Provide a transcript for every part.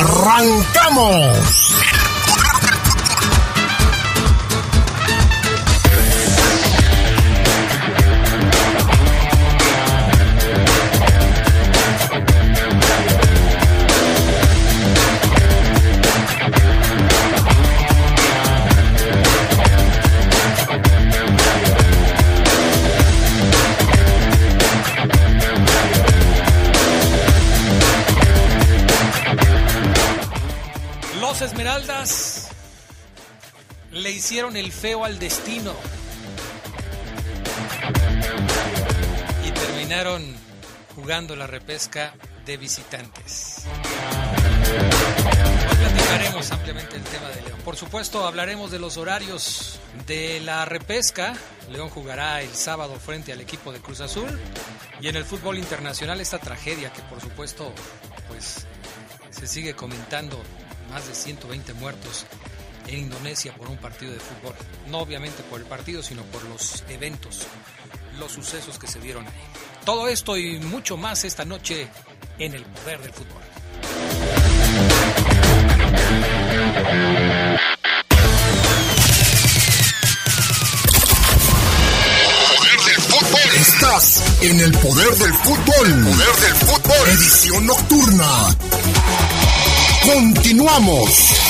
¡Arrancamos! Hicieron el feo al destino y terminaron jugando la repesca de visitantes. Hoy platicaremos ampliamente el tema de León. Por supuesto, hablaremos de los horarios de la repesca. León jugará el sábado frente al equipo de Cruz Azul. Y en el fútbol internacional esta tragedia que por supuesto pues se sigue comentando más de 120 muertos en Indonesia por un partido de fútbol. No obviamente por el partido, sino por los eventos, los sucesos que se dieron ahí. Todo esto y mucho más esta noche en el poder del fútbol. Poder del fútbol. Estás en el poder del fútbol. Poder del fútbol. Edición nocturna. Continuamos.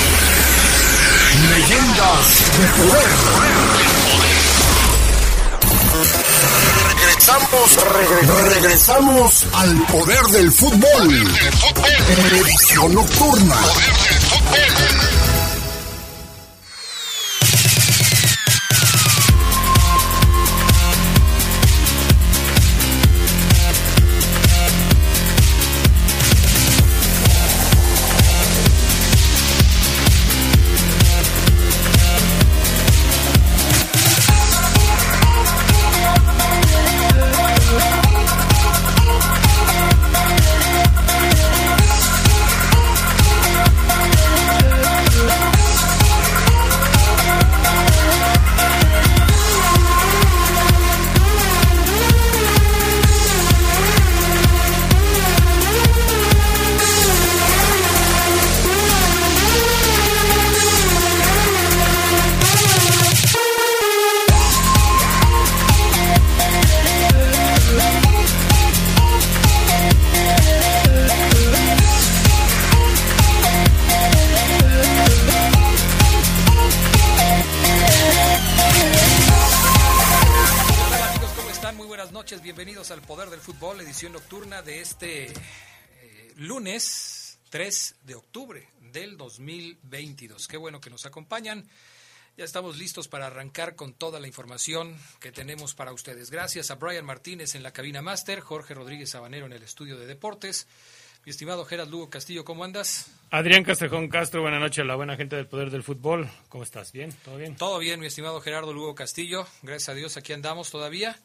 Leyendas de poder. Regresamos, regre- regresamos al poder del fútbol. Edición nocturna. Hola nos acompañan. Ya estamos listos para arrancar con toda la información que tenemos para ustedes. Gracias a Brian Martínez en la cabina máster, Jorge Rodríguez Sabanero en el estudio de deportes. Mi estimado Gerard Lugo Castillo, ¿cómo andas? Adrián Castrejón Castro, buenas noches a la buena gente del Poder del Fútbol. ¿Cómo estás? ¿Bien? ¿Todo bien? Todo bien, mi estimado Gerardo Lugo Castillo. Gracias a Dios, aquí andamos todavía.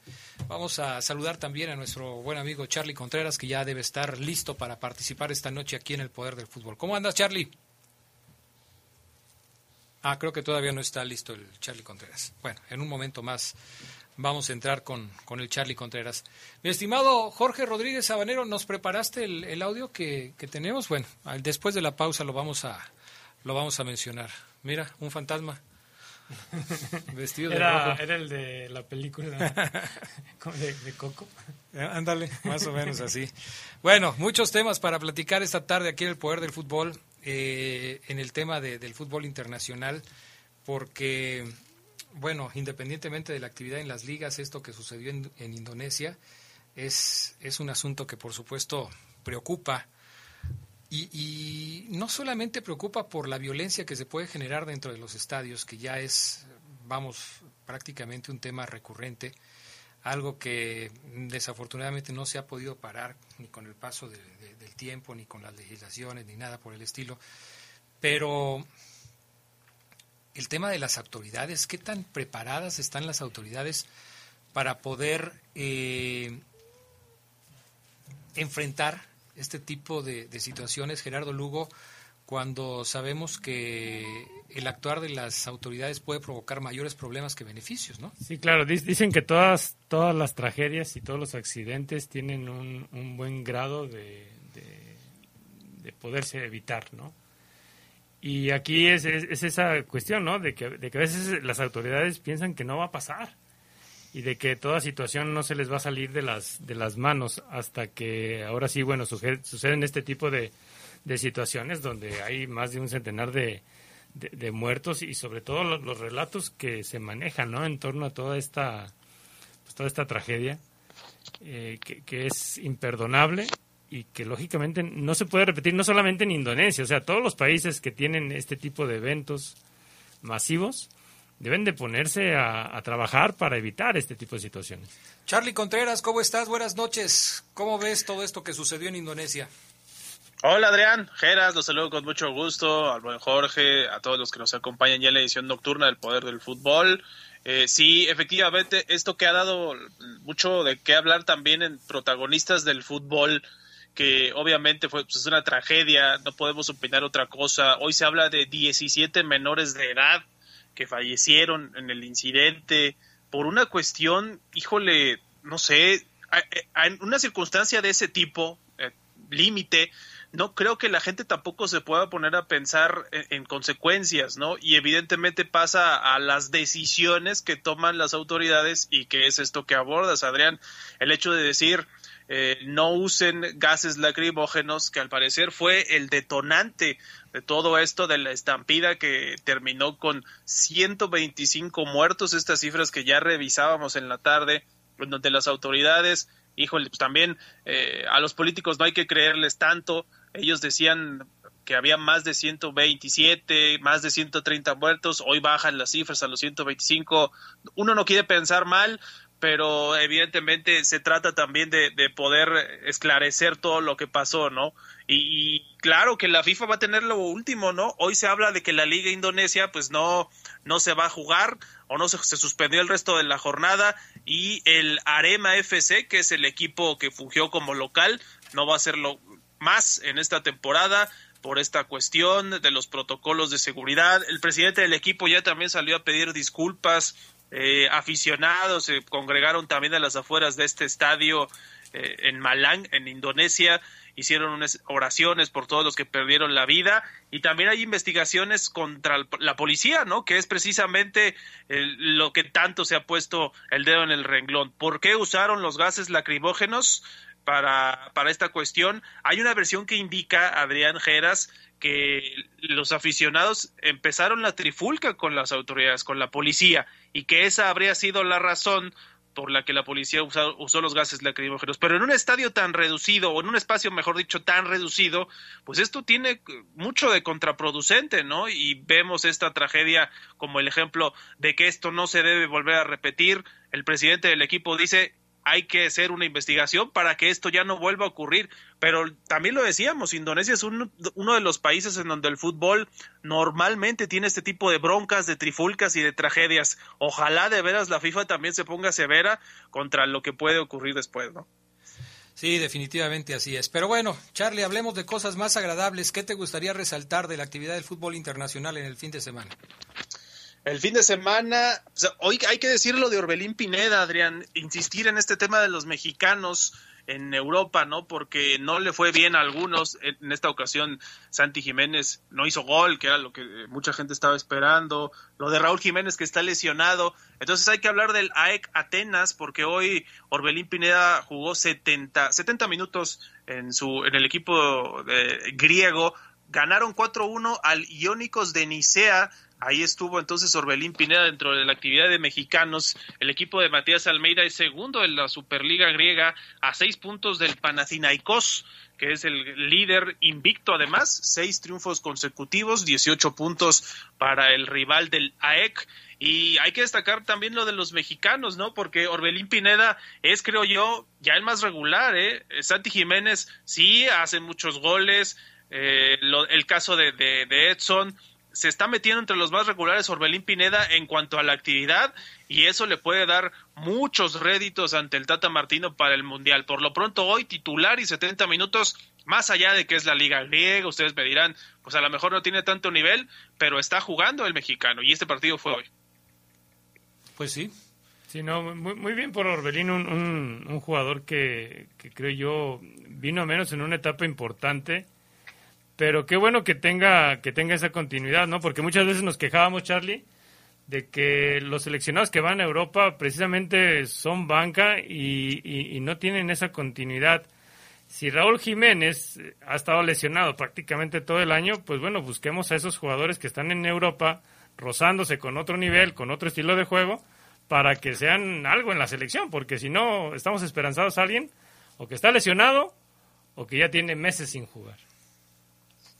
Vamos a saludar también a nuestro buen amigo Charlie Contreras, que ya debe estar listo para participar esta noche aquí en el Poder del Fútbol. ¿Cómo andas, Charlie? Ah, creo que todavía no está listo el Charlie Contreras. Bueno, en un momento más vamos a entrar con, con el Charlie Contreras. Mi estimado Jorge Rodríguez Sabanero, ¿nos preparaste el, audio que, que, tenemos? Bueno, después de la pausa lo vamos a, lo vamos a mencionar. Mira, un fantasma. Vestido de era, rojo. Era el de la película de, de Coco. Eh, ándale, más o menos así. Bueno, muchos temas para platicar esta tarde aquí en el Poder del Fútbol, eh, en el tema del fútbol internacional, porque, bueno, independientemente de la actividad en las ligas, esto que sucedió en, en Indonesia es, es un asunto que, por supuesto, preocupa. Y, no solamente preocupa por la violencia que se puede generar dentro de los estadios, que ya es, vamos, prácticamente un tema recurrente, algo que desafortunadamente no se ha podido parar ni con el paso del tiempo, ni con las legislaciones, ni nada por el estilo. Pero el tema de las autoridades, ¿qué tan preparadas están las autoridades para poder eh, enfrentar este tipo de, situaciones, Gerardo Lugo, cuando sabemos que el actuar de las autoridades puede provocar mayores problemas que beneficios, ¿no? Sí, claro. Dicen que todas, todas las tragedias y todos los accidentes tienen un, buen grado de, de, poderse evitar, ¿no? Y aquí es, es, esa cuestión, ¿no? De que, de que a veces las autoridades piensan que no va a pasar y de que toda situación no se les va a salir de las, de las manos hasta que ahora sí, bueno, suceden este tipo de, de situaciones donde hay más de un centenar de, de, muertos y sobre todo los, relatos que se manejan ¿no? en torno a toda esta, pues, toda esta tragedia eh, que, que, es imperdonable y que lógicamente no se puede repetir no solamente en Indonesia, o sea, todos los países que tienen este tipo de eventos masivos deben de ponerse a, trabajar para evitar este tipo de situaciones. Charlie Contreras, ¿cómo estás? Buenas noches. ¿Cómo ves todo esto que sucedió en Indonesia? Hola Adrián, Geras, los saludo con mucho gusto, al buen Jorge, a todos los que nos acompañan ya en la edición nocturna del Poder del Fútbol. Eh, sí, efectivamente, esto que ha dado mucho de qué hablar también en protagonistas del fútbol, que obviamente fue pues, una tragedia, no podemos opinar otra cosa. Hoy se habla de 17 menores de edad que fallecieron en el incidente por una cuestión, híjole, no sé, en una circunstancia de ese tipo, eh, límite, no creo que la gente tampoco se pueda poner a pensar en, consecuencias, ¿no? Y evidentemente pasa a las decisiones que toman las autoridades y que es esto que abordas, Adrián, el hecho de decir eh, no usen gases lacrimógenos, que al parecer fue el detonante de todo esto de la estampida que terminó con 125 muertos, estas cifras que ya revisábamos en la tarde, donde las autoridades, híjole, pues también eh, a los políticos no hay que creerles tanto, ellos decían que había más de 127, más de 130 muertos, hoy bajan las cifras a los 125, uno no quiere pensar mal, pero evidentemente se trata también de, poder esclarecer todo lo que pasó, ¿no? Y, claro que la FIFA va a tener lo último, ¿no? Hoy se habla de que la Liga Indonesia pues no, no se va a jugar o no se, se suspendió el resto de la jornada y el Arema FC, que es el equipo que fungió como local, no va a hacerlo más en esta temporada por esta cuestión de los protocolos de seguridad. El presidente del equipo ya también salió a pedir disculpas eh, aficionados se congregaron también a las afueras de este estadio eh, en Malang, en Indonesia. Hicieron unas oraciones por todos los que perdieron la vida y también hay investigaciones contra la policía, ¿no? Que es precisamente lo que tanto se ha puesto el dedo en el renglón. ¿Por qué usaron los gases lacrimógenos? Para, para esta cuestión. Hay una versión que indica, Adrián Geras, que los aficionados empezaron la trifulca con las autoridades, con la policía, y que esa habría sido la razón por la que la policía usó, los gases lacrimógenos. Pero en un estadio tan reducido, o en un espacio, mejor dicho, tan reducido, pues esto tiene mucho de contraproducente, ¿no? Y vemos esta tragedia como el ejemplo de que esto no se debe volver a repetir. El presidente del equipo dice, hay que hacer una investigación para que esto ya no vuelva a ocurrir. Pero también lo decíamos, Indonesia es uno de los países en donde el fútbol normalmente tiene este tipo de broncas, de trifulcas y de tragedias. Ojalá de veras la FIFA también se ponga severa contra lo que puede ocurrir después, ¿no? Sí, definitivamente así es. Pero bueno, Charlie, hablemos de cosas más agradables. ¿Qué te gustaría resaltar de la actividad del fútbol internacional en el fin de semana? El fin de semana, hoy hay que decirlo de Orbelín Pineda, Adrián, insistir en este tema de los mexicanos en Europa, ¿no? Porque no le fue bien a algunos. En esta ocasión, Santi Jiménez no hizo gol, que era lo que mucha gente estaba esperando. Lo de Raúl Jiménez, que está lesionado. Entonces hay que hablar del AEC Atenas, porque hoy Orbelín Pineda jugó 70, 70 minutos en, su, en el equipo de, griego. Ganaron 4-1 al Iónicos de Nicea Ahí estuvo entonces Orbelín Pineda dentro de la actividad de mexicanos. El equipo de Matías Almeida es segundo en la Superliga griega a seis puntos del Panathinaikos, que es el líder invicto además, seis triunfos consecutivos, 18 puntos para el rival del AEC. Y hay que destacar también lo de los mexicanos, ¿no? Porque Orbelín Pineda es, creo yo, ya el más regular, ¿eh? Santi Jiménez sí hace muchos goles. Eh, el caso de, de Edson se está metiendo entre los más regulares Orbelín Pineda en cuanto a la actividad y eso le puede dar muchos réditos ante el Tata Martino para el Mundial. Por lo pronto hoy titular y 70 minutos, más allá de que es la liga griega, ustedes me dirán, pues a lo mejor no tiene tanto nivel, pero está jugando el mexicano y este partido fue hoy. Pues sí. Sí, no, muy, muy bien por Orbelín, un, un, jugador que, que creo yo vino a menos en una etapa importante pero qué bueno que tenga, que tenga esa continuidad, ¿no? Porque muchas veces nos quejábamos, Charlie, de que los seleccionados que van a Europa precisamente son banca y, no tienen esa continuidad. Si Raúl Jiménez ha estado lesionado prácticamente todo el año, pues bueno, busquemos a esos jugadores que están en Europa rozándose con otro nivel, con otro estilo de juego, para que sean algo en la selección, porque si no, estamos esperanzados a alguien o que está lesionado o que ya tiene meses sin jugar.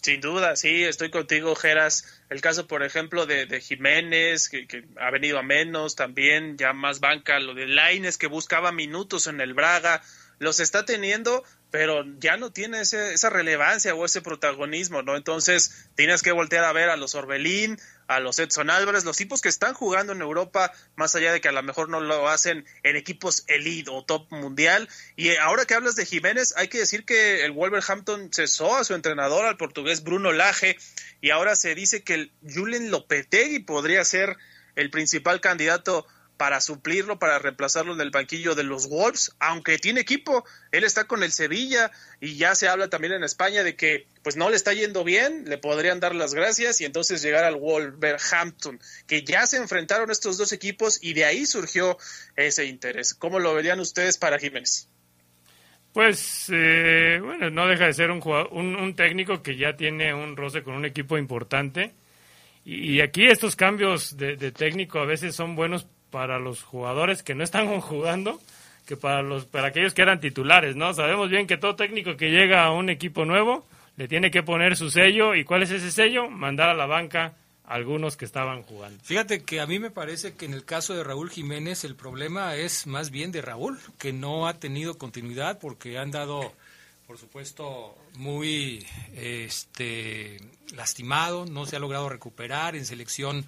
Sin duda, sí, estoy contigo, Geras. El caso, por ejemplo, de, Jiménez, que, ha venido a menos, también ya más banca, lo de Laines, que buscaba minutos en el Braga, los está teniendo, pero ya no tiene esa relevancia o ese protagonismo, ¿no? Entonces, tienes que voltear a ver a los Orbelín, a los Edson Álvarez, los tipos que están jugando en Europa, más allá de que a lo mejor no lo hacen en equipos elite o top mundial. Y ahora que hablas de Jiménez, hay que decir que el Wolverhampton cesó a su entrenador, al portugués Bruno Laje, y ahora se dice que el Julen Lopetegui podría ser el principal candidato para suplirlo, para reemplazarlo en el banquillo de los Wolves, aunque tiene equipo, él está con el Sevilla y ya se habla también en España de que pues no le está yendo bien, le podrían dar las gracias y entonces llegar al Wolverhampton, que ya se enfrentaron estos dos equipos y de ahí surgió ese interés. ¿Cómo lo verían ustedes para Jiménez? Pues eh, bueno, no deja de ser un, un, técnico que ya tiene un roce con un equipo importante. Y, aquí estos cambios de, de técnico a veces son buenos para los jugadores que no están jugando que para los para aquellos que eran titulares, ¿no? Sabemos bien que todo técnico que llega a un equipo nuevo le tiene que poner su sello y ¿cuál es ese sello? Mandar a la banca a algunos que estaban jugando. Fíjate que a mí me parece que en el caso de Raúl Jiménez el problema es más bien de Raúl, que no ha tenido continuidad porque han dado por supuesto, muy este, lastimado, no se ha logrado recuperar, en selección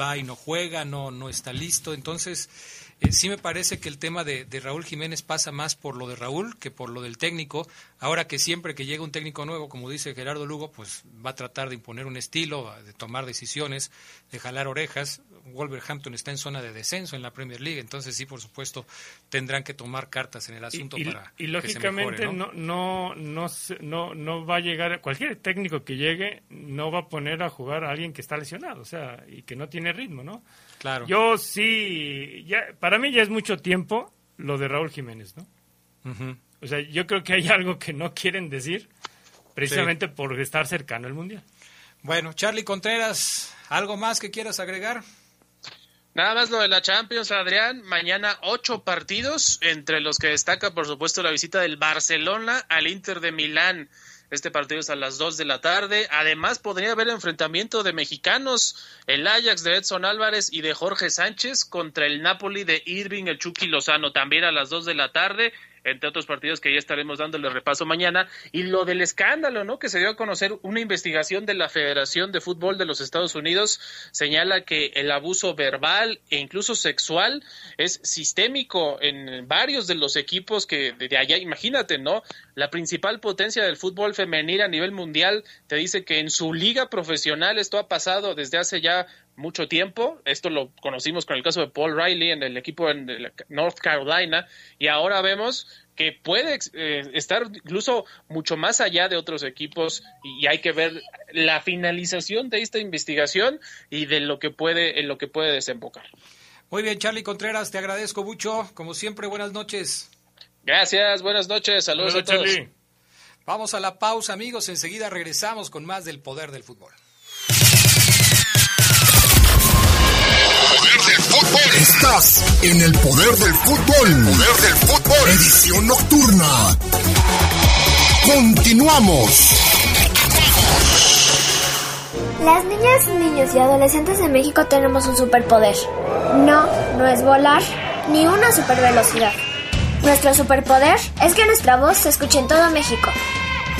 va y no juega, no, no está listo. Entonces, eh, sí me parece que el tema de, Raúl Jiménez pasa más por lo de Raúl que por lo del técnico. Ahora que siempre que llega un técnico nuevo, como dice Gerardo Lugo, pues va a tratar de imponer un estilo, de tomar decisiones, de jalar orejas. Wolverhampton está en zona de descenso en la Premier League, entonces sí, por supuesto, tendrán que tomar cartas en el asunto y, para y lógicamente ¿no? No, no, no, no, va a llegar cualquier técnico que llegue no va a poner a jugar a alguien que está lesionado, o sea, y que no tiene ritmo, ¿no? Claro. Yo sí, ya, para mí ya es mucho tiempo lo de Raúl Jiménez, ¿no? O sea, yo creo que hay algo que no quieren decir precisamente por estar cercano al Mundial. Bueno, Charlie Contreras, ¿algo más que quieras agregar? Nada más lo de la Champions, Adrián. Mañana ocho partidos, entre los que destaca, por supuesto, la visita del Barcelona al Inter de Milán. Este partido es a las 2 de la tarde. Además, podría haber enfrentamiento de mexicanos, el Ajax de Edson Álvarez y de Jorge Sánchez contra el Napoli de Irving, el Chucky Lozano, también a las 2 de la tarde entre otros partidos que ya estaremos dándole repaso mañana, y lo del escándalo, ¿no? Que se dio a conocer una investigación de la Federación de Fútbol de los Estados Unidos señala que el abuso verbal e incluso sexual es sistémico en varios de los equipos que de allá, imagínate, ¿no? La principal potencia del fútbol femenil a nivel mundial te dice que en su liga profesional esto ha pasado desde hace ya mucho tiempo. Esto lo conocimos con el caso de Paul Riley en el equipo en North Carolina y ahora vemos que puede eh, estar incluso mucho más allá de otros equipos y hay que ver la finalización de esta investigación y de lo que puede en lo que puede desembocar. Muy bien, Charlie Contreras, te agradezco mucho. Como siempre, buenas noches. Gracias, buenas noches, saludos a todos. Vamos a la pausa, amigos. Enseguida regresamos con más del poder del fútbol. Poder del fútbol. Estás en el poder del fútbol. Poder del fútbol. Edición nocturna. Continuamos. Las niñas, niños y adolescentes de México tenemos un superpoder. No, no es volar, ni una supervelocidad. Nuestro superpoder es que nuestra voz se escuche en todo México.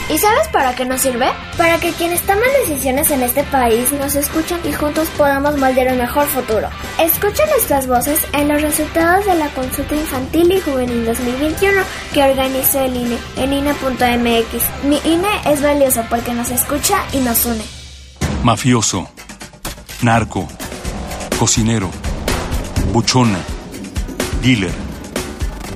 ¿Y sabes para qué nos sirve? Para que quienes toman decisiones en este país nos escuchen y juntos podamos moldear un mejor futuro. Escucha nuestras voces en los resultados de la consulta infantil y juvenil 2021 que organizó el INE en INE.mx. Mi INE es valioso porque nos escucha y nos une. Mafioso, narco, cocinero, buchona, dealer,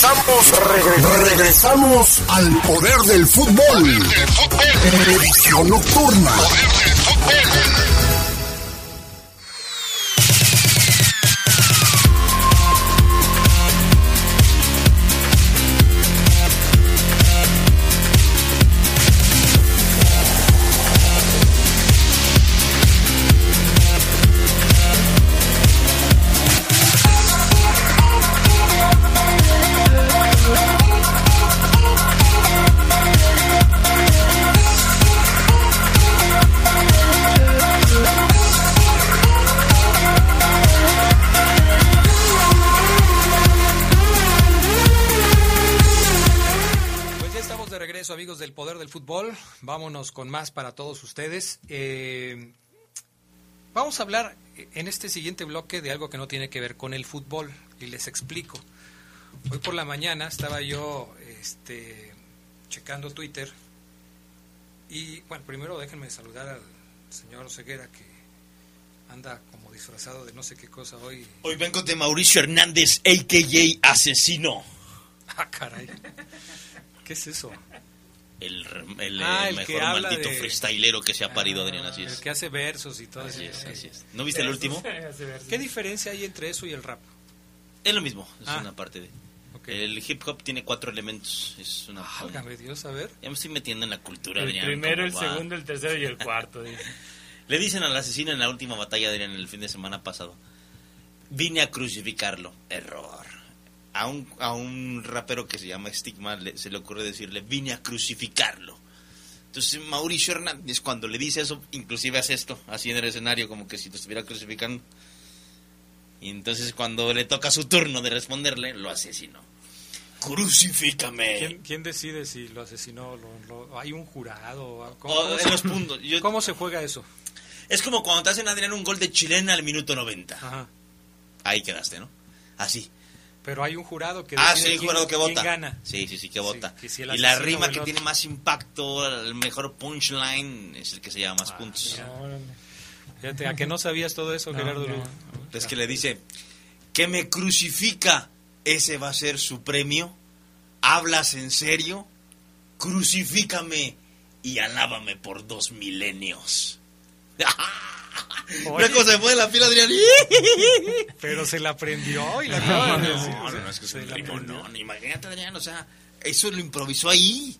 Regresamos, regresamos al poder del fútbol. Edición nocturna. Vámonos con más para todos ustedes. Eh, vamos a hablar en este siguiente bloque de algo que no tiene que ver con el fútbol y les explico. Hoy por la mañana estaba yo este, checando Twitter y bueno, primero déjenme saludar al señor Ceguera que anda como disfrazado de no sé qué cosa hoy. Hoy vengo de Mauricio Hernández, a.k.a. Asesino. Ah, caray. ¿Qué es eso? El, el, ah, mejor maldito freestylero que se ha parido, Adrián, así es. El que hace versos y todo así eso. Es, así es. ¿No viste el último? ¿Qué diferencia hay entre eso y el rap? Es lo mismo, es ah. una parte de... El hip hop tiene cuatro elementos. Es una. Ah, Dios, a ver. Ya me estoy metiendo en la cultura, el Adrián. primero, el segundo, el tercero y el cuarto. Le dicen al asesino en la última batalla, Adrián, el fin de semana pasado. Vine a crucificarlo. Error a un, a un rapero que se llama Stigma se le ocurre decirle, vine a crucificarlo. Entonces Mauricio Hernández cuando le dice eso, inclusive hace esto, así en el escenario, como que si te estuviera crucificando. Y entonces cuando le toca su turno de responderle, lo asesinó. Crucifícame. ¿Quién, decide si lo asesinó? Lo, ¿Hay un jurado? ¿Cómo, ¿Cómo se juega eso? Es como cuando te hacen Adrián un gol de chilena al minuto 90. Ahí quedaste, ¿no? Así. Pero hay un jurado que ah, sí, jurado que vota. gana. Sí, sí, sí, que vota. y la rima que tiene más impacto, el mejor punchline, es el que se llama más ah, puntos. Fíjate, ¿a que no sabías todo eso, Gerardo? Es que le dice, que me crucifica, ese va a ser su premio. ¿Hablas en serio? Crucifícame y alábame por dos milenios. Una cosa se fue de la fila Adrián. Pero se la aprendió y la No, acaba de no, decir. no, no, es que Se un la aprendió. no, imagínate Adrián, o sea, eso lo improvisó ahí.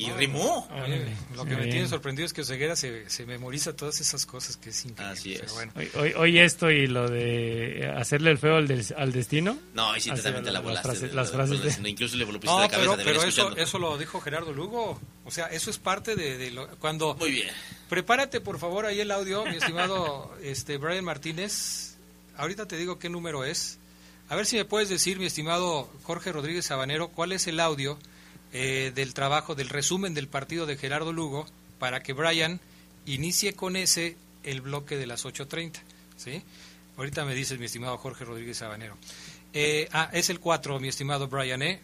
Y rimó. Oye, lo que me Sí. tiene sorprendido es que Oseguera se, se memoriza todas esas cosas que es increíble. Así es. Pero bueno. Hoy, hoy- hoy esto y lo de hacerle el feo al, des- al destino. No, y sí, totalmente la las volaste. las frases de- Incluso le volviste No, la cabeza pero, de pero eso, eso lo dijo Gerardo Lugo. O sea, eso es parte de, de lo, cuando... Muy bien. Prepárate, por favor, ahí el audio, mi estimado este Brian Martínez. Ahorita te digo qué número es. A ver si me puedes decir, mi estimado Jorge Rodríguez Sabanero, cuál es el audio eh, del trabajo, del resumen del partido de Gerardo Lugo, para que Brian inicie con ese el bloque de las 8.30. ¿sí? Ahorita me dices, mi estimado Jorge Rodríguez Sabanero. Eh, ah, es el 4, mi estimado Brian, ¿eh?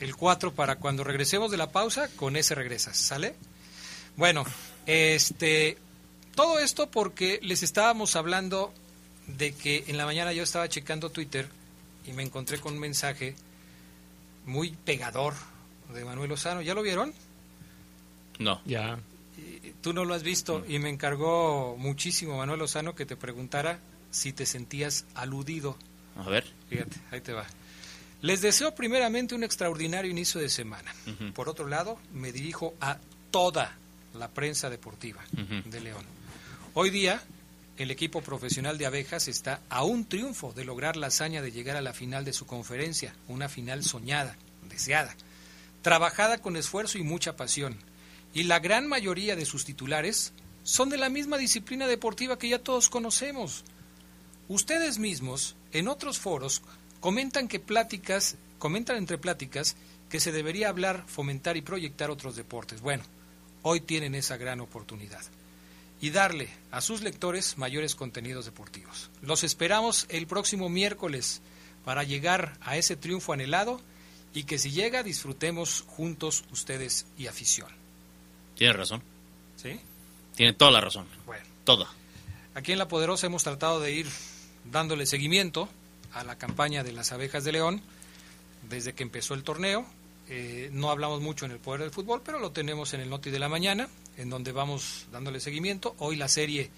El 4 para cuando regresemos de la pausa, con ese regresas, ¿sale? Bueno, este, todo esto porque les estábamos hablando de que en la mañana yo estaba checando Twitter y me encontré con un mensaje muy pegador de Manuel Lozano. ¿Ya lo vieron? No. Ya. Tú no lo has visto y me encargó muchísimo Manuel Lozano que te preguntara si te sentías aludido. A ver. Fíjate, ahí te va. Les deseo primeramente un extraordinario inicio de semana. Por otro lado, me dirijo a toda la prensa deportiva de León. Hoy día, el equipo profesional de abejas está a un triunfo de lograr la hazaña de llegar a la final de su conferencia, una final soñada, deseada, trabajada con esfuerzo y mucha pasión. Y la gran mayoría de sus titulares son de la misma disciplina deportiva que ya todos conocemos. Ustedes mismos, en otros foros, comentan que pláticas, comentan entre pláticas que se debería hablar, fomentar y proyectar otros deportes. Bueno, hoy tienen esa gran oportunidad. Y darle a sus lectores mayores contenidos deportivos. Los esperamos el próximo miércoles para llegar a ese triunfo anhelado y que si llega disfrutemos juntos ustedes y afición. Tiene razón. ¿Sí? Tiene toda la razón. Bueno. Toda. Aquí en La Poderosa hemos tratado de ir dándole seguimiento a la campaña de las abejas de León desde que empezó el torneo. Eh, no hablamos mucho en el Poder del Fútbol, pero lo tenemos en el Noti de la Mañana, en donde vamos dándole seguimiento. Hoy la serie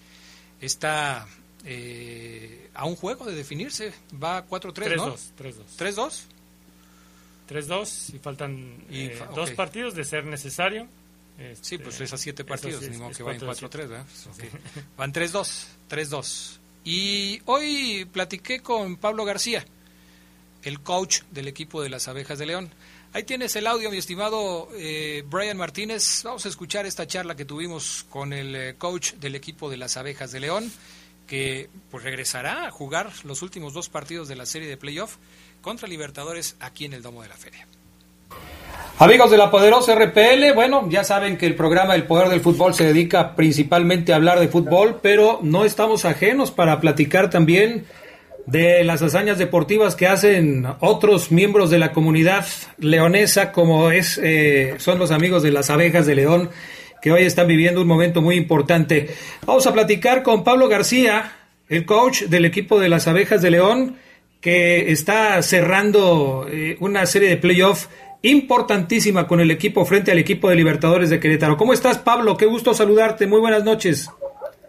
está eh, a un juego de definirse. Va 4-3, ¿no? 3-2. 3-2. 3-2. 3-2 y faltan Y eh, fa- dos partidos de ser necesario. Sí, Este, pues esas siete partidos, sí, ni es- modo es que vayan 4-2. 4-3, ¿verdad? Pues, ok. Van 3-2, 3-2. Y hoy platiqué con Pablo García, el coach del equipo de las abejas de León. Ahí tienes el audio, mi estimado eh, Brian Martínez. Vamos a escuchar esta charla que tuvimos con el eh, coach del equipo de las abejas de León, que pues regresará a jugar los últimos dos partidos de la serie de playoff contra Libertadores aquí en el Domo de la Feria. Amigos de la poderosa RPL, bueno, ya saben que el programa El Poder del Fútbol se dedica principalmente a hablar de fútbol, pero no estamos ajenos para platicar también de las hazañas deportivas que hacen otros miembros de la comunidad leonesa, como es eh, son los amigos de las abejas de León, que hoy están viviendo un momento muy importante. Vamos a platicar con Pablo García, el coach del equipo de las abejas de León, que está cerrando eh, una serie de playoff importantísima con el equipo frente al equipo de Libertadores de Querétaro. ¿Cómo estás, Pablo? Qué gusto saludarte. Muy buenas noches.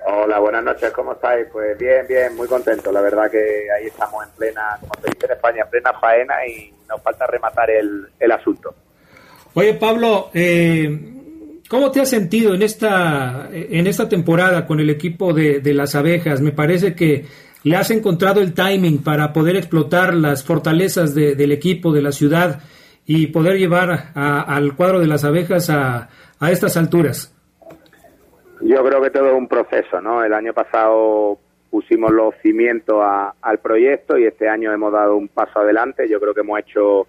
Hola, buenas noches, ¿cómo estáis? Pues bien, bien, muy contento. La verdad que ahí estamos en plena, como se dice en España, en plena faena y nos falta rematar el, el asunto. Oye, Pablo, eh, ¿cómo te has sentido en esta, en esta temporada con el equipo de, de las abejas? Me parece que le has encontrado el timing para poder explotar las fortalezas de- del equipo, de la ciudad y poder llevar a- al cuadro de las abejas a, a estas alturas. Yo creo que todo es un proceso, ¿no? El año pasado pusimos los cimientos a- al proyecto y este año hemos dado un paso adelante. Yo creo que hemos hecho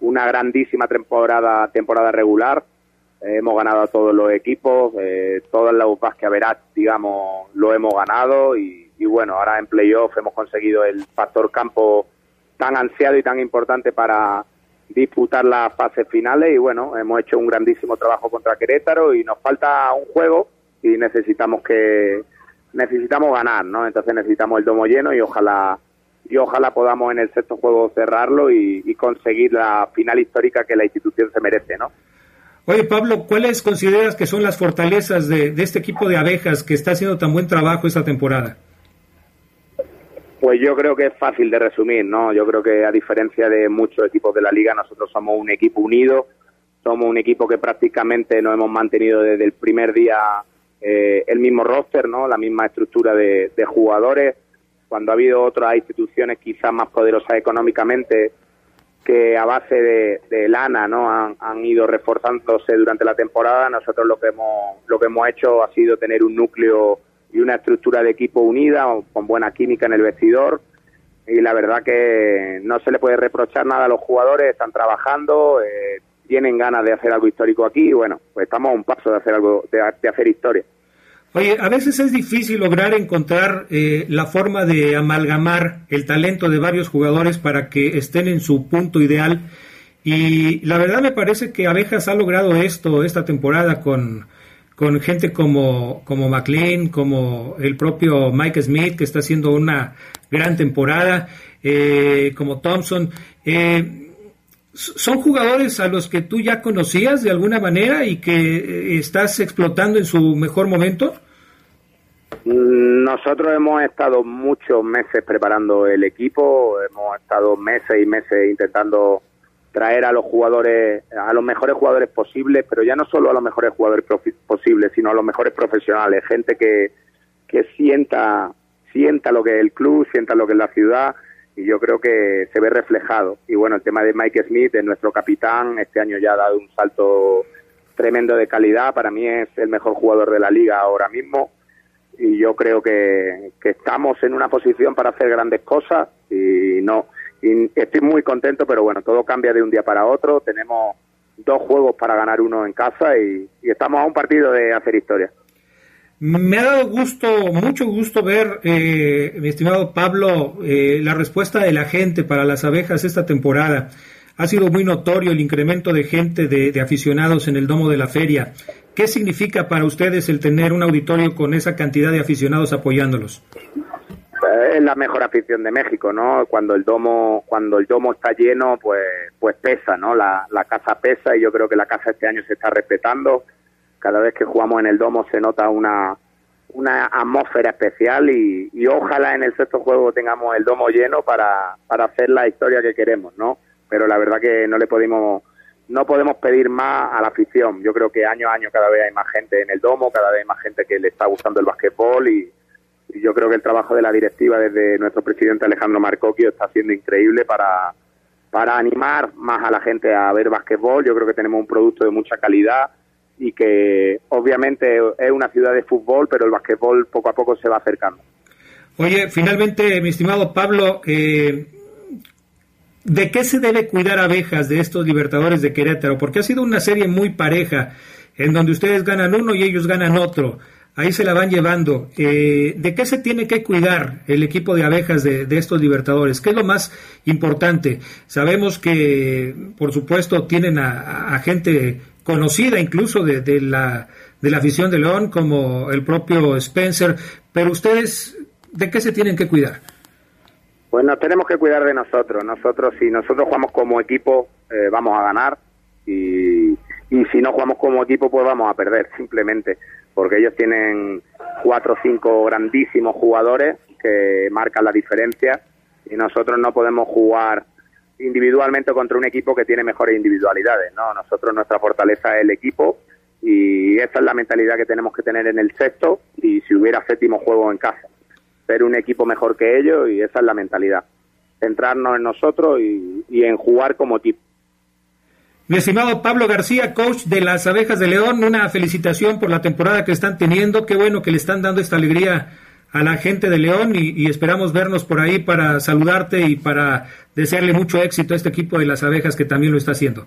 una grandísima temporada, temporada regular. Eh, hemos ganado a todos los equipos, eh, todas las UPAs que haberá, digamos, lo hemos ganado y, y bueno, ahora en playoff hemos conseguido el factor campo tan ansiado y tan importante para disputar las fases finales y bueno, hemos hecho un grandísimo trabajo contra Querétaro y nos falta un juego y necesitamos que necesitamos ganar, ¿no? Entonces necesitamos el domo lleno y ojalá y ojalá podamos en el sexto juego cerrarlo y, conseguir la final histórica que la institución se merece, ¿no? Oye, Pablo, ¿cuáles consideras que son las fortalezas de este equipo de abejas que está haciendo tan buen trabajo esta temporada? Pues yo creo que es fácil de resumir, ¿no? Yo creo que a diferencia de muchos equipos de la liga, nosotros somos un equipo unido, somos un equipo que prácticamente nos hemos mantenido desde el primer día eh, el mismo roster, ¿no? La misma estructura de, jugadores. Cuando ha habido otras instituciones quizás más poderosas económicamente, que a base de, de lana no han, han, ido reforzándose durante la temporada nosotros lo que hemos lo que hemos hecho ha sido tener un núcleo y una estructura de equipo unida con buena química en el vestidor y la verdad que no se le puede reprochar nada a los jugadores están trabajando eh, tienen ganas de hacer algo histórico aquí y bueno pues estamos a un paso de hacer algo de, de hacer historia Oye, a veces es difícil lograr encontrar eh, la forma de amalgamar el talento de varios jugadores para que estén en su punto ideal. Y la verdad me parece que Abejas ha logrado esto esta temporada con, con gente como, como McLean, como el propio Mike Smith, que está haciendo una gran temporada, eh, como Thompson. Eh, ¿Son jugadores a los que tú ya conocías de alguna manera y que eh, estás explotando en su mejor momento? Nosotros hemos estado muchos meses preparando el equipo, hemos estado meses y meses intentando traer a los jugadores, a los mejores jugadores posibles, pero ya no solo a los mejores jugadores posibles, sino a los mejores profesionales, gente que, que sienta, sienta lo que es el club, sienta lo que es la ciudad, y yo creo que se ve reflejado. Y bueno, el tema de Mike Smith, de nuestro capitán, este año ya ha dado un salto tremendo de calidad, para mí es el mejor jugador de la liga ahora mismo y yo creo que, que estamos en una posición para hacer grandes cosas y no y estoy muy contento, pero bueno, todo cambia de un día para otro, tenemos dos juegos para ganar uno en casa y, estamos a un partido de hacer historia. Me ha dado gusto, mucho gusto ver, eh, mi estimado Pablo, eh, la respuesta de la gente para las abejas esta temporada. Ha sido muy notorio el incremento de gente, de, de aficionados en el domo de la feria. ¿Qué significa para ustedes el tener un auditorio con esa cantidad de aficionados apoyándolos? Es la mejor afición de México, ¿no? Cuando el domo, cuando el domo está lleno, pues, pues pesa, ¿no? La, la casa pesa y yo creo que la casa este año se está respetando cada vez que jugamos en el domo se nota una, una atmósfera especial y, y, ojalá en el sexto juego tengamos el domo lleno para, para hacer la historia que queremos, ¿no? Pero la verdad que no le podemos no podemos pedir más a la afición. Yo creo que año a año cada vez hay más gente en el domo, cada vez hay más gente que le está gustando el basquetbol y, y yo creo que el trabajo de la directiva desde nuestro presidente Alejandro Marcocchio está siendo increíble para, para animar más a la gente a ver basquetbol. Yo creo que tenemos un producto de mucha calidad y que obviamente es una ciudad de fútbol, pero el basquetbol poco a poco se va acercando. Oye, finalmente, mi estimado Pablo, eh, ¿de qué se debe cuidar abejas de estos Libertadores de Querétaro? Porque ha sido una serie muy pareja, en donde ustedes ganan uno y ellos ganan otro. Ahí se la van llevando. Eh, ¿De qué se tiene que cuidar el equipo de abejas de, estos Libertadores? ¿Qué es lo más importante? Sabemos que, por supuesto, tienen a, a gente conocida incluso de, de, la, de la afición de León, como el propio Spencer, pero ustedes, ¿de qué se tienen que cuidar? Pues nos tenemos que cuidar de nosotros. Nosotros, si nosotros jugamos como equipo, eh, vamos a ganar y, y si no jugamos como equipo, pues vamos a perder, simplemente, porque ellos tienen cuatro o cinco grandísimos jugadores que marcan la diferencia y nosotros no podemos jugar individualmente contra un equipo que tiene mejores individualidades. No, nosotros nuestra fortaleza es el equipo y esa es la mentalidad que tenemos que tener en el sexto y si hubiera séptimo juego en casa, ser un equipo mejor que ellos y esa es la mentalidad, centrarnos en nosotros y, y en jugar como equipo. Mi estimado Pablo García, coach de las Abejas de León, una felicitación por la temporada que están teniendo. Qué bueno que le están dando esta alegría a la gente de León y, y, esperamos vernos por ahí para saludarte y para desearle mucho éxito a este equipo de las abejas que también lo está haciendo.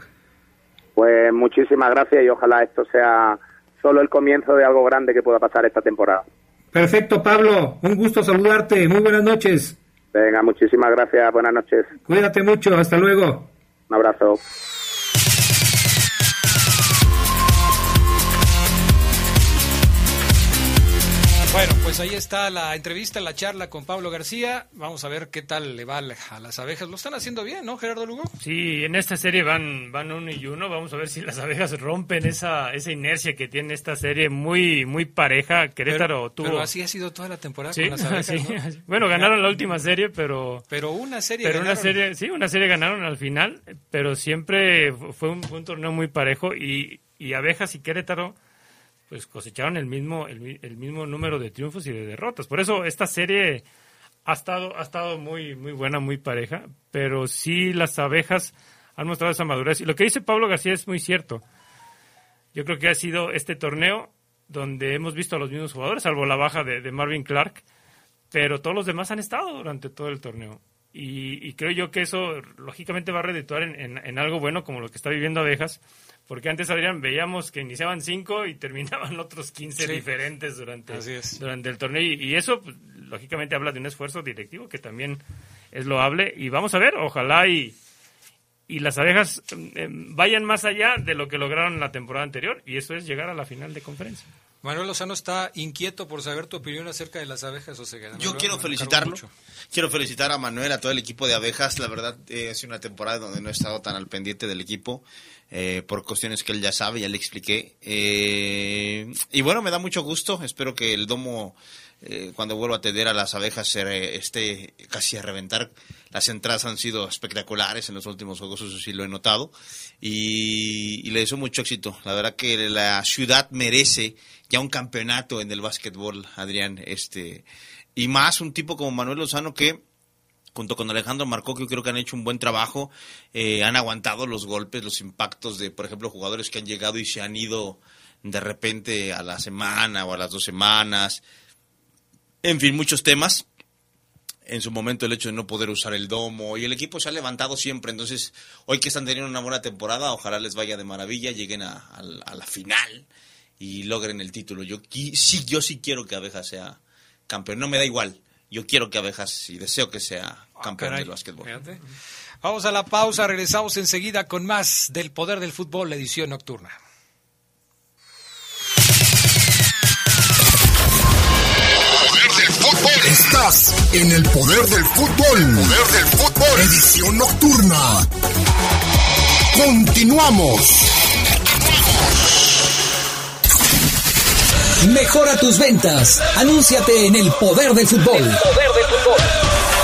Pues muchísimas gracias y ojalá esto sea solo el comienzo de algo grande que pueda pasar esta temporada. Perfecto, Pablo. Un gusto saludarte. Muy buenas noches. Venga, muchísimas gracias. Buenas noches. Cuídate mucho. Hasta luego. Un abrazo. Bueno, pues ahí está la entrevista, la charla con Pablo García. Vamos a ver qué tal le va a las abejas. Lo están haciendo bien, ¿no, Gerardo Lugo? Sí, en esta serie van, van uno y uno. Vamos a ver si las abejas rompen esa, esa inercia que tiene esta serie muy, muy pareja. Querétaro pero, tuvo. Pero así ha sido toda la temporada con las abejas. Sí. Bueno, ganaron la última serie, pero. Pero una serie. Pero ganaron. una serie, sí, una serie ganaron al final, pero siempre fue un, fue un torneo muy parejo y, y abejas y Querétaro pues cosecharon el mismo, el, mismo número de triunfos y de derrotas. Por eso esta serie ha estado, ha estado muy, muy buena, muy pareja, pero sí las abejas han mostrado esa madurez. Y lo que dice Pablo García es muy cierto. Yo creo que ha sido este torneo donde hemos visto a los mismos jugadores, salvo la baja de, Marvin Clark, pero todos los demás han estado durante todo el torneo. Y, y creo yo que eso lógicamente va a redituar en algo bueno como lo que está viviendo Abejas, porque antes, Adrián, veíamos que iniciaban cinco y terminaban otros 15 Sí. diferentes durante, durante el torneo. Y, y eso, pues, lógicamente, habla de un esfuerzo directivo que también es loable. Y vamos a ver, ojalá y, y las abejas eh, vayan más allá de lo que lograron en la temporada anterior. Y eso es llegar a la final de conferencia. Manuel Lozano está inquieto por saber tu opinión acerca de las abejas o sea, Yo quiero felicitarlo. Quiero felicitar a Manuel, a todo el equipo de abejas. La verdad, eh, ha sido una temporada donde no he estado tan al pendiente del equipo. Eh, por cuestiones que él ya sabe, ya le expliqué. Eh, y bueno, me da mucho gusto. Espero que el domo, eh, cuando vuelva a atender a las abejas, se esté casi a reventar. Las entradas han sido espectaculares en los últimos juegos, eso sí lo he notado. Y, le deseo mucho éxito. La verdad que la ciudad merece ya un campeonato en el básquetbol, Adrián. Este, y más un tipo como Manuel Lozano que junto con Alejandro Marcó, que yo creo que han hecho un buen trabajo, eh, han aguantado los golpes, los impactos de, por ejemplo, jugadores que han llegado y se han ido de repente a la semana o a las dos semanas. En fin, muchos temas. En su momento el hecho de no poder usar el domo y el equipo se ha levantado siempre. Entonces, hoy que están teniendo una buena temporada, ojalá les vaya de maravilla, lleguen a, a, a la final y logren el título. Yo sí, yo sí quiero que Abeja sea campeón. No me da igual yo quiero que Abejas y deseo que sea campeón Ah, del básquetbol. Fíjate. Vamos a la pausa, regresamos enseguida con más del Poder del Fútbol, edición nocturna. Estás en el poder del fútbol. Poder del fútbol. Edición nocturna. Continuamos. Mejora tus ventas. Anúnciate en el poder del fútbol.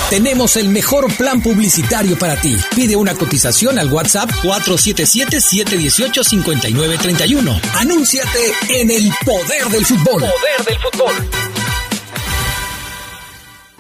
Tenemos el mejor plan publicitario para ti. Pide una cotización al WhatsApp 477-718-5931. Anúnciate en el poder del fútbol. Poder del fútbol.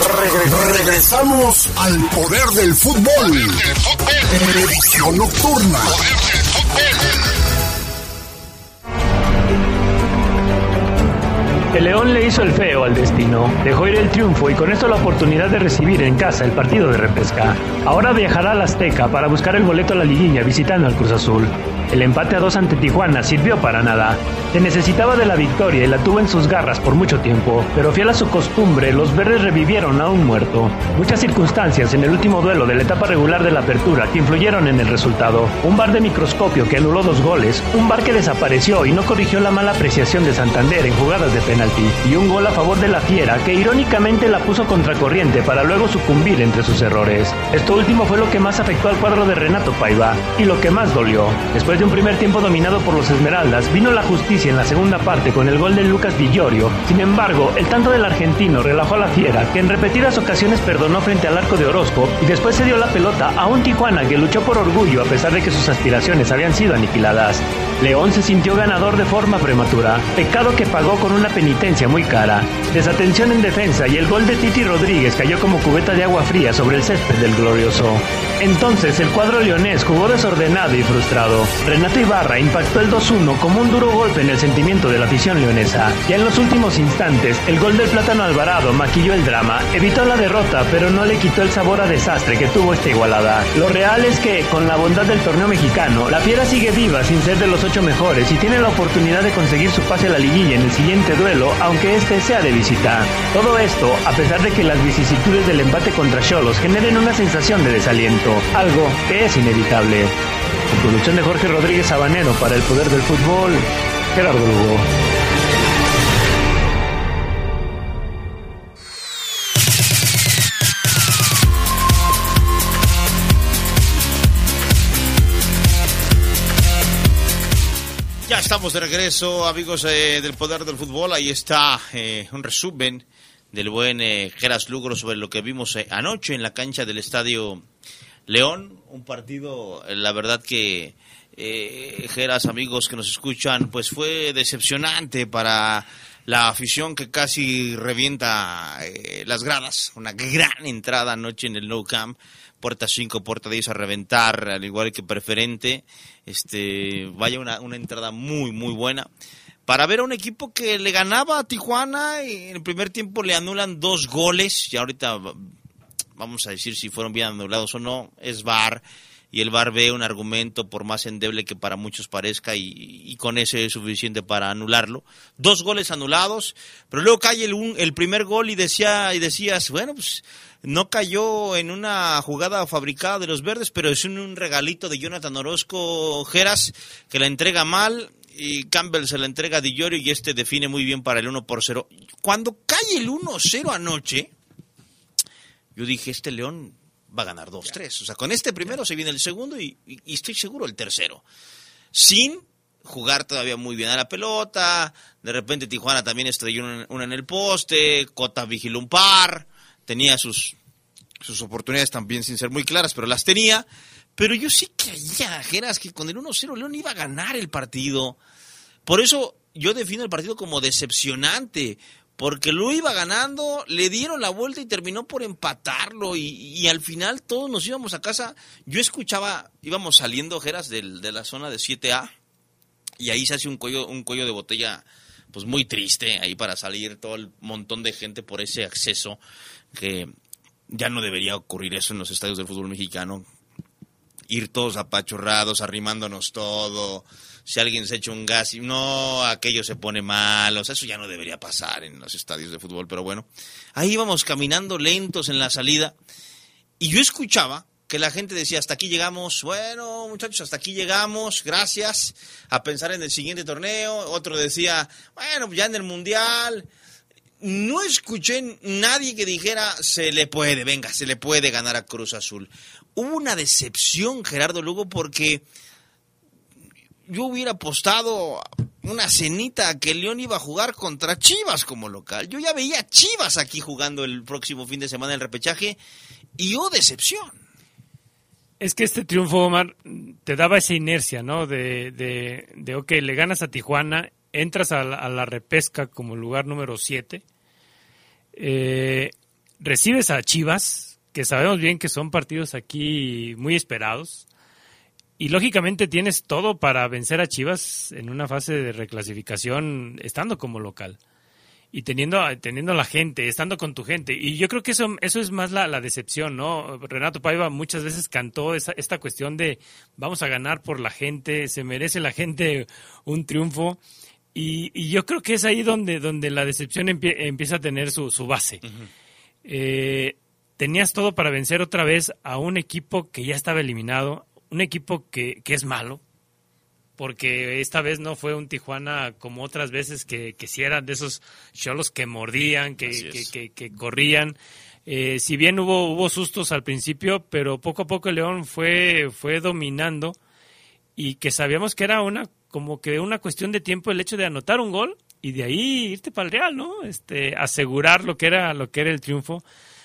Regresamos, regresamos al poder del fútbol. Edición nocturna. El León le hizo el feo al destino, dejó ir el triunfo y con esto la oportunidad de recibir en casa el partido de repesca. Ahora viajará al Azteca para buscar el boleto a la liguilla visitando al Cruz Azul. El empate a dos ante Tijuana sirvió para nada. Se necesitaba de la victoria y la tuvo en sus garras por mucho tiempo, pero fiel a su costumbre, los verdes revivieron a un muerto. Muchas circunstancias en el último duelo de la etapa regular de la apertura que influyeron en el resultado. Un bar de microscopio que anuló dos goles, un bar que desapareció y no corrigió la mala apreciación de Santander en jugadas de penalti, y un gol a favor de la Fiera que irónicamente la puso contracorriente para luego sucumbir entre sus errores. Esto último fue lo que más afectó al cuadro de Renato Paiva y lo que más dolió. Después un primer tiempo dominado por los Esmeraldas, vino la justicia en la segunda parte con el gol de Lucas Villorio. Sin embargo, el tanto del argentino relajó a la Fiera, que en repetidas ocasiones perdonó frente al arco de Orozco y después se dio la pelota a un Tijuana que luchó por orgullo a pesar de que sus aspiraciones habían sido aniquiladas. León se sintió ganador de forma prematura, pecado que pagó con una penitencia muy cara. Desatención en defensa y el gol de Titi Rodríguez cayó como cubeta de agua fría sobre el césped del glorioso. Entonces el cuadro leonés jugó desordenado y frustrado. Renato Ibarra impactó el 2-1 como un duro golpe en el sentimiento de la afición leonesa. Ya en los últimos instantes, el gol del Plátano Alvarado maquilló el drama, evitó la derrota, pero no le quitó el sabor a desastre que tuvo esta igualada. Lo real es que, con la bondad del torneo mexicano, la Fiera sigue viva sin ser de los ocho mejores y tiene la oportunidad de conseguir su pase a la liguilla en el siguiente duelo, aunque este sea de visita. Todo esto, a pesar de que las vicisitudes del empate contra Cholos generen una sensación de desaliento, algo que es inevitable. Con producción de Jorge Rodríguez Sabanero para el Poder del Fútbol, Gerardo Lugo. Ya estamos de regreso, amigos eh, del Poder del Fútbol. Ahí está eh, un resumen del buen eh, Geras Lugro sobre lo que vimos eh, anoche en la cancha del Estadio León. Un partido, eh, la verdad que, eh, Geras, amigos que nos escuchan, pues fue decepcionante para la afición que casi revienta eh, las gradas. Una gran entrada anoche en el No Camp. Puerta 5, puerta 10 a reventar, al igual que preferente. Este, vaya una, una entrada muy, muy buena para ver a un equipo que le ganaba a Tijuana y en el primer tiempo le anulan dos goles y ahorita vamos a decir si fueron bien anulados o no, es VAR y el VAR ve un argumento por más endeble que para muchos parezca y, con ese es suficiente para anularlo. Dos goles anulados, pero luego cae el, un- el primer gol y decía y decías, bueno, pues no cayó en una jugada fabricada de los verdes, pero es un, regalito de Jonathan Orozco Geras que la entrega mal y Campbell se la entrega a Di Llorio y este define muy bien para el 1 por 0. Cuando cae el 1-0 anoche, yo dije, este León va a ganar 2-3. O sea, con este primero se viene el segundo y, y- y estoy seguro el tercero. Sin jugar todavía muy bien a la pelota. De repente Tijuana también estrelló una, una en el poste. Cota vigiló un par. Tenía sus, sus oportunidades también sin ser muy claras, pero las tenía. Pero yo sí creía, Geras, que con el 1-0 León iba a ganar el partido. Por eso yo defino el partido como decepcionante, porque lo iba ganando, le dieron la vuelta y terminó por empatarlo y, y al final todos nos íbamos a casa. Yo escuchaba, íbamos saliendo, Geras, del- de la zona de 7A y ahí se hace un cuello, un cuello de botella pues muy triste ahí para salir todo el montón de gente por ese acceso que ya no debería ocurrir eso en los estadios del fútbol mexicano ir todos apachurrados, arrimándonos todo. Si alguien se echa un gas y no, aquello se pone mal. O sea, eso ya no debería pasar en los estadios de fútbol. Pero bueno, ahí íbamos caminando lentos en la salida. Y yo escuchaba que la gente decía, hasta aquí llegamos, bueno muchachos, hasta aquí llegamos, gracias, a pensar en el siguiente torneo. Otro decía, bueno, ya en el Mundial. No escuché nadie que dijera, se le puede, venga, se le puede ganar a Cruz Azul. Hubo una decepción, Gerardo Lugo, porque yo hubiera apostado una cenita a que León iba a jugar contra Chivas como local. Yo ya veía Chivas aquí jugando el próximo fin de semana el repechaje y oh, decepción. Es que este triunfo, Omar, te daba esa inercia, ¿no? De, de, ok, le ganas a Tijuana, entras a la, a la repesca como lugar número 7, eh, recibes a Chivas, que sabemos bien que son partidos aquí muy esperados, y lógicamente tienes todo para vencer a Chivas en una fase de reclasificación estando como local y teniendo, teniendo la gente, estando con tu gente. Y yo creo que eso, eso es más la, la decepción, ¿no? Renato Paiva muchas veces cantó esa, esta cuestión de vamos a ganar por la gente, se merece la gente un triunfo. Y, y yo creo que es ahí donde, donde la decepción empie- empieza a tener su, su base. Eh, tenías todo para vencer otra vez a un equipo que ya estaba eliminado, un equipo que, que es malo, porque esta vez no fue un Tijuana como otras veces que, que sí eran de esos cholos que mordían, que, que, que- que corrían. Eh, si bien hubo, hubo sustos al principio, pero poco a poco el León fue, fue dominando y que sabíamos que era una como que una cuestión de tiempo el hecho de anotar un gol y de ahí irte para el Real, ¿no? Este, asegurar lo que era lo que era el triunfo.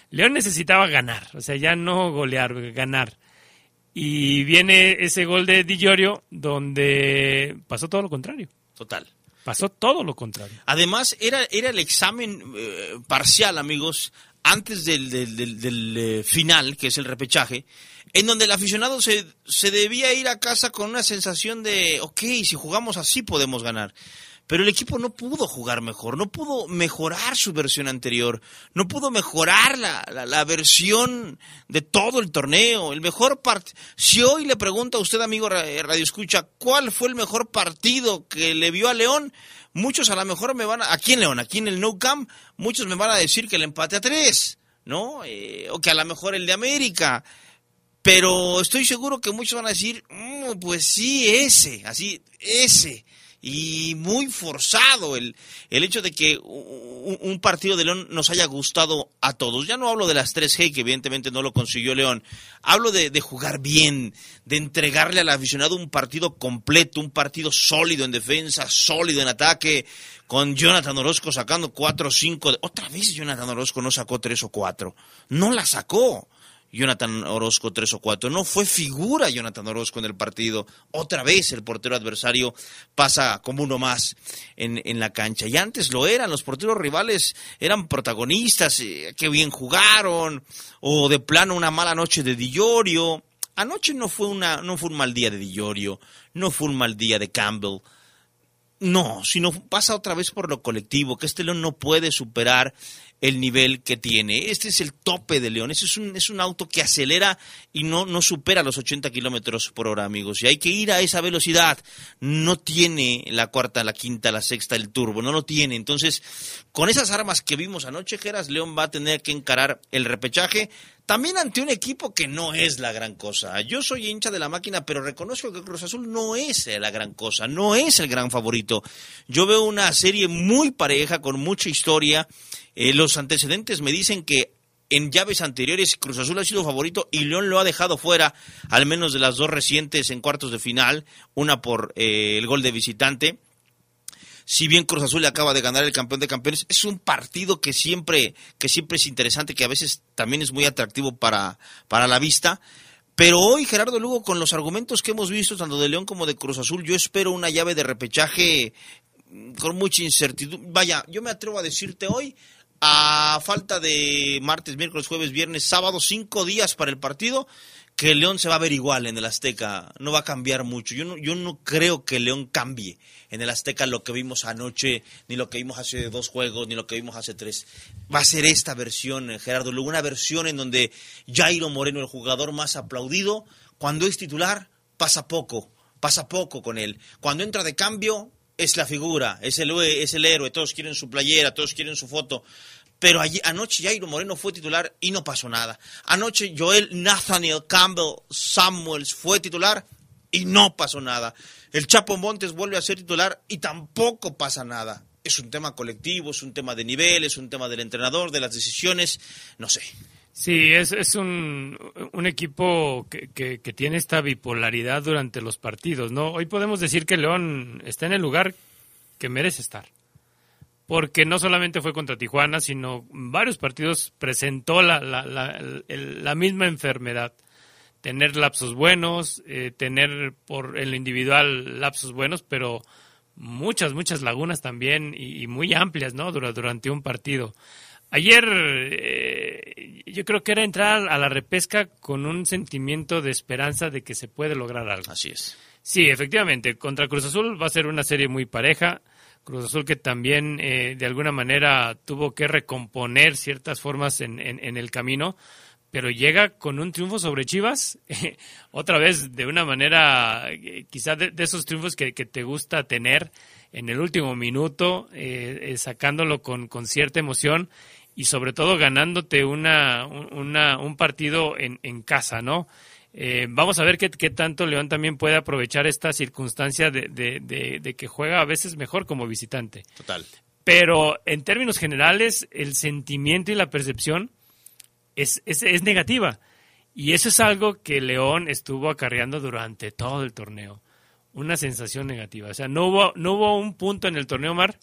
León necesitaba ganar, o sea, ya no golear, ganar. Y viene ese gol de Di Llorio donde pasó todo lo contrario. Total. Pasó todo lo contrario. Además, era, era el examen eh, parcial, amigos, antes del, del, del, eh, final, que es el repechaje, en donde el aficionado se, se debía ir a casa con una sensación de, ok, si jugamos así podemos ganar. Pero el equipo no pudo jugar mejor, no pudo mejorar su versión anterior, no pudo mejorar la, la, la versión de todo el torneo. El mejor partido. Si hoy le pregunta a usted, amigo Radio Escucha, ¿cuál fue el mejor partido que le vio a León? Muchos a lo mejor me van a. Aquí en León, aquí en el No Camp, muchos me van a decir que el empate a tres, ¿no? Eh, o que a lo mejor el de América. Pero estoy seguro que muchos van a decir, mm, pues sí, ese, así, ese y muy forzado el, el hecho de que un, partido de León nos haya gustado a todos. Ya no hablo de las 3G, que evidentemente no lo consiguió León. Hablo de, de jugar bien, de entregarle al aficionado un partido completo, un partido sólido en defensa, sólido en ataque, con Jonathan Orozco sacando 4 o 5. Otra vez Jonathan Orozco no sacó 3 o 4. No la sacó. Jonathan Orozco tres o cuatro. No fue figura Jonathan Orozco en el partido. Otra vez el portero adversario pasa como uno más en, en la cancha. Y antes lo eran, los porteros rivales eran protagonistas, eh, que bien jugaron, o de plano una mala noche de Dillorio. Anoche no fue, una, no fue un mal día de Dillorio, no fue un mal día de Campbell. No, sino pasa otra vez por lo colectivo, que este León no puede superar el nivel que tiene. Este es el tope de León. Este es un, es un auto que acelera y no, no supera los 80 kilómetros por hora, amigos. Y hay que ir a esa velocidad. No tiene la cuarta, la quinta, la sexta, el turbo. No lo tiene. Entonces, con esas armas que vimos anoche, Geras, León va a tener que encarar el repechaje. También ante un equipo que no es la gran cosa. Yo soy hincha de la máquina, pero reconozco que Cruz Azul no es la gran cosa, no es el gran favorito. Yo veo una serie muy pareja, con mucha historia. Eh, los antecedentes me dicen que en llaves anteriores Cruz Azul ha sido favorito y León lo ha dejado fuera, al menos de las dos recientes en cuartos de final, una por eh, el gol de visitante si bien Cruz Azul le acaba de ganar el campeón de campeones, es un partido que siempre, que siempre es interesante, que a veces también es muy atractivo para, para la vista. Pero hoy, Gerardo Lugo, con los argumentos que hemos visto, tanto de León como de Cruz Azul, yo espero una llave de repechaje con mucha incertidumbre. Vaya, yo me atrevo a decirte hoy, a falta de martes, miércoles, jueves, viernes, sábado, cinco días para el partido, que León se va a ver igual en el Azteca, no va a cambiar mucho. Yo no, yo no creo que León cambie en el Azteca lo que vimos anoche, ni lo que vimos hace dos juegos, ni lo que vimos hace tres. Va a ser esta versión, eh, Gerardo Lugo, una versión en donde Jairo Moreno, el jugador más aplaudido, cuando es titular, pasa poco, pasa poco con él. Cuando entra de cambio, es la figura, es el, es el héroe, todos quieren su playera, todos quieren su foto. Pero allí, anoche Jairo Moreno fue titular y no pasó nada. Anoche Joel Nathaniel Campbell Samuels fue titular y no pasó nada. El Chapo Montes vuelve a ser titular y tampoco pasa nada. Es un tema colectivo, es un tema de nivel, es un tema del entrenador, de las decisiones, no sé. Sí, es, es un, un equipo que, que, tiene esta bipolaridad durante los partidos, ¿no? Hoy podemos decir que León está en el lugar que merece estar porque no solamente fue contra Tijuana, sino varios partidos presentó la, la, la, misma enfermedad. Tener lapsos buenos, eh, tener por el individual lapsos buenos, pero muchas, muchas lagunas también y, y muy amplias, ¿no? Durante un partido. Ayer eh, yo creo que era entrar a la repesca con un sentimiento de esperanza de que se puede lograr algo. Así es. Sí, efectivamente, contra Cruz Azul va a ser una serie muy pareja. Cruz Azul que también eh, de alguna manera tuvo que recomponer ciertas formas en, en, en el camino, pero llega con un triunfo sobre Chivas, otra vez de una manera, eh, quizá de, de, esos triunfos que, que, te gusta tener en el último minuto, eh, eh, sacándolo con, con, cierta emoción y sobre todo ganándote una, una un partido en, en casa, ¿no? Eh, vamos a ver qué, qué, tanto León también puede aprovechar esta circunstancia de, de, de, de, que juega a veces mejor como visitante. Total. Pero en términos generales, el sentimiento y la percepción es, es, es negativa. Y eso es algo que León estuvo acarreando durante todo el torneo. Una sensación negativa. O sea, no hubo, no hubo un punto en el torneo, Mar,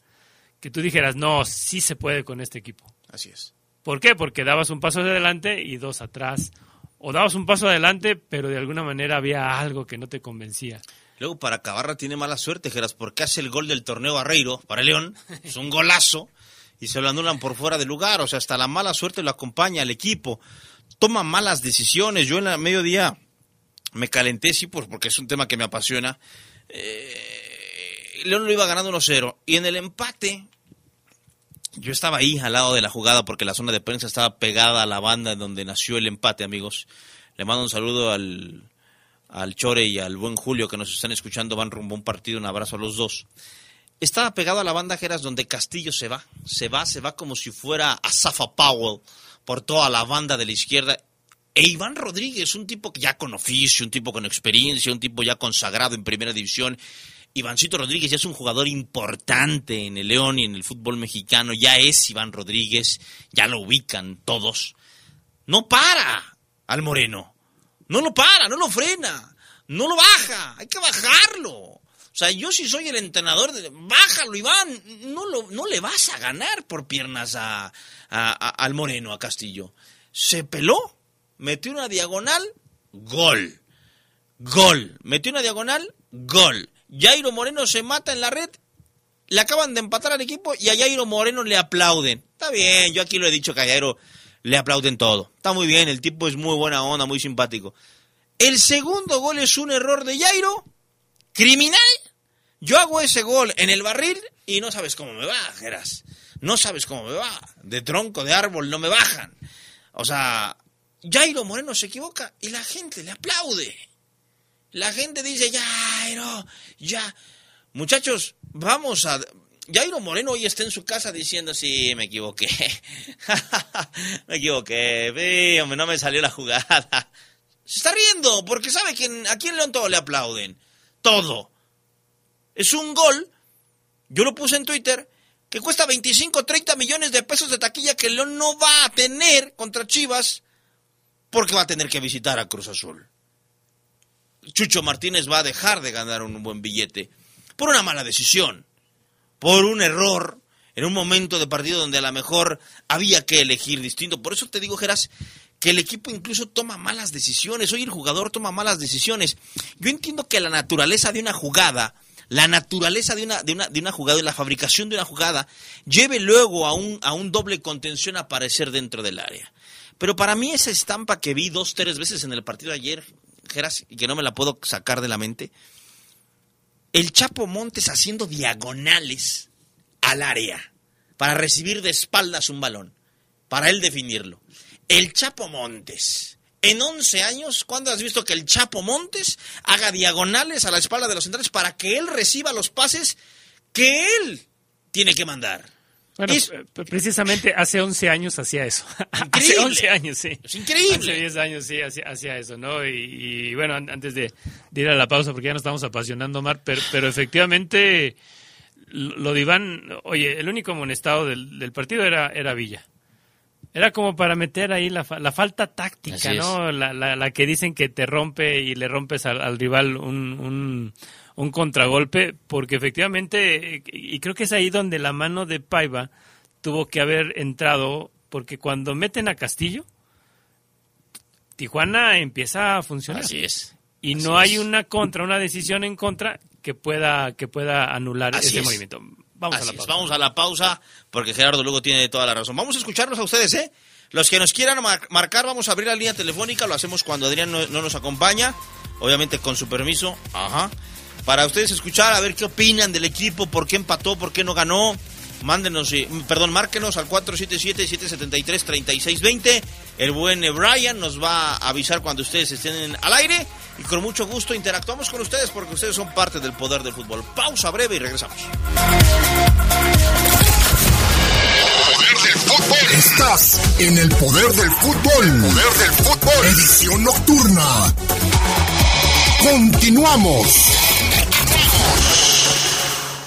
que tú dijeras, no, sí se puede con este equipo. Así es. ¿Por qué? Porque dabas un paso adelante y dos atrás o dabas un paso adelante, pero de alguna manera había algo que no te convencía. Luego para Cabarra tiene mala suerte, Geras, porque hace el gol del torneo Barreiro para León. Es un golazo y se lo anulan por fuera de lugar. O sea, hasta la mala suerte lo acompaña al equipo. Toma malas decisiones. Yo en la mediodía me calenté, sí, pues porque es un tema que me apasiona. Eh, León lo iba ganando 1-0. Y en el empate, yo estaba ahí al lado de la jugada porque la zona de prensa estaba pegada a la banda donde nació el empate, amigos. Le mando un saludo al, al Chore y al buen Julio que nos están escuchando. Van rumbo a un partido. Un abrazo a los dos. Estaba pegado a la banda Geras donde Castillo se va. Se va, se va como si fuera a Zafa Powell por toda la banda de la izquierda. E Iván Rodríguez, un tipo ya con oficio, un tipo con experiencia, un tipo ya consagrado en primera división. Ivancito Rodríguez ya es un jugador importante en el León y en el fútbol mexicano. Ya es Iván Rodríguez, ya lo ubican todos. No para al Moreno. No lo para, no lo frena, no lo baja. Hay que bajarlo. O sea, yo si soy el entrenador, de, bájalo, Iván. No, lo, no le vas a ganar por piernas a, al Moreno, a Castillo. Se peló metió una diagonal, gol. Gol. Metió una diagonal, gol. Jairo Moreno se mata en la red, le acaban de empatar al equipo y a Jairo Moreno le aplauden. Está bien, yo aquí lo he dicho que a Jairo le aplauden todo. Está muy bien, el tipo es muy buena onda, muy simpático. El segundo gol es un error de Jairo, criminal. Yo hago ese gol en el barril y no sabes cómo me va, Geras. No sabes cómo me va. De tronco, de árbol, no me bajan. O sea, Jairo Moreno se equivoca y la gente le aplaude. La gente dice, Jairo, ya. Muchachos, vamos a... Jairo Moreno hoy está en su casa diciendo, sí, me equivoqué. me equivoqué, hombre, no me salió la jugada. Se está riendo porque sabe que aquí en León todo le aplauden. Todo. Es un gol, yo lo puse en Twitter, que cuesta 25, 30 millones de pesos de taquilla que León no va a tener contra Chivas porque va a tener que visitar a Cruz Azul. Chucho Martínez va a dejar de ganar un buen billete por una mala decisión, por un error en un momento de partido donde a lo mejor había que elegir distinto. Por eso te digo, Geras, que el equipo incluso toma malas decisiones. Hoy el jugador toma malas decisiones. Yo entiendo que la naturaleza de una jugada, la naturaleza de una, de una, de una jugada y la fabricación de una jugada lleve luego a un, a un doble contención a aparecer dentro del área. Pero para mí esa estampa que vi dos, tres veces en el partido de ayer, Y que no me la puedo sacar de la mente, el Chapo Montes haciendo diagonales al área para recibir de espaldas un balón, para él definirlo. El Chapo Montes. En 11 años, ¿cuándo has visto que el Chapo Montes haga diagonales a la espalda de los centrales para que él reciba los pases que él tiene que mandar? Bueno, es, precisamente hace 11 años hacía eso. Hace 11 años, sí. Es increíble. Hace 10 años, sí, hacía, hacía eso, ¿no? Y, y bueno, antes de, de, ir a la pausa, porque ya nos estamos apasionando, Mar, pero, pero efectivamente, lo de Iván, oye, el único amonestado del, del partido era, era Villa. Era como para meter ahí la, la falta táctica, Así ¿no? La, la, la, que dicen que te rompe y le rompes al, al rival un, un, un, contragolpe, porque efectivamente, y creo que es ahí donde la mano de Paiva tuvo que haber entrado, porque cuando meten a Castillo, Tijuana empieza a funcionar. Así es. Y Así no hay es. una contra, una decisión en contra que pueda, que pueda anular Así ese es. movimiento. Vamos Así a la es, pausa. Vamos a la pausa porque Gerardo luego tiene toda la razón. Vamos a escucharlos a ustedes, ¿eh? Los que nos quieran mar- marcar, vamos a abrir la línea telefónica. Lo hacemos cuando Adrián no, no nos acompaña. Obviamente con su permiso. Ajá. Para ustedes escuchar, a ver qué opinan del equipo, por qué empató, por qué no ganó. Mándenos, eh, perdón, márquenos al 477-773-3620. El buen Brian nos va a avisar cuando ustedes estén al aire. Y con mucho gusto interactuamos con ustedes porque ustedes son parte del poder del fútbol. Pausa breve y regresamos. Estás en el poder del fútbol. Poder del fútbol. Edición nocturna. Continuamos.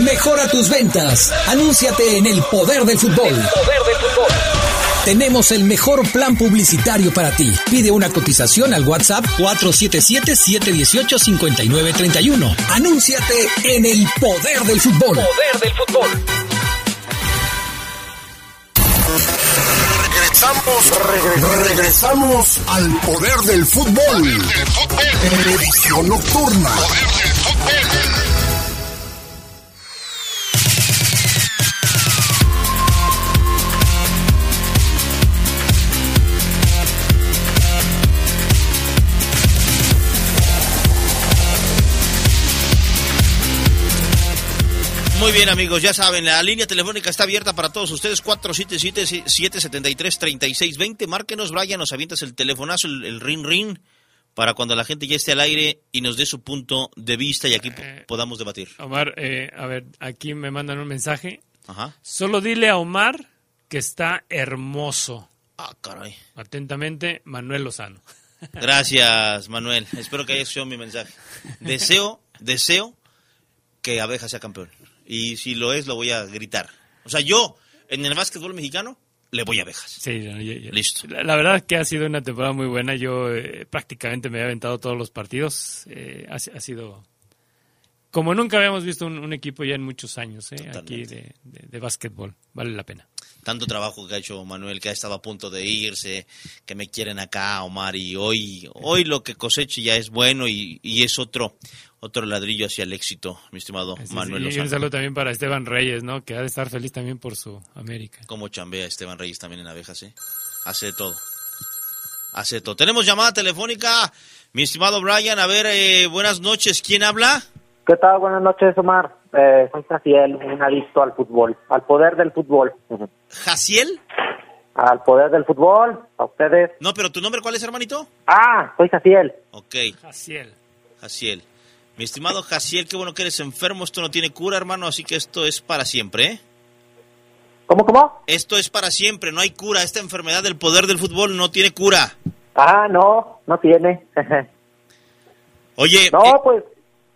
Mejora tus ventas. Anúnciate en el poder del fútbol. Tenemos el mejor plan publicitario para ti. Pide una cotización al WhatsApp 477-718-5931. Anúnciate en el poder del fútbol. Poder del fútbol. Regresamos, regresamos al poder del fútbol. Edición nocturna. Muy bien, amigos, ya saben, la línea telefónica está abierta para todos ustedes, 477-773-3620. Márquenos, Brian, nos avientas el telefonazo, el, el ring ring, para cuando la gente ya esté al aire y nos dé su punto de vista y aquí Eh, podamos debatir. Omar, eh, a ver, aquí me mandan un mensaje. Ajá. Solo dile a Omar que está hermoso. Ah, caray. Atentamente, Manuel Lozano. Gracias, Manuel. Espero que haya escuchado mi mensaje. Deseo, deseo que Abeja sea campeón. Y si lo es, lo voy a gritar. O sea, yo, en el básquetbol mexicano, le voy a Abejas. Sí. Listo. La, la verdad es que ha sido una temporada muy buena. Yo eh, prácticamente me he aventado todos los partidos. Eh, ha, ha sido como nunca habíamos visto un, un equipo ya en muchos años eh, aquí de, de, de básquetbol. Vale la pena. Tanto trabajo que ha hecho Manuel, que ha estado a punto de irse, que me quieren acá, Omar, y hoy, hoy lo que coseche ya es bueno y, y es otro, otro ladrillo hacia el éxito, mi estimado Sí, sí, Manuel y un saludo también para Esteban Reyes, ¿no? Que ha de estar feliz también por su América. Cómo chambea Esteban Reyes también en abejas, ¿eh? Hace de todo. Hace de todo. Tenemos llamada telefónica, mi estimado Brian. A ver, eh, buenas noches. ¿Quién habla? ¿Qué tal? Buenas noches, Omar. Eh, soy Jaciel, un adicto al fútbol, al poder del fútbol. ¿Jaciel? Al poder del fútbol, a ustedes. No, pero ¿tu nombre cuál es, hermanito? Ah, soy Jaciel. Ok. Jaciel. Jaciel. Mi estimado Jaciel, qué bueno que eres enfermo. Esto no tiene cura, hermano, así que esto es para siempre, ¿eh? ¿Cómo, cómo? Esto es para siempre, no hay cura. Esta enfermedad del poder del fútbol no tiene cura. Ah, no, no tiene. Oye, no, pues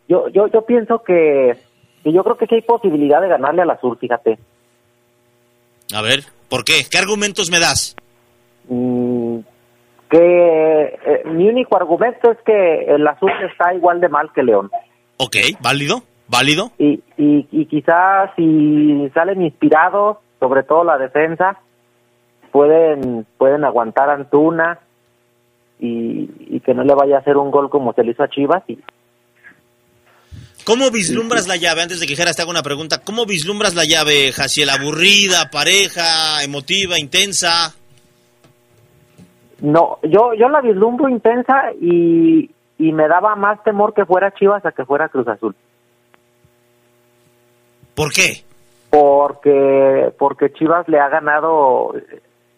yo, yo, yo pienso que, que yo creo que sí hay posibilidad de ganarle al azul, fíjate. a ver, ¿por qué? ¿Qué argumentos me das? Mm, que eh, mi único argumento es que el azul está igual de mal que León. Ok, válido, válido. Y, y, y quizás si salen inspirados, sobre todo la defensa, pueden pueden aguantar a Antuna y, y que no le vaya a hacer un gol como se le hizo a Chivas. Y, ¿Cómo vislumbras la llave? Antes de que Geras te haga una pregunta, ¿cómo vislumbras la llave, Jaciel? ¿Aburrida, pareja, emotiva, intensa? No, yo yo la vislumbro intensa y, y me daba más temor que fuera Chivas a que fuera Cruz Azul. ¿Por qué? Porque porque Chivas le ha ganado,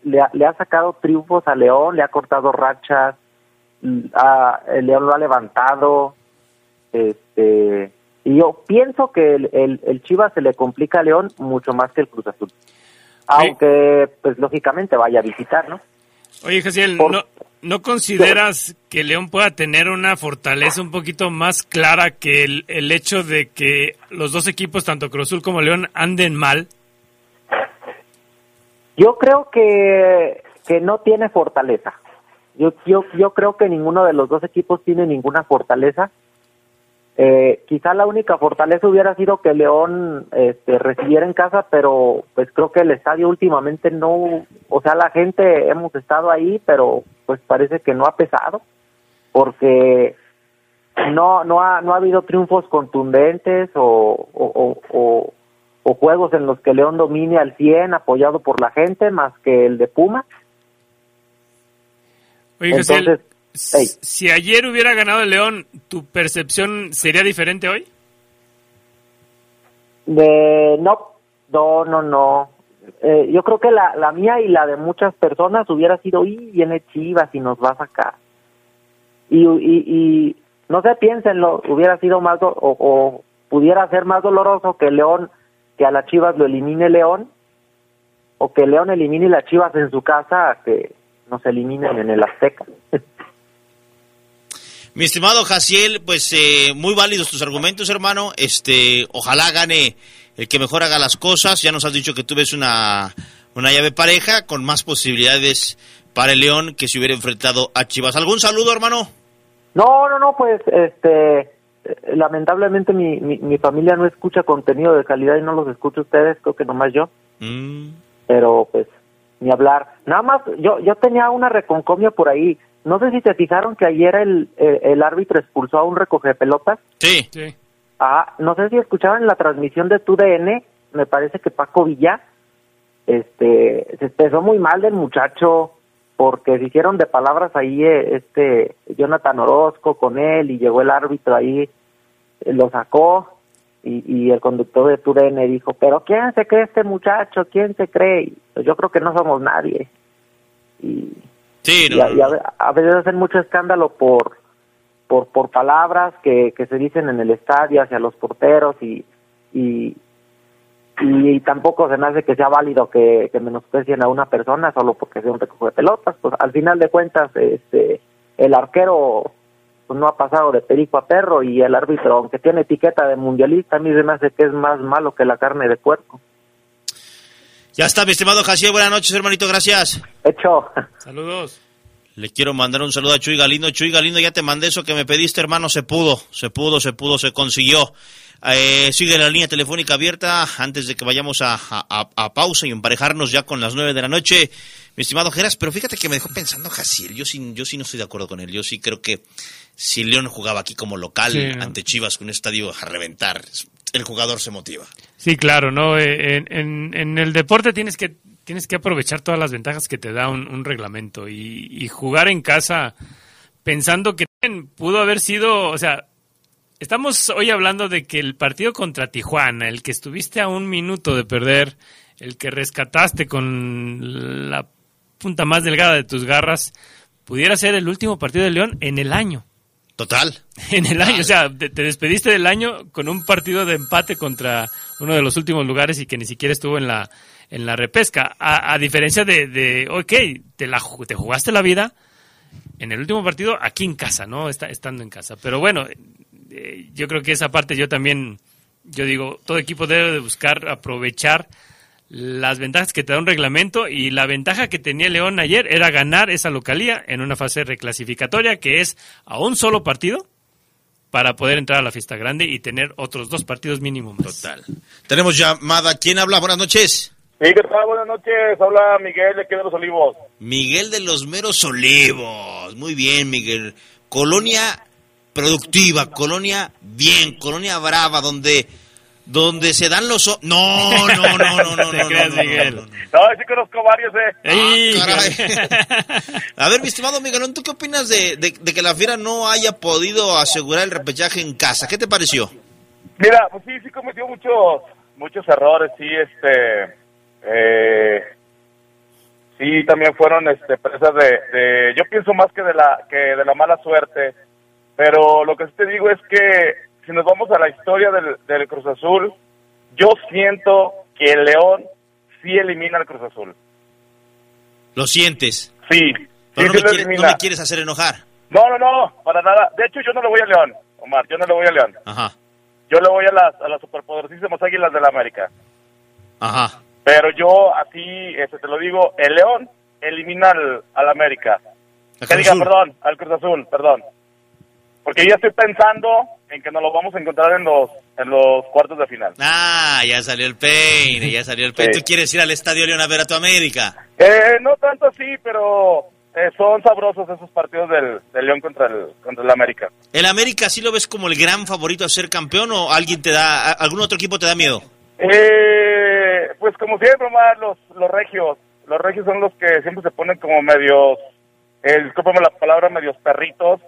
le ha, le ha sacado triunfos a León, le ha cortado rachas, a- el León lo ha levantado, este y yo pienso que el, el, el Chivas se le complica a León mucho más que el Cruz Azul. Aunque, pues lógicamente vaya a visitar, ¿no? Oye, Jaciel, ¿no, ¿no consideras que León pueda tener una fortaleza un poquito más clara que el, el hecho de que los dos equipos, tanto Cruz Azul como León, anden mal? Yo creo que, que no tiene fortaleza. Yo, yo, yo creo que ninguno de los dos equipos tiene ninguna fortaleza. Eh, quizá la única fortaleza hubiera sido que León este, recibiera en casa, pero pues creo que el estadio últimamente no, o sea, la gente hemos estado ahí, pero pues parece que no ha pesado, porque no no ha no ha habido triunfos contundentes o, o, o- o- o juegos en los que León domine al 100 apoyado por la gente más que el de Puma. Oye, Jaciel, Si ayer hubiera ganado el León, ¿tu percepción sería diferente hoy? De, no, no, no, no. Eh, yo creo que la, la mía y la de muchas personas hubiera sido, y viene Chivas y nos va a sacar. Y, y, y no sé, piénsenlo, hubiera sido más, o, o pudiera ser más doloroso que León, que a las Chivas lo elimine León, o que León elimine las Chivas en su casa, que nos eliminen en el Azteca. Mi estimado Jaciel, pues eh, muy válidos tus argumentos, hermano. Este, ojalá gane el que mejor haga las cosas. Ya nos has dicho que tú ves una, una llave pareja con más posibilidades para el León que si hubiera enfrentado a Chivas. ¿Algún saludo, hermano? No, no, no, pues este, eh, lamentablemente mi, mi, mi familia no escucha contenido de calidad y no los escucha ustedes, creo que nomás yo. Mm. Pero pues ni hablar. Nada más, yo, yo tenía una reconcomia por ahí. No sé si te fijaron que ayer el, el, el árbitro expulsó a un recoge pelotas. Sí. Sí. Ah, no sé si escuchaban en la transmisión de TUDN, me parece que Paco Villa, este, se expresó muy mal del muchacho porque se hicieron de palabras ahí, eh, este, Jonathan Orozco con él y llegó el árbitro ahí, eh, lo sacó y, y el conductor de TUDN dijo, pero ¿quién se cree este muchacho? ¿Quién se cree? Y, pues, yo creo que no somos nadie. Y, Sí, y a, y a a veces hacen mucho escándalo por por por palabras que, que se dicen en el estadio hacia los porteros y y, y tampoco se me hace que sea válido que, que menosprecien a una persona solo porque sea un recoge de pelotas. Pues al final de cuentas este el arquero pues, no ha pasado de perico a perro y el árbitro aunque tiene etiqueta de mundialista a mí se me hace que es más malo que la carne de puerco Ya está, mi estimado Jaciel. Buenas noches, hermanito. Gracias. hecho Saludos. Le quiero mandar un saludo a Chuy Galindo. Chuy Galindo, ya te mandé eso que me pediste, hermano. Se pudo, se pudo, se pudo, se consiguió. Eh, sigue la línea telefónica abierta antes de que vayamos a, a- a pausa y emparejarnos ya con las nueve de la noche. Mi estimado Geras, pero fíjate que me dejó pensando Jaciel. Yo sí, yo sí no estoy de acuerdo con él. Yo sí creo que si León jugaba aquí como local ante Chivas con un estadio a reventar, el jugador se motiva. Sí, claro, ¿no? Eh, En, en- en el deporte tienes que, tienes que aprovechar todas las ventajas que te da un, un reglamento y, y jugar en casa pensando que pudo haber sido, o sea, estamos hoy hablando de que el partido contra Tijuana, el que estuviste a un minuto de perder, el que rescataste con la punta más delgada de tus garras, pudiera ser el último partido de León en el año. Total. En el año, o sea, te, te despediste del año con un partido de empate contra uno de los últimos lugares y que ni siquiera estuvo en la en la repesca. A, a diferencia de, de, ok, te, la, te jugaste la vida en el último partido aquí en casa, ¿no? Está, estando en casa. Pero bueno, eh, yo creo que esa parte yo también, yo digo, todo equipo debe de buscar aprovechar las ventajas que te da un reglamento y la ventaja que tenía León ayer era ganar esa localía en una fase reclasificatoria que es a un solo partido para poder entrar a la fiesta grande y tener otros dos partidos mínimo. Total. Tenemos llamada. ¿Quién habla? Buenas noches. Sí, ¿qué tal? Buenas noches. Habla Miguel de aquí de los Olivos. Miguel de los Meros Olivos. Muy bien, Miguel. Colonia productiva, colonia bien, colonia brava, donde donde se dan los... No, no, no, no, no, no, no, creas, no, no, Miguel. no, no. No, sí conozco varios, eh. Ah, caray. A ver, mi estimado Miguelón, ¿tú qué opinas de, de- de que la Fiera no haya podido asegurar el repechaje en casa? ¿Qué te pareció? Mira, pues sí, sí cometió muchos, muchos errores, sí, este, eh, sí, también fueron, este, presas de, de- yo pienso más que de la, que de la mala suerte, pero lo que sí te digo es que si nos vamos a la historia del, del Cruz Azul, yo siento que el León sí elimina al Cruz Azul. ¿Lo sientes? Sí, Pero no, sí, sí me lo quieres, no me quieres hacer enojar. No, no, no, para nada. De hecho, yo no le voy a León, Omar, yo no le voy a León. Ajá, Yo le voy a las, a las superpoderosísimas águilas de la América. ajá. Pero yo, así, este, te lo digo, el León elimina al, al América. Que diga, perdón, al Cruz Azul, perdón. Porque ya estoy pensando en que nos lo vamos a encontrar en los, en los cuartos de final. Ah, ya salió el peine, ya salió el peine. Sí. ¿Tú quieres ir al Estadio León a ver a tu América? Eh, no tanto así, pero eh, son sabrosos esos partidos del, del León contra el, contra el América. ¿El América sí lo ves como el gran favorito a ser campeón o alguien te da, algún otro equipo te da miedo? Eh, pues como siempre, Omar, los, los regios. Los regios son los que siempre se ponen como medios, eh, discúlpame la palabra, medios perritos.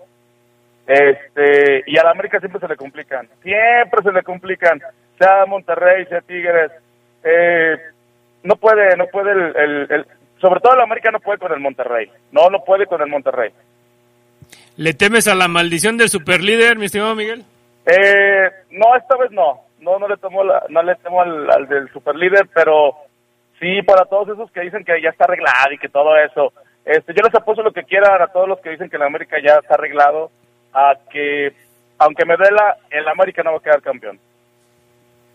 Este, y a la América siempre se le complican. Siempre se le complican. sea Monterrey, sea Tigres, eh, no puede, no puede el, el, el, sobre todo el América no puede con el Monterrey, no, no puede con el Monterrey. ¿Le temes a la maldición del superlíder, mi estimado Miguel? Eh, no, esta vez no, no, no le temo, la, no le temo al, al del superlíder, pero sí para todos esos que dicen que ya está arreglado y que todo eso. Este, yo les apuesto lo que quieran a todos los que dicen que el América ya está arreglado, a que aunque me duela, el América no va a quedar campeón.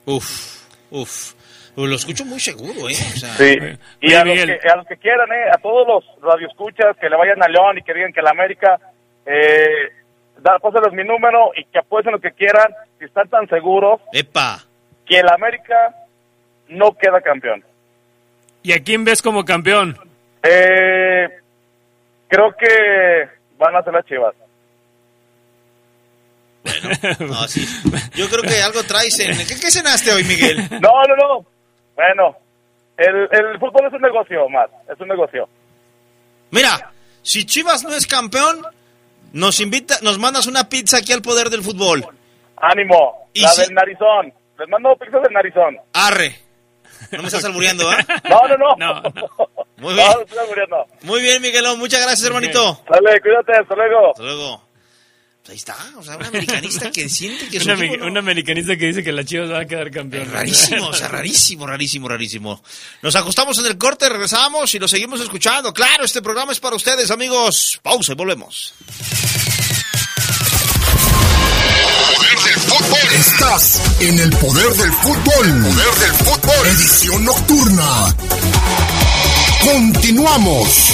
Uf, uf. Lo escucho muy seguro, ¿eh? O sea, Sí, y a los, que, a los que quieran, ¿eh? a todos los radioescuchas que le vayan a León y que digan que el América, eh, da, pásenles mi número y que apuesten lo que quieran, si están tan seguros ¡Epa! que el América no queda campeón. ¿Y a quién ves como campeón? Eh, creo que van a ser las chivas. No, sí. Yo creo que algo traes en... ¿Qué, qué cenaste hoy, Miguel? No, no, no. Bueno, el, el fútbol es un negocio, más. Es un negocio. Mira, si Chivas no es campeón, nos invita, nos mandas una pizza aquí al poder del fútbol. Ánimo, ¿Y la si- del narizón. Les mando pizza del narizón. Arre. No me estás albureando, ¿eh? No, no, no. Muy bien. No, no estoy. Muy bien, Miguelón. Muchas gracias, hermanito. Dale, cuídate, hasta luego. Hasta luego. Pues ahí está, o sea, un americanista que siente que su Un, equipo no- un americanista que dice que las chivas van a quedar campeones. Rarísimo, o sea, rarísimo, rarísimo, rarísimo. Nos acostamos en el corte, regresamos y lo seguimos escuchando. Claro, este programa es para ustedes, amigos. Pausa y volvemos. Estás en el poder del fútbol. Poder del fútbol. Edición nocturna. Continuamos.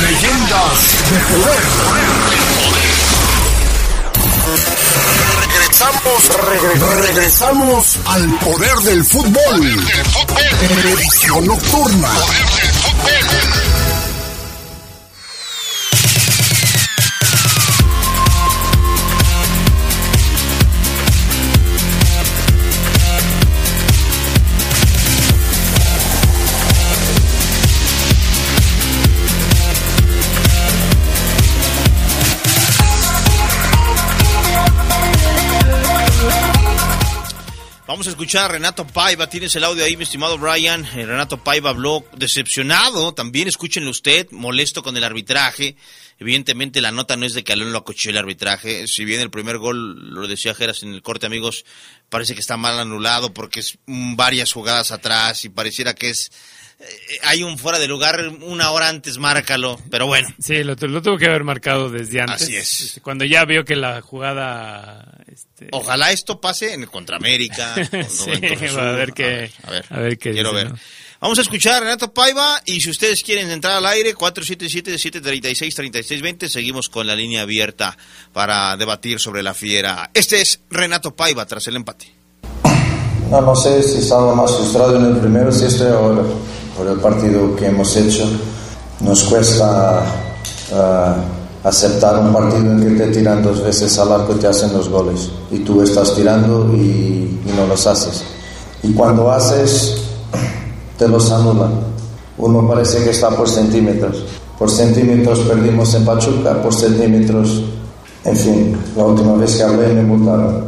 Leyendas de poder. Regresamos, regre- regresamos al poder del fútbol. Edición nocturna. Escuchar a Renato Paiva. Tienes el audio ahí, mi estimado Brian. Eh, Renato Paiva habló decepcionado. También escúchenlo usted, molesto con el arbitraje. Evidentemente la nota no es de que Alonso lo acochó el arbitraje. Si bien el primer gol, lo decía Geras en el corte, amigos, parece que está mal anulado porque es varias jugadas atrás y pareciera que es... eh, hay un fuera de lugar una hora antes, márcalo. Pero bueno, Sí, lo, tu- lo tuvo que haber marcado desde antes. Así es. Este, Cuando ya vio que la jugada... este, Ojalá esto pase en el contra América. Sí, Azul. a ver qué- A ver, a ver qué quiero dice, ver. ¿no? Vamos a escuchar a Renato Paiva y si ustedes quieren entrar al aire, 477-736-3620, seguimos con la línea abierta para debatir sobre la fiera. Este es Renato Paiva tras el empate. No, no sé si estaba más frustrado en el primero, si estoy ahora, por el partido que hemos hecho. Nos cuesta ah, aceptar un partido en que te tiran dos veces al arco y te hacen los goles. Y tú estás tirando y, y no los haces. Y cuando haces, te los anulan. Uno parece que está por centímetros. Por centímetros perdimos en Pachuca, por centímetros, en fin, la última vez que hablé me multaron.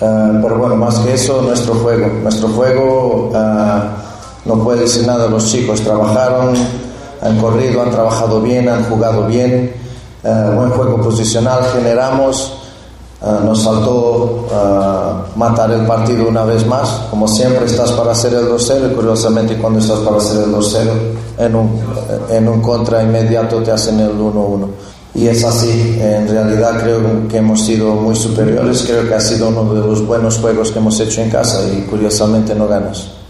Ah, pero bueno, más que eso, nuestro juego. Nuestro juego ah, no puede decir nada. Los chicos trabajaron, han corrido, han trabajado bien, han jugado bien. Ah, buen juego posicional, generamos. Ah, nos faltó ah, matar el partido una vez más. Como siempre, estás para hacer el 2-0 y curiosamente cuando estás para hacer el 2-0, en un, en un contra inmediato te hacen el 1-1. Y es así, en realidad creo que hemos sido muy superiores, creo que ha sido uno de los buenos juegos que hemos hecho en casa y curiosamente no ganas.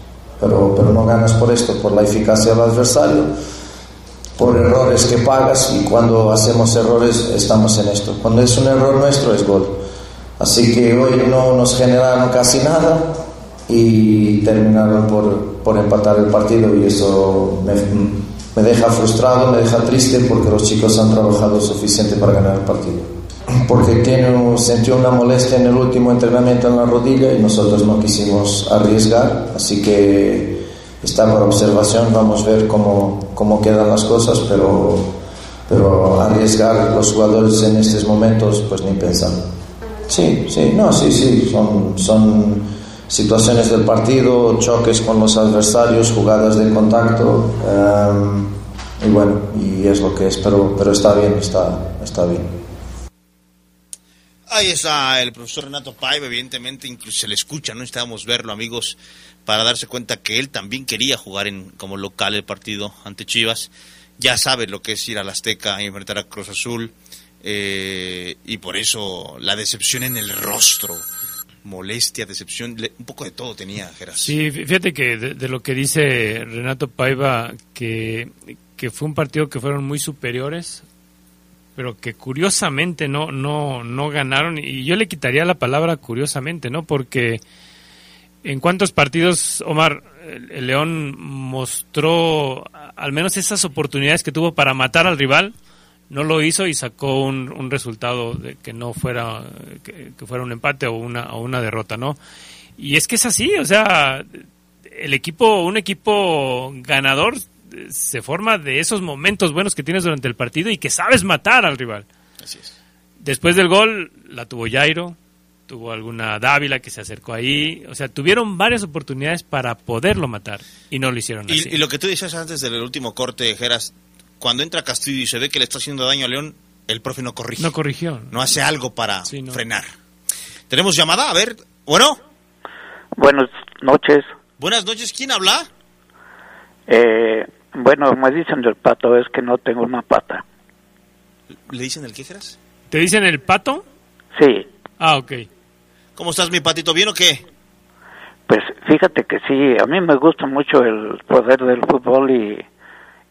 Pero, pero no ganas por esto, por la eficacia del adversario, por errores que pagas y cuando hacemos errores estamos en esto. Cuando es un error nuestro es gol. Así que hoy no nos generaron casi nada y terminaron por, por empatar el partido y eso me, me deja frustrado, me deja triste porque los chicos han trabajado suficiente para ganar el partido. Porque tiene, sentió una molestia en el último entrenamiento en la rodilla y nosotros no quisimos arriesgar, así que está por observación, vamos a ver cómo, cómo quedan las cosas, pero, pero arriesgar los jugadores en estos momentos, pues ni pensar. Sí, sí, no, sí, sí, son, son situaciones del partido, choques con los adversarios, jugadas de contacto, em, y bueno, y es lo que es, pero, pero está bien, está, está bien. Ahí está el profesor Renato Paiva, evidentemente, incluso se le escucha, no necesitábamos verlo, amigos, para darse cuenta que él también quería jugar en, como local el partido ante Chivas. Ya sabe lo que es ir a la Azteca y enfrentar a Cruz Azul. Eh, y por eso la decepción en el rostro, molestia, decepción, un poco de todo tenía Geras. Sí, fíjate que de, lo que dice Renato Paiva, que, que fue un partido que fueron muy superiores, pero que curiosamente no, no, no ganaron, y yo le quitaría la palabra curiosamente, ¿no? Porque en cuántos partidos, Omar, el León mostró al menos esas oportunidades que tuvo para matar al rival, no lo hizo y sacó un, un resultado de que no fuera que, fuera un empate o una o una derrota no y es que es así o sea el equipo un equipo ganador se forma de esos momentos buenos que tienes durante el partido y que sabes matar al rival así es después del gol la tuvo Jairo tuvo alguna Dávila que se acercó ahí o sea tuvieron varias oportunidades para poderlo matar y no lo hicieron y, así y lo que tú decías antes del último corte Geras cuando entra Castillo y se ve que le está haciendo daño a León, el profe no corrige. No corrigió. No hace algo para frenar. Tenemos llamada, a ver, bueno. Buenas noches. Buenas noches, ¿quién habla? Eh, bueno, me dicen del pato, es que no tengo una pata. ¿Le dicen el qué, Geras? ¿Te dicen el pato? Sí. Ah, ok. ¿Cómo estás, mi patito? ¿Bien o qué? Pues fíjate que sí, a mí me gusta mucho el poder del fútbol y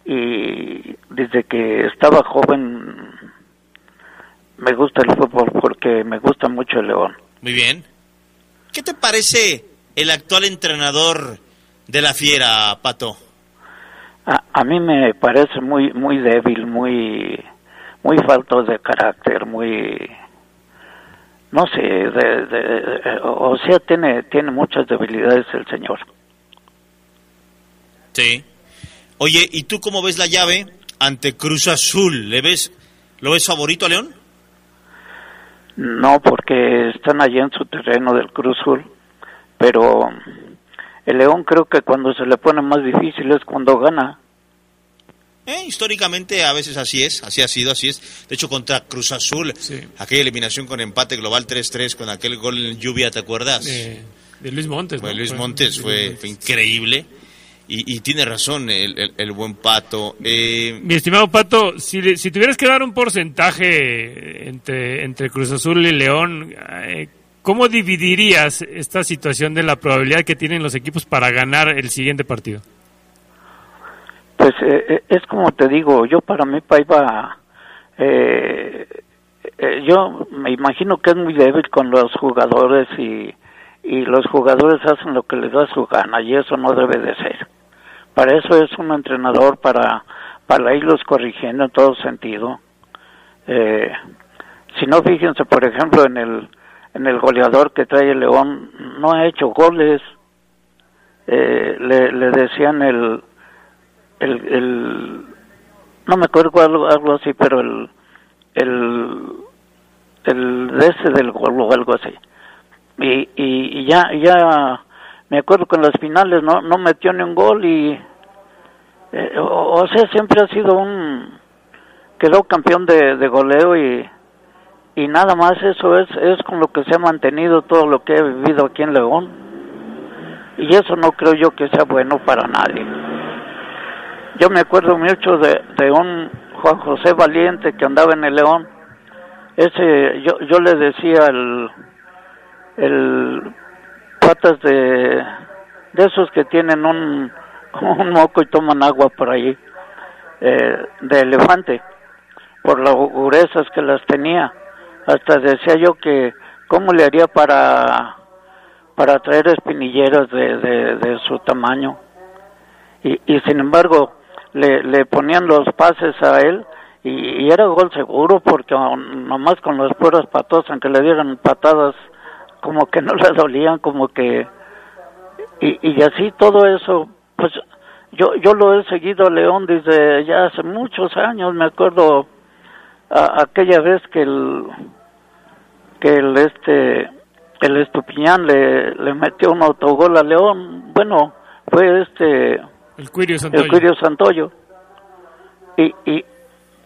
y desde que estaba joven me gusta el fútbol porque me gusta mucho el León. Muy bien. ¿Qué te parece el actual entrenador de la Fiera, Pato? A, a mí me parece muy muy débil, muy muy falto de carácter, muy no sé, de, o sea, tiene tiene muchas debilidades el señor. Sí. Oye, ¿y tú cómo ves la llave ante Cruz Azul? ¿Le ves, ¿Lo ves favorito a León? No, porque están allí en su terreno del Cruz Azul, pero el León creo que cuando se le pone más difícil es cuando gana. Eh, históricamente a veces así es, así ha sido, así es. De hecho, contra Cruz Azul, aquella eliminación con empate global 3-3 con aquel gol en lluvia, ¿te acuerdas? De, Luis Montes. Bueno, Luis Montes fue, fue increíble. Y, tiene razón el, buen Pato. Eh, Mi estimado Pato, si, si tuvieras que dar un porcentaje entre, entre Cruz Azul y León, eh, ¿cómo dividirías esta situación de la probabilidad que tienen los equipos para ganar el siguiente partido? Pues eh, es como te digo, yo para mí Paiva, yo me imagino que es muy débil con los jugadores y, y los jugadores hacen lo que les da su gana y eso no debe de ser. Para eso es un entrenador, para, para irlos corrigiendo en todo sentido. Eh, si no, fíjense, por ejemplo, en el, en el goleador que trae León, no ha hecho goles. Eh, le, decían el, el, el, no me acuerdo algo, algo así, pero el, el, el de ese del gol o algo así. Y, y, y ya, ya me acuerdo que en las finales no, no metió ni un gol y, eh, o, sea, siempre ha sido un, quedó campeón de, de goleo y, y nada más eso es, es con lo que se ha mantenido todo lo que he vivido aquí en León. Y eso no creo yo que sea bueno para nadie. Yo me acuerdo mucho de, de un Juan José Valiente que andaba en el León. Ese, yo, yo le decía el, el patas de, de esos que tienen un, un moco y toman agua por ahí, eh, de elefante, por las gruesas que las tenía. Hasta decía yo que cómo le haría para para traer espinilleras de, de, su tamaño y, y sin embargo le, le ponían los pases a él y, y era gol seguro porque nomás con las puras patos aunque le dieran patadas como que no le dolían como que y, y así todo eso pues yo yo lo he seguido a León desde ya hace muchos años me acuerdo a, aquella vez que el que el este el Estupiñán le, le metió un autogol a León bueno fue este el Cuirio Santoyo, el Cuirio Santoyo. y y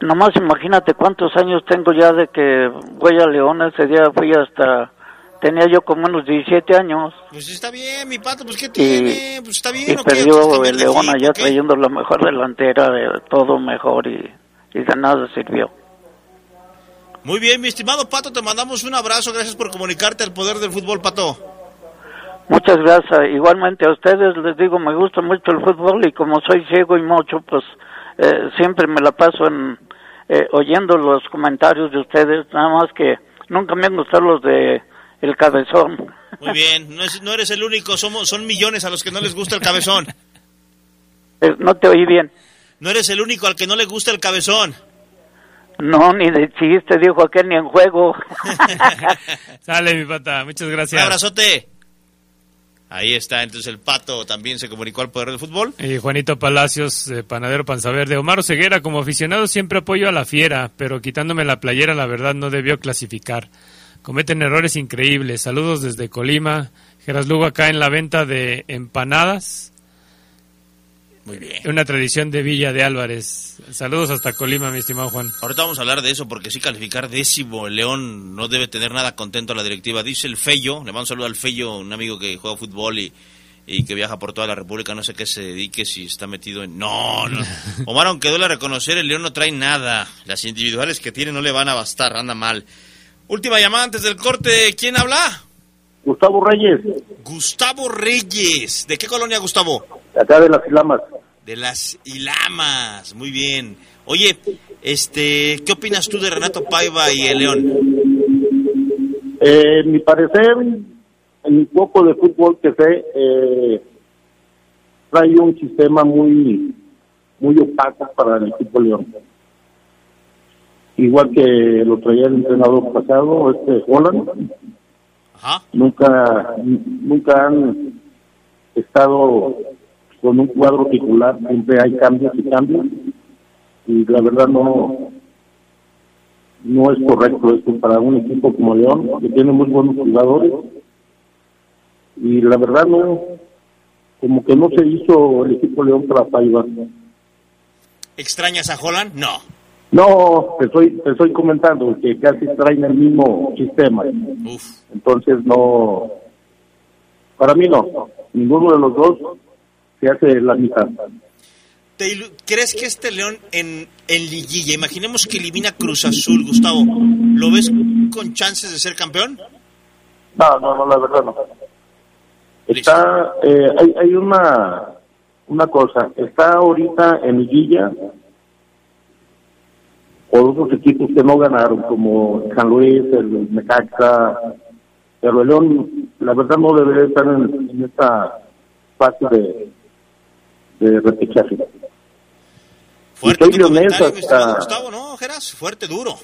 nomás imagínate cuántos años tengo ya de que voy a León ese día fui hasta tenía yo como unos 17 años Pues está bien, mi pato, pues qué y, tiene, pues está bien. y perdió ¿Quieres cambiar el León allá trayendo la mejor delantera de todo mejor y, y de nada sirvió. Muy bien, mi estimado Pato, te mandamos un abrazo. Gracias por comunicarte al poder del fútbol, Pato. Muchas gracias. Igualmente a ustedes les digo, me gusta mucho el fútbol y como soy ciego y mucho, pues eh, siempre me la paso en, eh, oyendo los comentarios de ustedes, nada más que nunca me han gustado los de el cabezón. Muy bien, no, es- no eres el único, somos, son millones a los que no les gusta el cabezón. Eh, no te oí bien. No eres el único al que no le gusta el cabezón. No, ni de chiste, dijo aquel, ni en juego. Sale, mi pata. Muchas gracias. Un abrazote. Ahí está, entonces el Pato también se comunicó al poder del fútbol. Y Juanito Palacios, eh, panadero panza verde. Omar Ceguera, como aficionado siempre apoyo a la fiera, pero quitándome la playera, la verdad no debió clasificar. Cometen errores increíbles. Saludos desde Colima. Geras Lugo acá en la venta de empanadas. Muy bien. Una tradición de Villa de Álvarez. Saludos hasta Colima, mi estimado Juan. Ahorita vamos a hablar de eso porque sí calificar décimo el León no debe tener nada contento a la directiva. Dice el Fello, le mando un saludo al Fello, un amigo que juega fútbol y, y que viaja por toda la República, no sé qué se dedique, si está metido en... No, no. Omar, aunque duele reconocer, el León no trae nada. Las individuales que tiene no le van a bastar, anda mal. Última llamada antes del corte, ¿quién habla? Gustavo Reyes, Gustavo Reyes. ¿De qué colonia, Gustavo? Acá de las Ilamas. De las Ilamas, muy bien. Oye, este, ¿qué opinas tú de Renato Paiva y el León? Eh, mi parecer, en mi poco de fútbol que sé, eh, trae un sistema muy muy opaco para el equipo León. Igual que lo traía el entrenador pasado, este Holland. Nunca, nunca han estado con un cuadro titular, siempre hay cambios y cambios. Y la verdad no, no es correcto esto para un equipo como León, que tiene muy buenos jugadores. Y la verdad no, como que no se hizo el equipo León para Paiva. ¿Extrañas a Holland? No. No, te estoy, te estoy comentando que casi traen el mismo sistema. Entonces no, para mí no, ninguno de los dos se hace la mitad. ¿Te ilu- ¿Crees que este León en, en liguilla, imaginemos que elimina Cruz Azul, Gustavo, ¿lo ves con chances de ser campeón? No, no, no, la verdad no. Está, eh, hay, hay una, una cosa, está ahorita en liguilla por otros equipos que no ganaron, como San Luis, el Necaxa, pero el León, la verdad no debería estar en, en esta fase de, de repechaje. Fuerte y tu soy mi estimado hasta, Gustavo, ¿no, Geras? Fuerte, duro,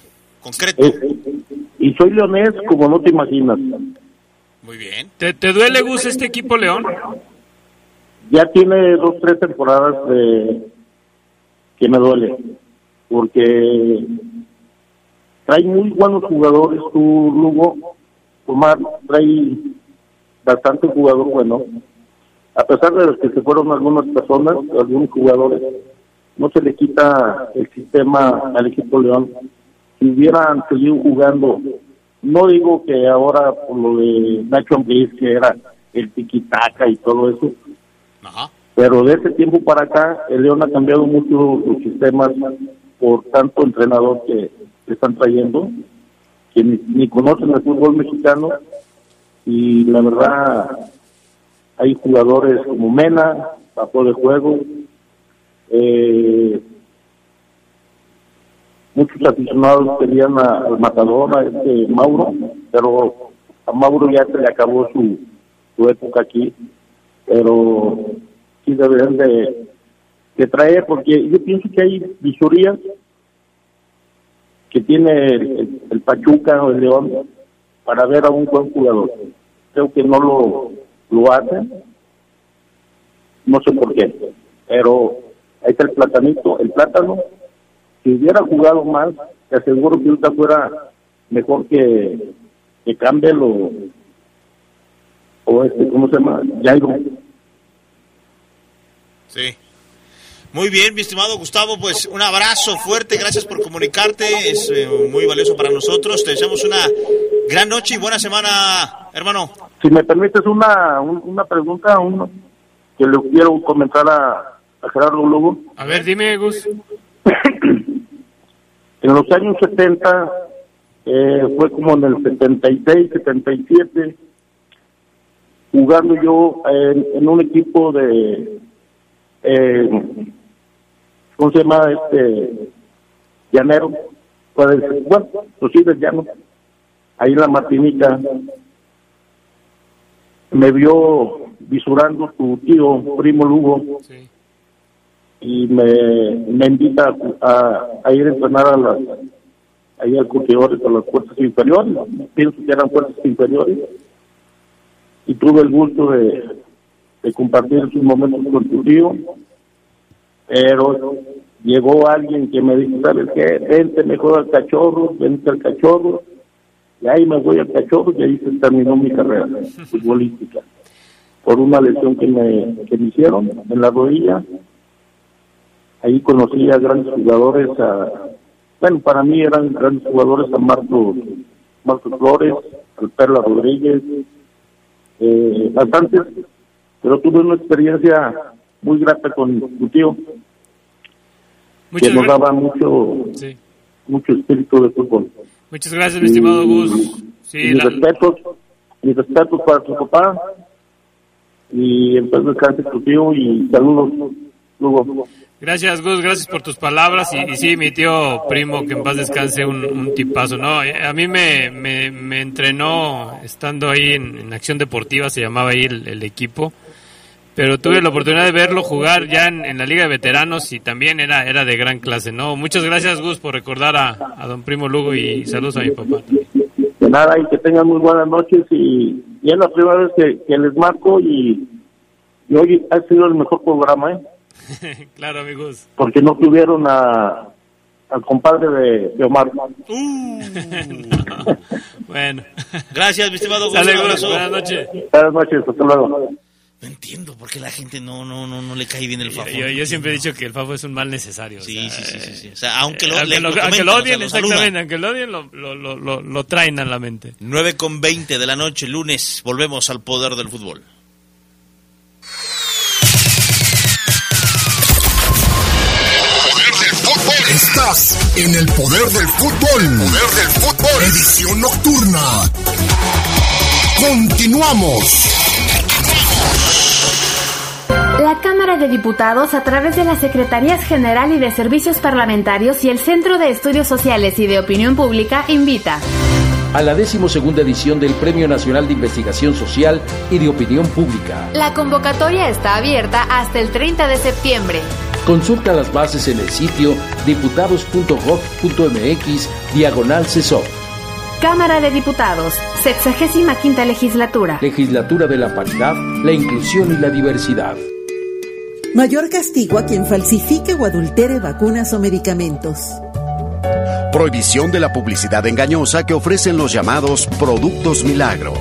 concreto. es- y soy leonés como no te imaginas. Muy bien. ¿Te, te duele, Gus, este equipo León? ya tiene dos tres temporadas de que me duele porque trae muy buenos jugadores tu Lugo Omar trae bastante jugador bueno a pesar de los que se fueron algunas personas algunos jugadores no se le quita el sistema al equipo León. Si hubieran seguido jugando no digo que ahora por lo de Nacho Ambriz que era el tiquitaca y todo eso pero de ese tiempo para acá, el León ha cambiado mucho los sistemas por tanto entrenador que, que están trayendo, que ni, ni conocen el fútbol mexicano y la verdad hay jugadores como Mena, papó de juego, eh, muchos aficionados querían al matador, a este Mauro, pero a Mauro ya se le acabó su, su época aquí, pero sí deberían de, de traer, porque yo pienso que hay visorías que tiene el, el Pachuca o el León para ver a un buen jugador. Creo que no lo, lo hacen, no sé por qué, pero ahí está el platanito, el plátano, si hubiera jugado más, te aseguro que ahorita fuera mejor que, que Campbell o, o este, ¿cómo se llama? Jairo. Sí. Muy bien, mi estimado Gustavo, pues un abrazo fuerte, gracias por comunicarte, es eh, muy valioso para nosotros. Te deseamos una gran noche y buena semana, hermano. Si me permites una, un- una pregunta, un, que le quiero comentar a, a Gerardo Lugo. A ver, dime, Gus. En los años 70, eh, fue como en el 76, 77, jugando yo en, en un equipo de, eh, ¿cómo se llama? Este, llanero, pues, bueno, pues sí, del llano, ahí en la Martinica, me vio visurando tu tío, primo Lugo, y me, me invita a, a ir a entrenar a las ahí al curtidores, a las fuerzas inferiores, pienso que eran fuerzas inferiores, y tuve el gusto de, de compartir sus momentos con tu tío, pero llegó alguien que me dijo, ¿sabes qué? Vente mejor al cachorro, vente al cachorro, y ahí me voy al cachorro y ahí se terminó mi carrera futbolística, por una lesión que me, que me hicieron en la rodilla, ahí conocí a grandes jugadores, a, bueno, para mí eran grandes jugadores a Marcos, Marcos Flores, al Perla Rodríguez, eh, bastantes, pero tuve una experiencia muy grata con tu tío, Muchas que nos daba mucho, Sí. mucho espíritu de fútbol. Muchas gracias, mi estimado Gus. Sí, mis la- respetos, mis respetos para tu papá, y entonces descanse tu tío y saludos, Lugo. Gracias, Gus, gracias por tus palabras. Y, y sí, mi tío primo, que en paz descanse, un, un tipazo. No, eh, a mí me, me, me entrenó estando ahí en, en Acción Deportiva, se llamaba ahí el, el equipo. Pero tuve la oportunidad de verlo jugar ya en, en la Liga de Veteranos y también era, era de gran clase. No, muchas gracias, Gus, por recordar a, a don Primo Lugo y saludos a mi papá. De nada, y que tengan muy buenas noches. Y, y es la primera vez que, que les marco y, y hoy ha sido el mejor programa, ¿eh? claro, amigos. porque no tuvieron a, al compadre de, de Omar. Bueno. Gracias, mi estimado Gus, buenas noches. Buenas noches, hasta luego. No entiendo por qué la gente no, no, no, no le cae bien el Fafo. Yo, yo siempre he dicho que el Fafo es un mal necesario. o Sí, sea, sí, sí, sí, eh, sí. O sea, aunque lo, aunque le- lo, lo aunque comentan, lo o sea, odien, lo exactamente, aunque lo odien, lo, lo, lo, lo, lo traen a la mente. 9 con 20 de la noche, lunes, volvemos al poder del fútbol. Estás en el poder del fútbol. Poder del fútbol. Edición nocturna. Continuamos. La Cámara de Diputados, a través de las Secretarías General y de Servicios Parlamentarios y el Centro de Estudios Sociales y de Opinión Pública, invita a la decimosegunda edición del Premio Nacional de Investigación Social y de Opinión Pública. La convocatoria está abierta hasta el 30 de septiembre. Consulta las bases en el sitio diputados.gov.mx diagonal CESOP. Cámara de Diputados, 65 legislatura. Legislatura de la Paridad, la Inclusión y la Diversidad. Mayor castigo a quien falsifique o adultere vacunas o medicamentos. Prohibición de la publicidad engañosa que ofrecen los llamados productos milagro.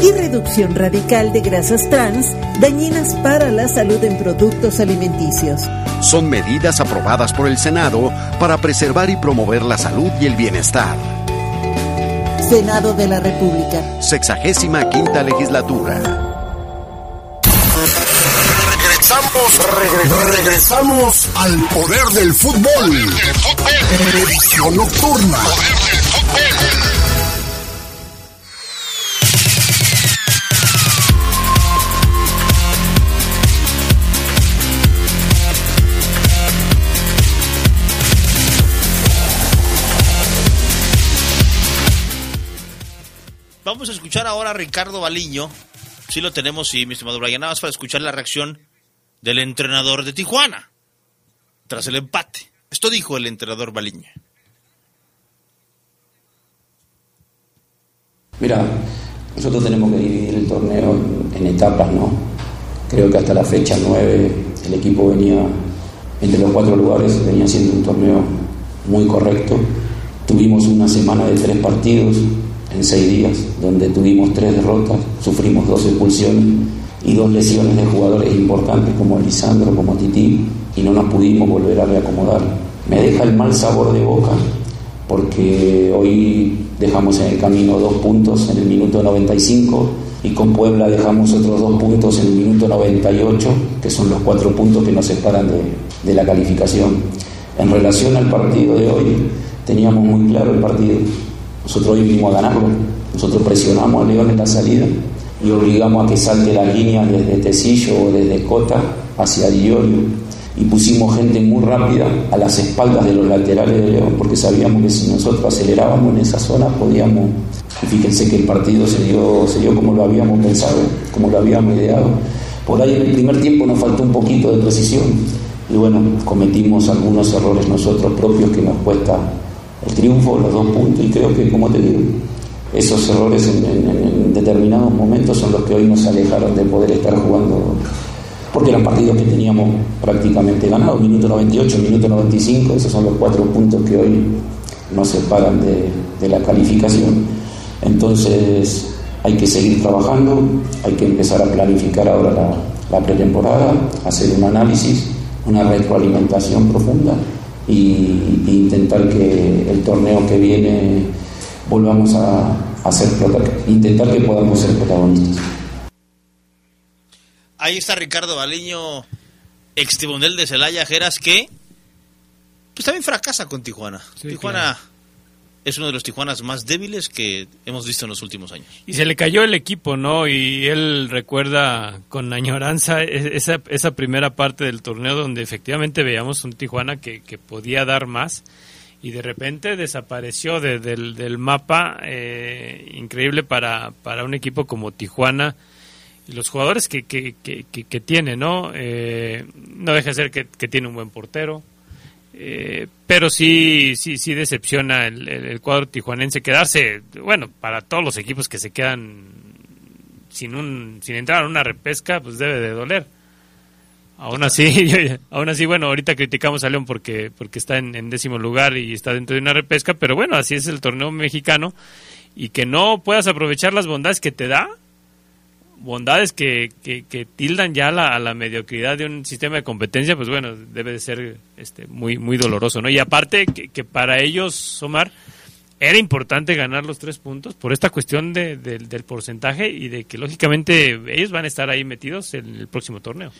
Y reducción radical de grasas trans dañinas para la salud en productos alimenticios. Son medidas aprobadas por el Senado para preservar y promover la salud y el bienestar. Senado de la República. Sexagésima quinta legislatura. Regresamos, regre- regresamos al poder del fútbol. Edición nocturna. Vamos a escuchar ahora a Ricardo Baliño. Sí lo tenemos, sí, mi estimado Brian. Nada más para escuchar la reacción del entrenador de Tijuana tras el empate. Esto dijo el entrenador Baliño. Mira, nosotros tenemos que dividir el torneo en, etapas, ¿no? Creo que hasta la fecha 9 el equipo venía entre los cuatro lugares, venía siendo un torneo muy correcto. Tuvimos una semana de tres partidos en seis días, donde tuvimos tres derrotas, sufrimos dos expulsiones y dos lesiones de jugadores importantes como Lisandro, como Tití, y no nos pudimos volver a reacomodar. Me deja el mal sabor de boca porque hoy dejamos en el camino dos puntos en el minuto 95 y con Puebla dejamos otros dos puntos en el minuto 98, que son los cuatro puntos que nos separan de, de la calificación. En relación al partido de hoy, teníamos muy claro el partido. Nosotros hoy vinimos a ganarlo. Nosotros presionamos a León en la salida y obligamos a que salte la línea desde Tecillo o desde Cota hacia Diorio y pusimos gente muy rápida a las espaldas de los laterales de León, porque sabíamos que si nosotros acelerábamos en esa zona podíamos, y fíjense que el partido se dio, se dio como lo habíamos pensado, como lo habíamos ideado. Por ahí en el primer tiempo nos faltó un poquito de precisión y bueno, cometimos algunos errores nosotros propios que nos cuesta el triunfo, los dos puntos y creo que, como te digo, esos errores en, determinados momentos son los que hoy nos alejaron de poder estar jugando porque eran partidos que teníamos prácticamente ganados, minuto 98, minuto 95, esos son los cuatro puntos que hoy nos separan de, la calificación. Entonces hay que seguir trabajando, hay que empezar a planificar ahora la, pretemporada, hacer un análisis, una retroalimentación profunda e intentar que el torneo que viene volvamos a, a ser intentar que podamos ser protagonistas. Ahí está Ricardo Baliño, ex de Celaya, Geras, que pues también fracasa con Tijuana. Tijuana es uno de los Tijuanas más débiles que hemos visto en los últimos años. Y se le cayó el equipo, ¿no? Y él recuerda con añoranza e-, esa, esa primera parte del torneo donde efectivamente veíamos un Tijuana que, que podía dar más y de repente desapareció del, del, mapa. Eh, increíble para, para un equipo como Tijuana y los jugadores que, que, que, tiene, ¿no? Eh, no deja de ser que, tiene un buen portero, eh, pero sí, sí, sí decepciona el, el, cuadro tijuanense quedarse, bueno, para todos los equipos que se quedan sin un, sin entrar en una repesca, pues debe de doler. Aún así, aún así, bueno, ahorita criticamos a León porque, porque está en, décimo lugar y está dentro de una repesca, pero bueno, así es el torneo mexicano y que no puedas aprovechar las bondades que te da, bondades que, que, tildan ya la, a la mediocridad de un sistema de competencia, pues bueno, debe de ser este, muy, muy doloroso, ¿no? Y aparte que, para ellos, Omar, era importante ganar los tres puntos por esta cuestión de, del porcentaje y de que lógicamente ellos van a estar ahí metidos en el próximo torneo.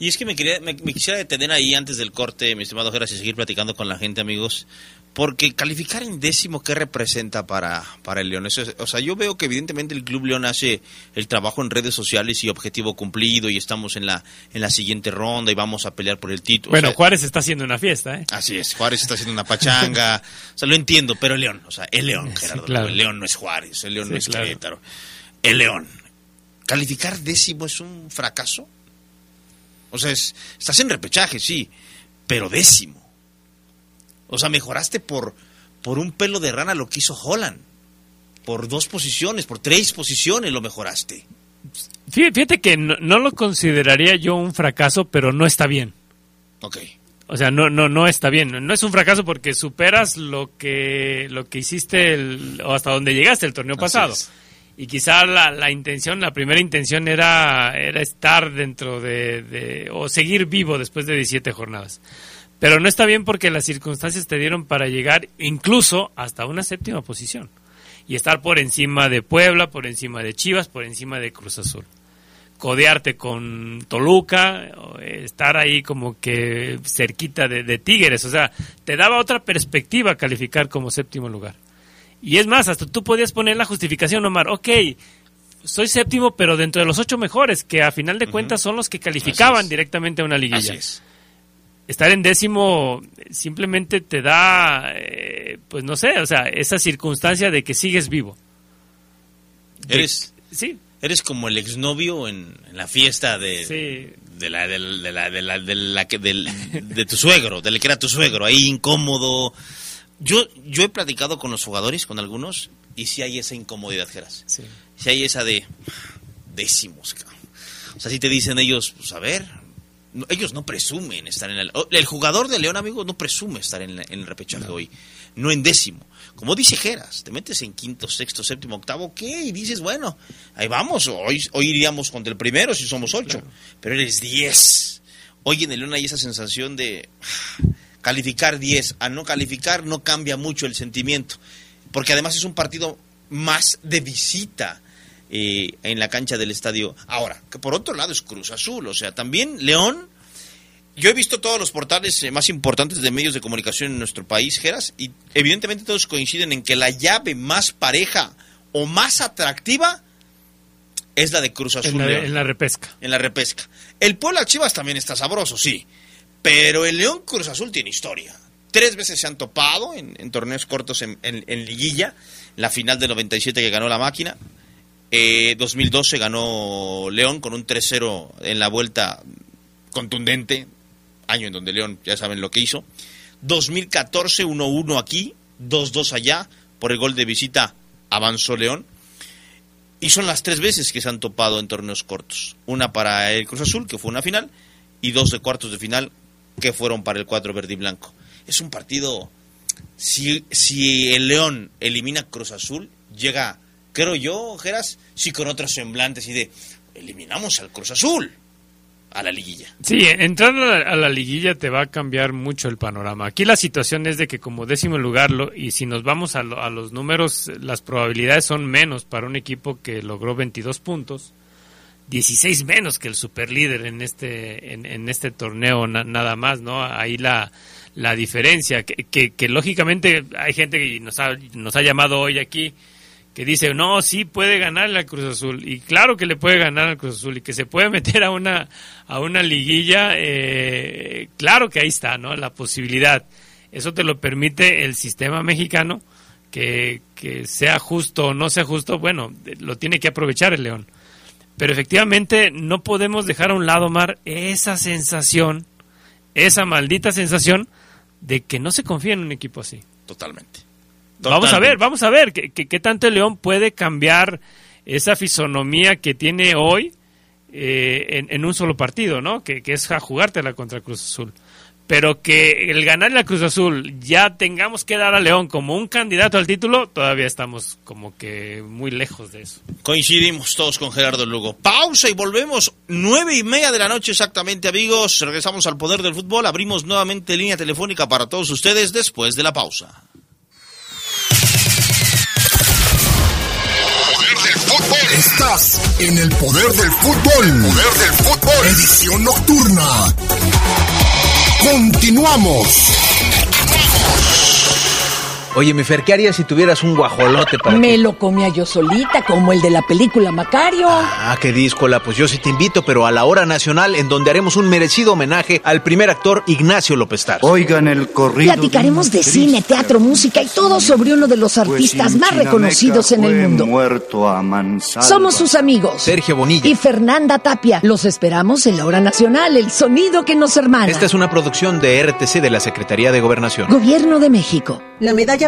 Y es que me, quería, me, quisiera detener ahí antes del corte, mi estimado Geras, y seguir platicando con la gente, amigos. Porque calificar en décimo, ¿qué representa para, para el León? o sea, yo veo que evidentemente el Club León hace el trabajo en redes sociales y objetivo cumplido y estamos en la, en la siguiente ronda y vamos a pelear por el título. Bueno, Juárez está haciendo una fiesta, ¿eh? Así es, Juárez está haciendo una pachanga. o sea, lo entiendo, pero el León, o sea, el León, Gerardo. El León no es Juárez, el León no es Querétaro. El León. ¿Calificar décimo es un fracaso? O sea, estás en repechaje, sí, pero décimo. O sea, mejoraste por, por un pelo de rana lo que hizo Holland. Por dos posiciones, por tres posiciones lo mejoraste. Fíjate que no, lo consideraría yo un fracaso, pero no está bien. Ok. O sea, no, no, no está bien. No es un fracaso porque superas lo que, lo que hiciste el, o hasta donde llegaste el torneo pasado. Y quizá la, la, intención, la primera intención era, era estar dentro de, de, o seguir vivo después de 17 jornadas. Pero no está bien porque las circunstancias te dieron para llegar incluso hasta una séptima posición. Y estar por encima de Puebla, por encima de Chivas, por encima de Cruz Azul. Codearte con Toluca, estar ahí como que cerquita de, Tigres. O sea, te daba otra perspectiva calificar como séptimo lugar. Y es más, hasta tú podías poner la justificación, Omar. Ok, soy séptimo, pero dentro de los ocho mejores, que a final de cuentas son los que calificaban directamente a una liguilla. Así estar en décimo simplemente te da, eh, pues no sé, o sea, esa circunstancia de que sigues vivo. Eres, sí. Eres como el exnovio en, en la fiesta de, de la, de la, de la, de la, de la que, del- de tu suegro, del que era tu suegro, ahí incómodo. Yo, yo he platicado con los jugadores, con algunos, y sí hay esa incomodidad, Geras. Sí. Sí hay esa de décimos, cabrón. O sea, si te dicen ellos, pues a ver, no- ellos no presumen estar en el... El jugador de León, amigo, no presume estar en, la- en el repechaje hoy, no en décimo. Como dice Geras, te metes en quinto, sexto, séptimo, octavo, ok, y dices, bueno, ahí vamos, hoy, hoy iríamos contra el primero si somos ocho, pero eres diez. Hoy en el León hay esa sensación de calificar diez, a no calificar no cambia mucho el sentimiento, porque además es un partido más de visita eh, en la cancha del estadio. Ahora, que por otro lado es Cruz Azul, o sea, también León. Yo he visto todos los portales eh, más importantes de medios de comunicación en nuestro país, Geras, y evidentemente todos coinciden en que la llave más pareja o más atractiva es la de Cruz Azul. En la, en la repesca. en la repesca. El Puebla Chivas también está sabroso, sí. Pero el León Cruz Azul tiene historia. Tres veces se han topado en, torneos cortos en liguilla. La final del 97 que ganó la máquina. Eh, 2012 ganó León con un 3-0 en la vuelta contundente. Año en donde León, ya saben lo que hizo. 2014 1-1 aquí, 2-2 allá. Por el gol de visita avanzó León. Y son las tres veces que se han topado en torneos cortos. Una para el Cruz Azul, que fue una final, y dos de cuartos de final, que fueron para el cuadro verde y blanco. Es un partido... Si, si el León elimina Cruz Azul, llega, creo yo, Geras, sí con otros semblantes y de, eliminamos al Cruz Azul a la liguilla. Sí, entrar a la, a la liguilla te va a cambiar mucho el panorama. Aquí la situación es de que como décimo lugar, lo- y si nos vamos a, lo- a los números, las probabilidades son menos para un equipo que logró 22 puntos, 16 menos que el superlíder en este, en, en este torneo na- nada más, ¿no? Ahí la, la diferencia, que, que, que lógicamente hay gente que nos ha, nos ha llamado hoy aquí, que dice, no, sí puede ganar la Cruz Azul. Y claro que le puede ganar al Cruz Azul y que se puede meter a una, a una liguilla, eh, claro que ahí está, ¿no? La posibilidad. Eso te lo permite el sistema mexicano, que, que sea justo o no sea justo, bueno, lo tiene que aprovechar el León. Pero efectivamente no podemos dejar a un lado, Mar, esa sensación, esa maldita sensación de que no se confía en un equipo así. Totalmente. Vamos a ver, vamos a ver qué, qué- qué tanto el León puede cambiar esa fisonomía que tiene hoy eh, en, en un solo partido, ¿no? Que, que es a jugártela contra Cruz Azul. Pero que el ganar la Cruz Azul ya tengamos que dar a León como un candidato al título, todavía estamos como que muy lejos de eso. Coincidimos todos con Gerardo Lugo. Pausa y volvemos. Nueve y media de la noche exactamente, amigos. Regresamos al poder del fútbol. Abrimos nuevamente línea telefónica para todos ustedes después de la pausa. Estás en el poder del fútbol. Poder del fútbol. Edición nocturna. Continuamos. Oye, mi Fer, ¿qué harías si tuvieras un guajolote para Me ti? lo comía yo solita, como el de la película Macario. Ah, qué díscola, pues yo sí te invito, pero a la hora nacional, en donde haremos un merecido homenaje al primer actor Ignacio López Tarso. Oigan el corrido. Platicaremos de cine, teatro, música y todo sobre uno de los Pues artistas más reconocidos en el mundo. muerto a mansalva. Somos sus amigos. Sergio Bonilla. Y Fernanda Tapia. Los esperamos en la hora nacional, el sonido que nos hermana. Esta es una producción de RTC de la Secretaría de Gobernación. Gobierno de México. La medalla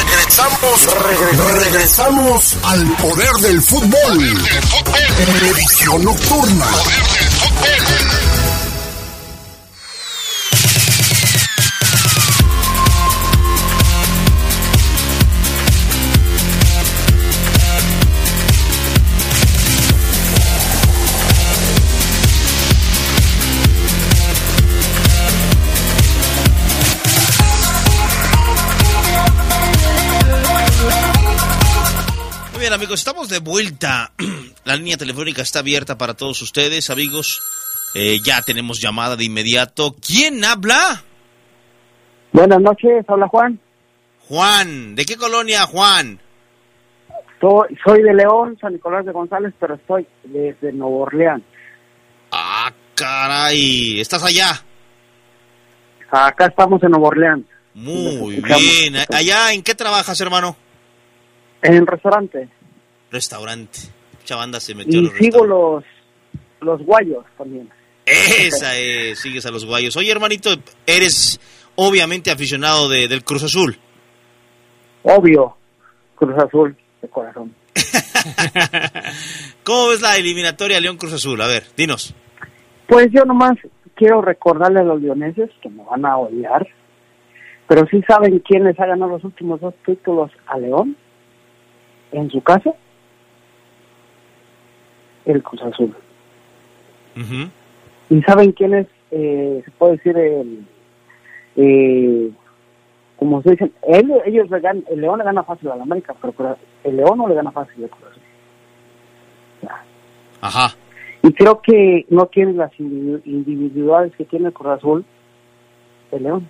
Regresamos, regre- regresamos al poder del fútbol. Edición nocturna. Bien, amigos, estamos de vuelta. La línea telefónica está abierta para todos ustedes, amigos. Eh, ya tenemos llamada de inmediato. ¿Quién habla? Buenas noches, habla Juan. Juan, ¿de qué colonia, Juan? Soy, soy de León, San Nicolás de González, pero estoy desde Nuevo Orleans. Ah, caray, ¿estás allá? Acá estamos en Nuevo Orleans. Muy bien. ¿Allá en qué trabajas, hermano? En el restaurante. Restaurante. Mucha banda se metió a los sigo los, los guayos también. Esa es, sigues a los guayos. Oye, hermanito, eres obviamente aficionado de- del Cruz Azul. Obvio, Cruz Azul de corazón. ¿Cómo ves la eliminatoria León Cruz Azul? A ver, dinos. Pues yo nomás quiero recordarle a los leoneses que me van a odiar, pero sí saben quién les ha ganado los últimos dos títulos a León en su casa. El Cruz Azul. ¿Y saben quién es, eh, se puede decir, el, eh, como se dicen, él- ellos le ganan, el León le gana fácil al América, pero el León no le gana fácil al Cruz Azul. Ajá. Y creo que no tiene las individu- individualidades que tiene el Cruz Azul el León.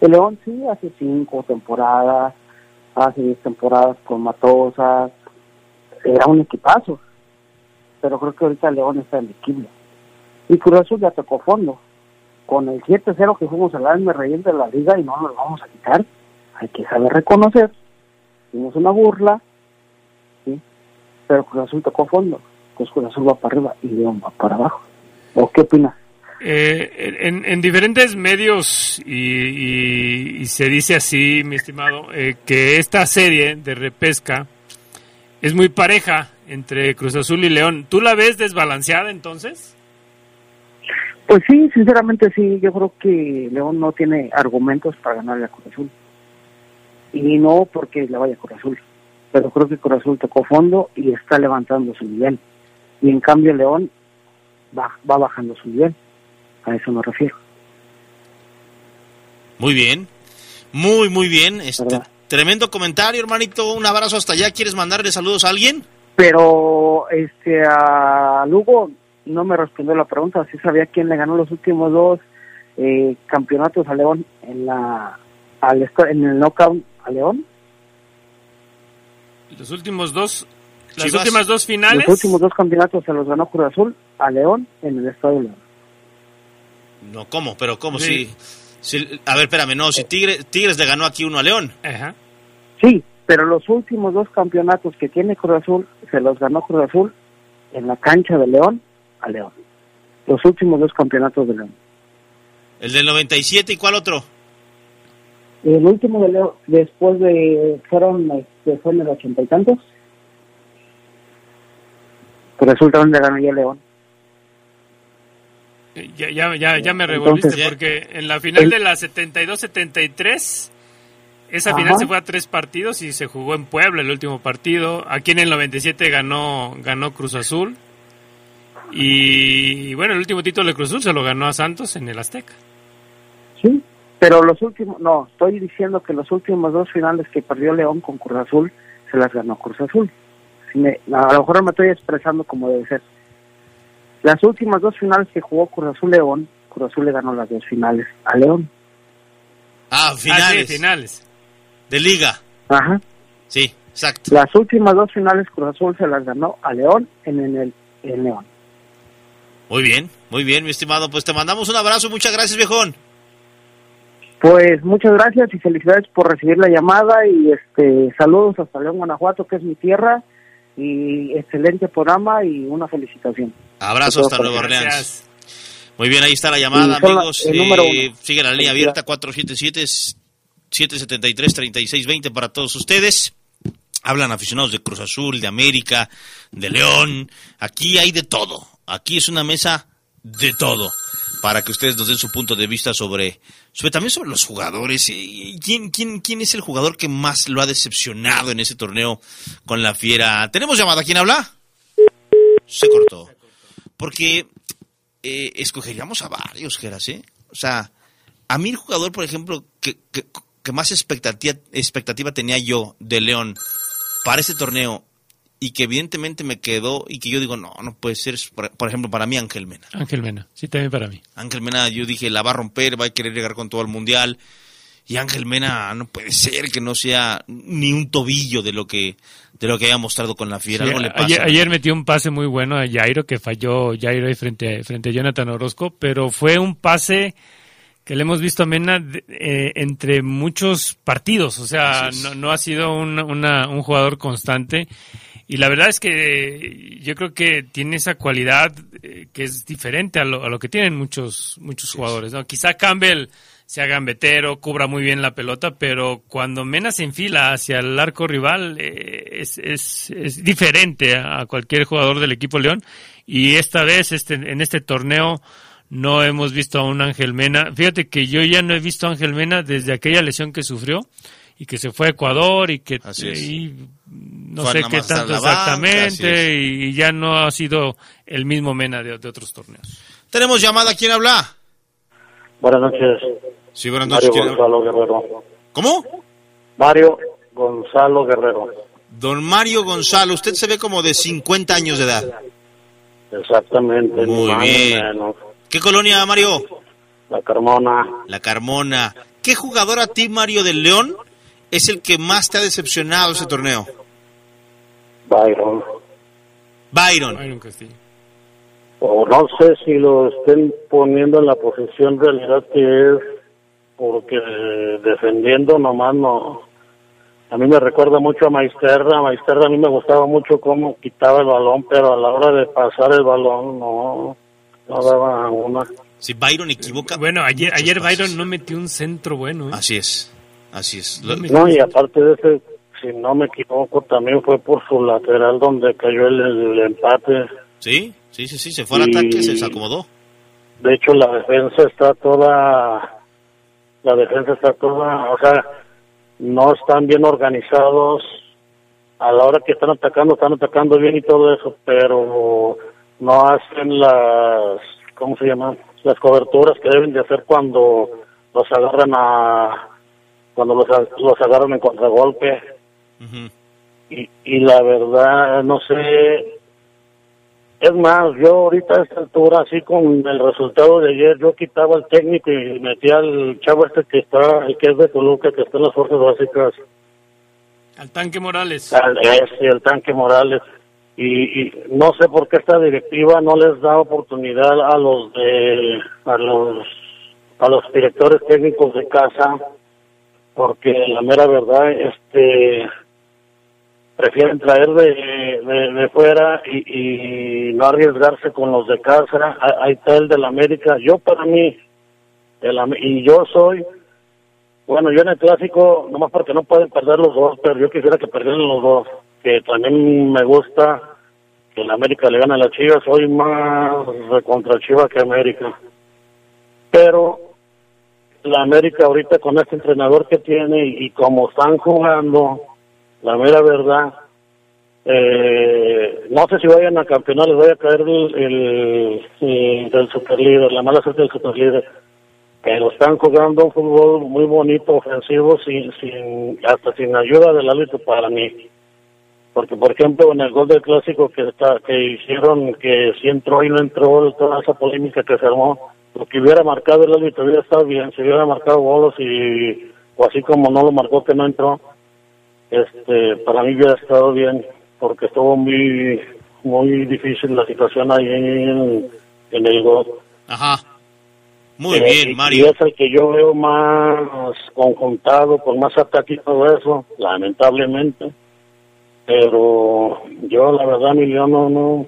El León sí hace cinco temporadas, hace diez temporadas con Matosas, era un equipazo, pero creo que ahorita León está en equilibrio. Y Cruz Azul ya tocó fondo. Con el 7-0 que fuimos al me reír de la liga y no lo vamos a quitar. Hay que saber reconocer. Hicimos una burla, ¿sí? pero Cruz Azul tocó fondo. Pues Cruz Azul va para arriba y León va para abajo. ¿O qué opinas? Eh, en, en diferentes medios y, y- y se dice así, mi estimado, eh, que esta serie de repesca es muy pareja entre Cruz Azul y León. ¿Tú la ves desbalanceada entonces? Pues sí, sinceramente sí, yo creo que León no tiene argumentos para ganarle a Cruz Azul. Y no porque le vaya a Cruz Azul, pero creo que Cruz Azul tocó fondo y está levantando su nivel. Y en cambio León va, va bajando su nivel. A eso me refiero. Muy bien. Muy, muy bien. Este, tremendo comentario, hermanito. Un abrazo hasta allá. ¿Quieres mandarle saludos a alguien? Pero este a Lugo no me respondió la pregunta, si sabía quién le ganó los últimos dos eh, campeonatos a León en la al en el knockout a León. Los últimos dos, las Chivas. últimas dos finales. Los últimos dos campeonatos se los ganó Cruz Azul a León en el Estadio León. No, ¿cómo? Pero ¿cómo? Sí. Si, si- a ver, espérame, no, si Tigre- Tigres le ganó aquí uno a León. Ajá. Sí, pero los últimos dos campeonatos que tiene Cruz Azul se los ganó Cruz Azul en la cancha de León a León. Los últimos dos campeonatos de León. El del 97 y cuál otro? El último de León, después de, fueron, este, fue en el ochenta y tantos. También le ganó ya León. Ya, ya, ya, ya me Entonces- revolviste porque en la final El- de la 72-73, esa Ajá. final se fue a tres partidos y se jugó en Puebla el último partido. Aquí en el 97 ganó, ganó Cruz Azul. Y, bueno, el último título de Cruz Azul se lo ganó a Santos en el Azteca. Sí, pero los últimos, no, estoy diciendo que los últimos dos finales que perdió León con Cruz Azul se las ganó Cruz Azul. Si me- a lo mejor me estoy expresando como debe ser. Las últimas dos finales que jugó Cruz Azul León, Cruz Azul le ganó las dos finales a León. Ah, finales. sí, finales. De liga. Ajá. Sí, exacto. Las últimas dos finales Cruz Azul se las ganó a León en, en el en León. Muy bien, muy bien, mi estimado. Pues te mandamos un abrazo. Muchas gracias, viejón. Pues muchas gracias y felicidades por recibir la llamada y este saludos hasta León, Guanajuato, que es mi tierra y excelente programa y una felicitación. Abrazo hasta Nueva Orleans. Gracias. Muy bien, ahí está la llamada, amigos. La, eh, sigue la línea abierta 477 773-3620 para todos ustedes. Hablan aficionados de Cruz Azul, de América, de León. Aquí hay de todo. Aquí es una mesa de todo. Para que ustedes nos den su punto de vista sobre, sobre también sobre los jugadores. Eh, ¿Quién, quién, quién es el jugador que más lo ha decepcionado en ese torneo con la fiera? ¿Tenemos llamada? ¿Quién habla? Se cortó. Porque eh, escogeríamos a varios, Geras, ¿eh? O sea, a mí el jugador, por ejemplo, que, que más expectativa, expectativa tenía yo de León para este torneo y que evidentemente me quedó y que yo digo, no, no puede ser, por, ejemplo, para mí Ángel Mena. Ángel Mena, sí, también para mí. Ángel Mena, yo dije, la va a romper, va a querer llegar con todo el mundial. Y Ángel Mena no puede ser que no sea ni un tobillo de lo que de lo que haya mostrado con la fiera. Sí, Algo le pasa. ayer, ayer metió un pase muy bueno a Jairo, que falló Jairo ahí frente, frente a Jonathan Orozco, pero fue un pase que le hemos visto a Mena eh, entre muchos partidos, o sea, no, no ha sido un, una- un jugador constante. Y la verdad es que yo creo que tiene esa cualidad eh, que es diferente a lo, a lo que tienen muchos muchos jugadores. ¿no? Quizá Campbell sea gambetero, cubra muy bien la pelota, pero cuando Mena se enfila hacia el arco rival eh, es, es, es diferente a, a cualquier jugador del equipo León. Y esta vez, este, en este torneo, no hemos visto a un Ángel Mena. Fíjate que yo ya no he visto a Ángel Mena desde aquella lesión que sufrió y que se fue a Ecuador y que Así es. y no Fue sé qué tanto banca, exactamente y, y ya no ha sido el mismo Mena de, de otros torneos. Tenemos llamada, ¿quién habla? Buenas noches. Sí, buenas noches. Mario ¿quién habla? Gonzalo Guerrero. ¿Cómo? Mario Gonzalo Guerrero. Don Mario Gonzalo, usted se ve como de 50 años de edad. Exactamente. Muy bien. menos. ¿Qué colonia, Mario? La Carmona. La Carmona. ¿Qué jugador a ti, Mario del León, es el que más te ha decepcionado ese torneo? Byron. Byron. Byron Castillo. O no sé si lo estén poniendo en la posición realidad que es, porque defendiendo nomás no. A mí me recuerda mucho a Maisterra. Maisterra a mí me gustaba mucho cómo quitaba el balón, pero a la hora de pasar el balón no, no daba una. Si Byron equivoca. Bueno, ayer, ayer pases. Byron no metió un centro bueno. ¿eh? Así es. Así es. No, y aparte de ese, si no me equivoco, también fue por su lateral donde cayó el, el empate. Sí, sí, sí, sí. Se fue al ataque, se desacomodó. De hecho, la defensa está toda, la defensa está toda, o sea, no están bien organizados. A la hora que están atacando, están atacando bien y todo eso, pero no hacen las, ¿cómo se llama? Las coberturas que deben de hacer cuando los agarran a, cuando los, los agarran en contragolpe. Y, y la verdad, no sé, es más, yo ahorita a esta altura, así con el resultado de ayer, yo quitaba al técnico y metía al chavo este que está, el que es de Toluca, que está en las fuerzas básicas, Al tanque Morales. al ese, el tanque Morales. Y, y no sé por qué esta directiva no les da oportunidad a los de, a los, a los directores técnicos de casa, porque la mera verdad, este, prefieren traer de, de, fuera y, y no arriesgarse con los de casa. Ah, Ahí está el del América. Yo para mí, el, y yo soy, bueno, yo en el clásico, nomás porque no pueden perder los dos, pero yo quisiera que perdieran los dos. Que también me gusta que el América le gane a la Chivas. Soy más contra Chivas que América. Pero la América ahorita con este entrenador que tiene y, como están jugando, la mera verdad, eh, no sé si vayan a campeonar, les vaya a caer el, el, el del superlíder, la mala suerte del superlíder, pero están jugando un fútbol muy bonito, ofensivo, sin, sin hasta sin ayuda del árbitro para mí. Porque, por ejemplo, en el gol del clásico que está, que hicieron, que si entró y no entró, toda esa polémica que se armó, lo que hubiera marcado el árbitro hubiera estado bien, si hubiera marcado bolos y, o así como no lo marcó que no entró, este, para mí hubiera estado bien, porque estuvo muy, muy difícil la situación ahí en, en el gol. Ajá. Muy Eh, bien, Mario. Y es el que yo veo más conjuntado, con más ataque y todo eso, lamentablemente. Pero yo, la verdad, mi León no, no.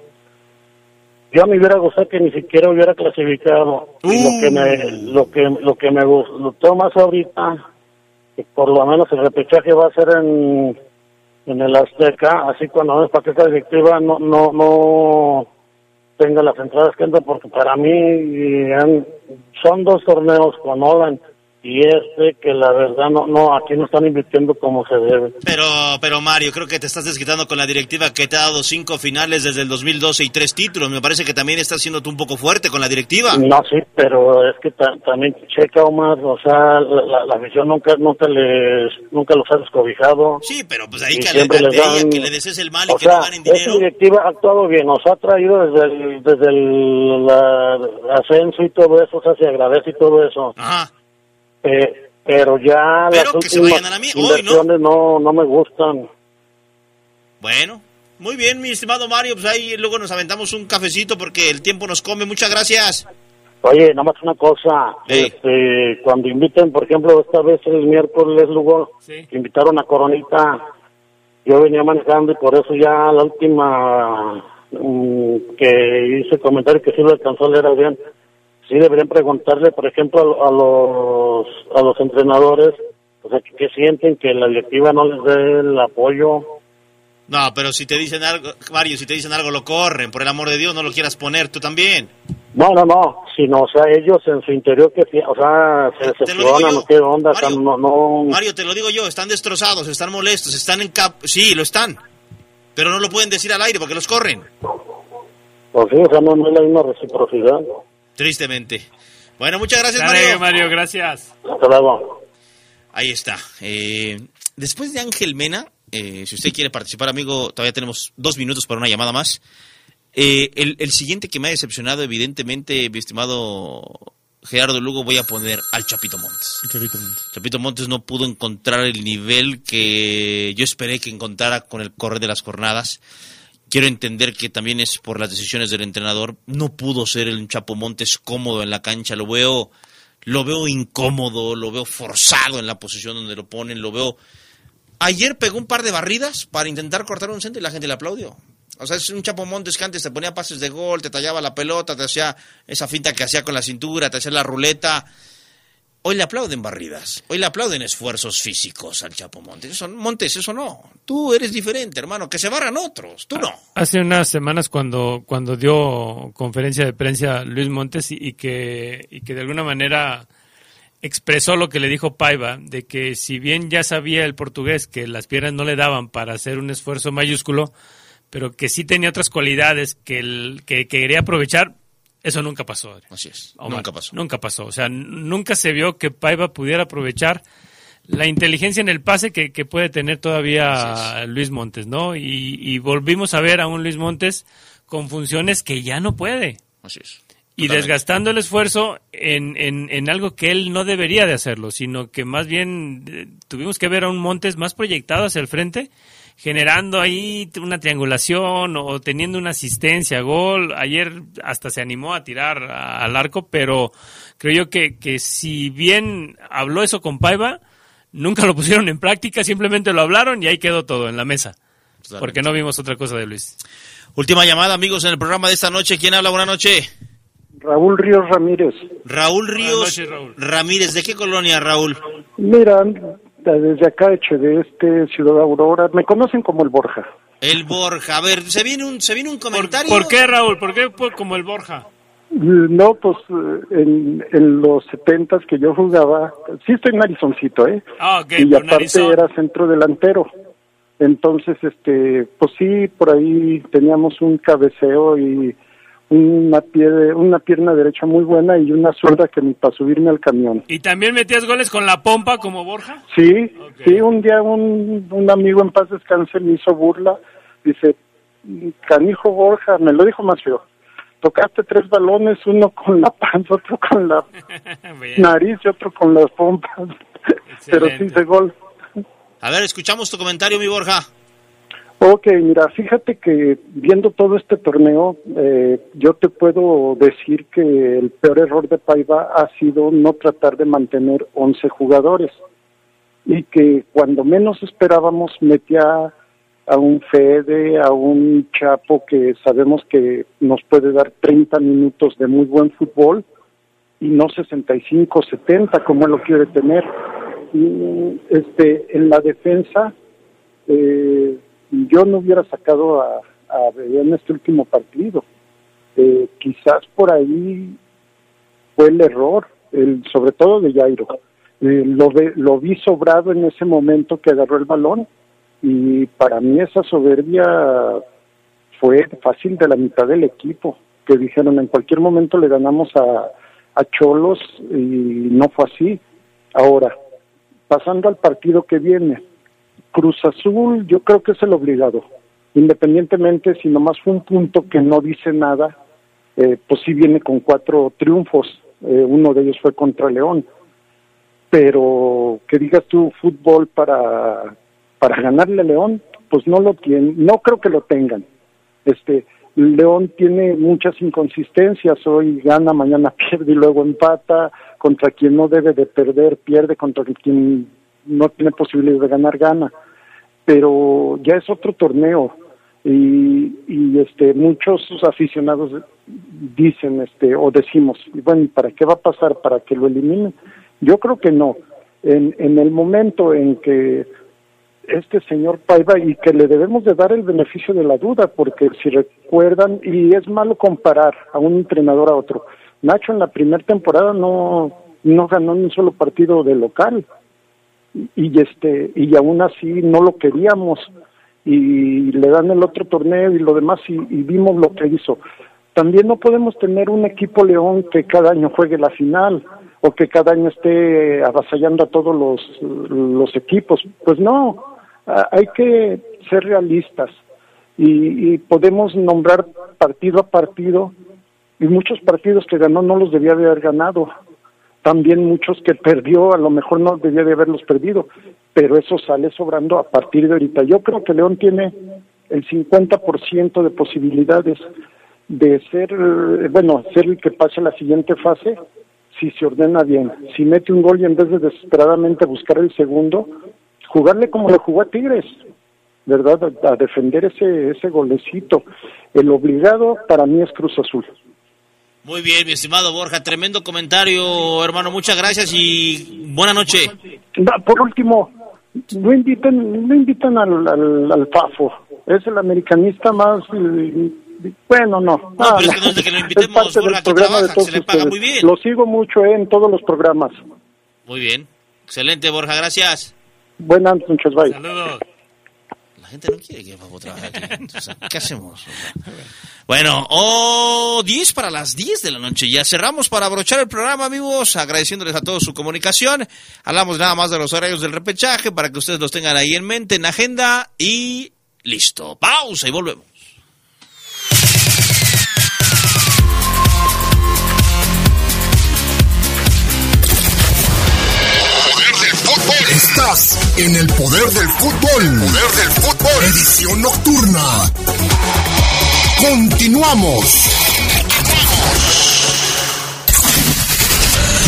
Yo me hubiera gustado que ni siquiera hubiera clasificado. Lo que me, lo que, lo que me gustó más ahorita, que por lo menos el repechaje va a ser en, en el Azteca, así cuando es para que esta directiva no, no, no tenga las entradas que entran, porque para mí han- son dos torneos con Holland y este que la verdad no, no, aquí no están invirtiendo como se debe. Pero, pero Mario, creo que te estás desquitando con la directiva que te ha dado cinco finales desde el 2012 y tres títulos. Me parece que también estás siendo tú un poco fuerte con la directiva. No, sí, pero es que ta- también checa Omar, o sea, la, la, afición nunca, nunca les, nunca los ha descobijado. Sí, pero pues ahí que siempre les a ella, dan- que le desees el mal y O que sea, no ganen esta dinero. directiva ha actuado bien, nos ha traído desde el, desde el la- ascenso y todo eso, o sea, se agradece y todo eso. Ajá. Eh, pero ya Pero las que se últimas vayan a la mía. Hoy, ¿no? inversiones no, no me gustan. Bueno, muy bien, mi estimado Mario, pues ahí luego nos aventamos un cafecito porque el tiempo nos come. Muchas gracias. Oye, nada más una cosa, este, cuando inviten, por ejemplo, esta vez el miércoles, Lugo, que invitaron a Coronita, yo venía manejando y por eso ya la última mm, que hice comentario que sí lo alcanzó a leer bien, sí deberían preguntarle, por ejemplo, a, a los a los entrenadores, o sea, que, que sienten que la directiva no les dé el apoyo. No, pero si te dicen algo, Mario, si te dicen algo lo corren, por el amor de Dios, no lo quieras poner tú también. No, no, no, sino, o sea, ellos en su interior que, o sea, se decepcionan, no qué onda, o sea, no, no, Mario, te lo digo yo, están destrozados, están molestos, están en cap... Sí, lo están. Pero no lo pueden decir al aire porque los corren. pues sí, o sea, no, no es la misma reciprocidad. Tristemente. Bueno, muchas gracias, Dale, Mario. Mario, gracias. Hasta luego. Ahí está. Eh, después de Ángel Mena, eh, si usted quiere participar, amigo, todavía tenemos dos minutos para una llamada más. Eh, el, el siguiente que me ha decepcionado, evidentemente, mi estimado Gerardo Lugo, voy a poner al Chapito Montes. Chapito Montes no pudo encontrar el nivel que yo esperé que encontrara con el correr de las jornadas. Quiero entender que también es por las decisiones del entrenador. No pudo ser el Chapo Montes cómodo en la cancha. Lo veo, lo veo incómodo, lo veo forzado en la posición donde lo ponen, lo veo. Ayer pegó un par de barridas para intentar cortar un centro y la gente le aplaudió. O sea, es un Chapo Montes que antes te ponía pases de gol, te tallaba la pelota, te hacía esa finta que hacía con la cintura, te hacía la ruleta. Hoy le aplauden barridas, hoy le aplauden esfuerzos físicos al Chapo Montes. Eso, Montes, eso no. Tú eres diferente, hermano, que se barran otros, tú no. Hace unas semanas cuando, cuando dio conferencia de prensa Luis Montes y, que, y que de alguna manera expresó lo que le dijo Paiva, de que si bien ya sabía el portugués que las piernas no le daban para hacer un esfuerzo mayúsculo, pero que sí tenía otras cualidades que, el, que quería aprovechar, eso nunca pasó. Así es, Omar. nunca pasó. Nunca pasó. O sea, nunca se vio que Paiva pudiera aprovechar la inteligencia en el pase que, que puede tener todavía Luis Montes, ¿no? Y, y volvimos a ver a un Luis Montes con funciones que ya no puede. Así es. Y desgastando el esfuerzo en, en, en algo que él no debería de hacerlo, sino que más bien eh, tuvimos que ver a un Montes más proyectado hacia el frente, generando ahí una triangulación o teniendo una asistencia, gol. Ayer hasta se animó a tirar a- al arco, pero creo yo que, que si bien habló eso con Paiva, nunca lo pusieron en práctica, simplemente lo hablaron y ahí quedó todo en la mesa. Totalmente. Porque no vimos otra cosa de Luis. Última llamada, amigos, en el programa de esta noche. ¿Quién habla? Buenas noches. Raúl Ríos Ramírez. Raúl Ríos Ramírez. ¿De qué colonia, Raúl? Mira, desde acá, de este Ciudad Aurora, me conocen como el Borja. El Borja. A ver, se viene un, se viene un comentario. ¿Por qué, Raúl? ¿Por qué por- como el Borja? No, pues eh, en, en los setentas que yo jugaba, sí estoy narizoncito, ¿eh? Ah, ok, y aparte narizón. era centro delantero. Entonces, este, pues sí, por ahí teníamos un cabeceo y una, pie una pierna derecha muy buena y una zurda que ni para subirme al camión. ¿Y también metías goles con la pompa como Borja? Sí, sí, un día un, un amigo en paz descanse me hizo burla, dice, canijo Borja, me lo dijo más feo, tocaste tres balones, uno con la panza, otro con la nariz y otro con las pompas, pero sí hice gol. A ver, escuchamos tu comentario, mi Borja. Ok, mira, fíjate que viendo todo este torneo, eh, yo te puedo decir que el peor error de Paiva ha sido no tratar de mantener 11 jugadores y que cuando menos esperábamos metía a un Fede, a un Chapo que sabemos que nos puede dar 30 minutos de muy buen fútbol y no 65, 70 como lo quiere tener. Y, este, en la defensa, eh, yo no hubiera sacado a, a en este último partido. Eh, quizás por ahí fue el error, el, sobre todo de Jairo. Eh, lo, lo vi sobrado en ese momento que agarró el balón y para mí esa soberbia fue fácil de la mitad del equipo, que dijeron en cualquier momento le ganamos a, a Cholos y no fue así. Ahora, pasando al partido que viene, Cruz Azul yo creo que es el obligado, independientemente si nomás fue un punto que no dice nada, eh, pues sí viene con cuatro triunfos, eh, uno de ellos fue contra León, pero que digas tú fútbol para, para ganarle a León, pues no lo tienen, no creo que lo tengan. Este, León tiene muchas inconsistencias, hoy gana, mañana pierde y luego empata, contra quien no debe de perder, pierde, contra quien no tiene posibilidad de ganar, gana. Pero ya es otro torneo y, y este muchos aficionados dicen este o decimos, bueno, ¿y ¿para qué va a pasar? ¿Para que lo eliminen? Yo creo que no. En, en el momento en que este señor Paiva y que le debemos de dar el beneficio de la duda, porque si recuerdan, y es malo comparar a un entrenador a otro, Nacho en la primera temporada no, no ganó ni un solo partido de local, y este, y aún así no lo queríamos, y le dan el otro torneo y lo demás, y, vimos lo que hizo. También no podemos tener un equipo León que cada año juegue la final, o que cada año esté avasallando a todos los, los equipos. Pues no, hay que ser realistas y, y podemos nombrar partido a partido y muchos partidos que ganó no los debía de haber ganado. También muchos que perdió a lo mejor no debía de haberlos perdido, pero eso sale sobrando a partir de ahorita. Yo creo que León tiene el 50% de posibilidades de ser, eh, bueno, ser el que pase a la siguiente fase si se ordena bien. Si mete un gol y en vez de desesperadamente buscar el segundo, jugarle como le jugó a Tigres, ¿verdad? A, defender ese, ese golecito. El obligado para mí es Cruz Azul. Muy bien, mi estimado Borja, tremendo comentario, hermano. Muchas gracias y buena noche. Por último, no inviten, no invitan al, al, al Fafo. Es el americanista más... eh, Bueno, no. No, pero es que no es de que lo invitemos, es parte Borja, del que programa de trabaja, todos se le paga ustedes. muy bien. Lo sigo mucho eh, en todos los programas. Muy bien. Excelente, Borja, gracias. Buenas noches, bye. La gente no quiere que Fafo trabaje aquí. O sea, ¿Qué hacemos? O Bueno, oh, 10 para las 10 de la noche. Ya cerramos para abrochar el programa, amigos, agradeciéndoles a todos su comunicación. Hablamos nada más de los horarios del repechaje para que ustedes los tengan ahí en mente, en agenda y listo. Pausa y volvemos. Estás en el poder del fútbol. Poder del fútbol. Edición nocturna. Continuamos.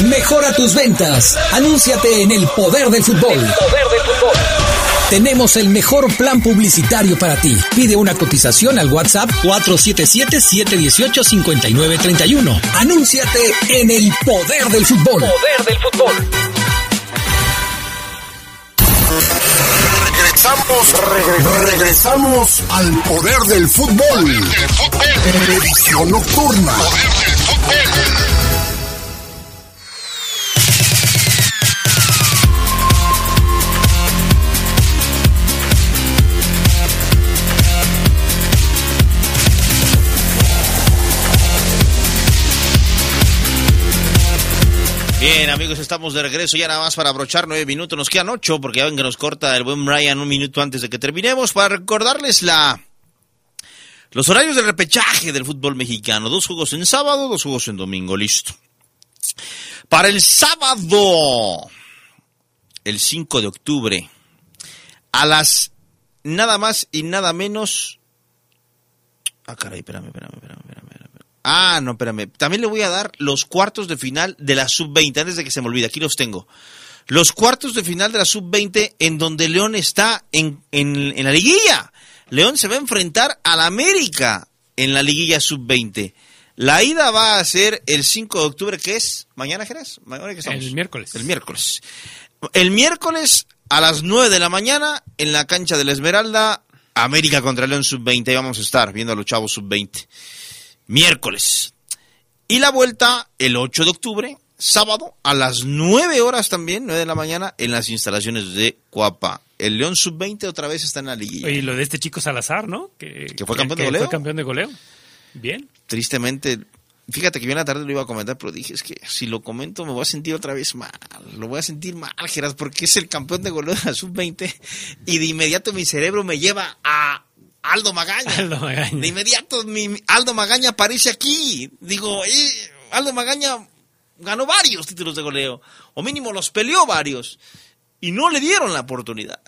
Mejora tus ventas. Anúnciate en el poder del fútbol. Tenemos el mejor plan publicitario para ti. Pide una cotización al WhatsApp 477-718-5931. Anúnciate en el poder del fútbol. Poder del fútbol. Regresamos, regre- regresamos al poder del fútbol. Edición nocturna. Amigos, estamos de regreso ya nada más para abrochar nueve minutos. Nos quedan ocho porque ya ven que nos corta el buen Brian un minuto antes de que terminemos para recordarles la los horarios del repechaje del fútbol mexicano. Dos juegos en sábado, dos juegos en domingo. Listo. Para el sábado, el 5 de octubre, a las nada más y nada menos. Ah, caray, espérame, espérame, espérame, espérame. Ah, no, espérame. También le voy a dar los cuartos de final de la sub-20, antes de que se me olvide. Aquí los tengo. Los cuartos de final de la sub-20 en donde León está en, en, en la liguilla. León se va a enfrentar al América en la liguilla sub-20. La ida va a ser el 5 de octubre, que es mañana, Jerez. ¿Mañana qué estamos? El miércoles. El miércoles. El miércoles a las 9 de la mañana en la cancha de la Esmeralda, América contra León sub-20. Ahí vamos a estar viendo a los chavos sub-20. Miércoles. Y la vuelta el 8 de octubre sábado a las 9 horas también, 9 de la mañana, en las instalaciones de Cuapa. El León Sub-20 otra vez está en la liguilla. Y lo de este chico Salazar, ¿no? Que, Que fue campeón de goleo. Fue campeón de goleo. Bien. Tristemente, fíjate que bien a la tarde lo iba a comentar, pero dije, es que si lo comento me voy a sentir otra vez mal. Lo voy a sentir mal, Geras, porque es el campeón de goleo de la Sub-20 y de inmediato mi cerebro me lleva a Aldo Magaña. Aldo Magaña. De inmediato mi Aldo Magaña aparece aquí. Digo, eh, Aldo Magaña ganó varios títulos de goleo, o mínimo los peleó varios, y no le dieron la oportunidad.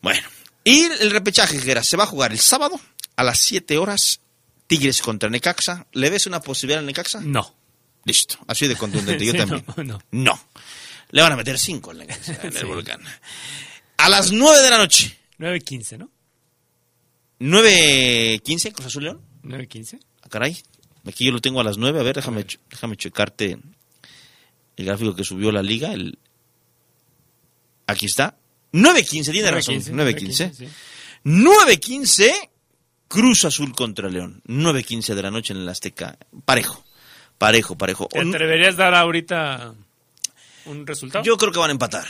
Bueno, y el repechaje, Geras, se va a jugar el sábado a las 7 horas, Tigres contra Necaxa. ¿Le ves una posibilidad al Necaxa? No. Listo, así de contundente, yo Sí, también. no, no. No. Le van a meter 5 al Necaxa, en el volcán. A las 9 de la noche, 9.15, ¿no? 9.15, Cruz Azul León. 9.15. Ah, caray, aquí yo lo tengo a las 9. A ver, déjame, ch- déjame checarte el gráfico que subió la liga. El... Aquí está. 9.15, tiene razón. 9.15. sí. 9.15, Cruz Azul contra León. 9.15 de la noche en el Azteca. Parejo, parejo, parejo. ¿Te atreverías a dar ahorita un resultado? Yo creo que van a empatar.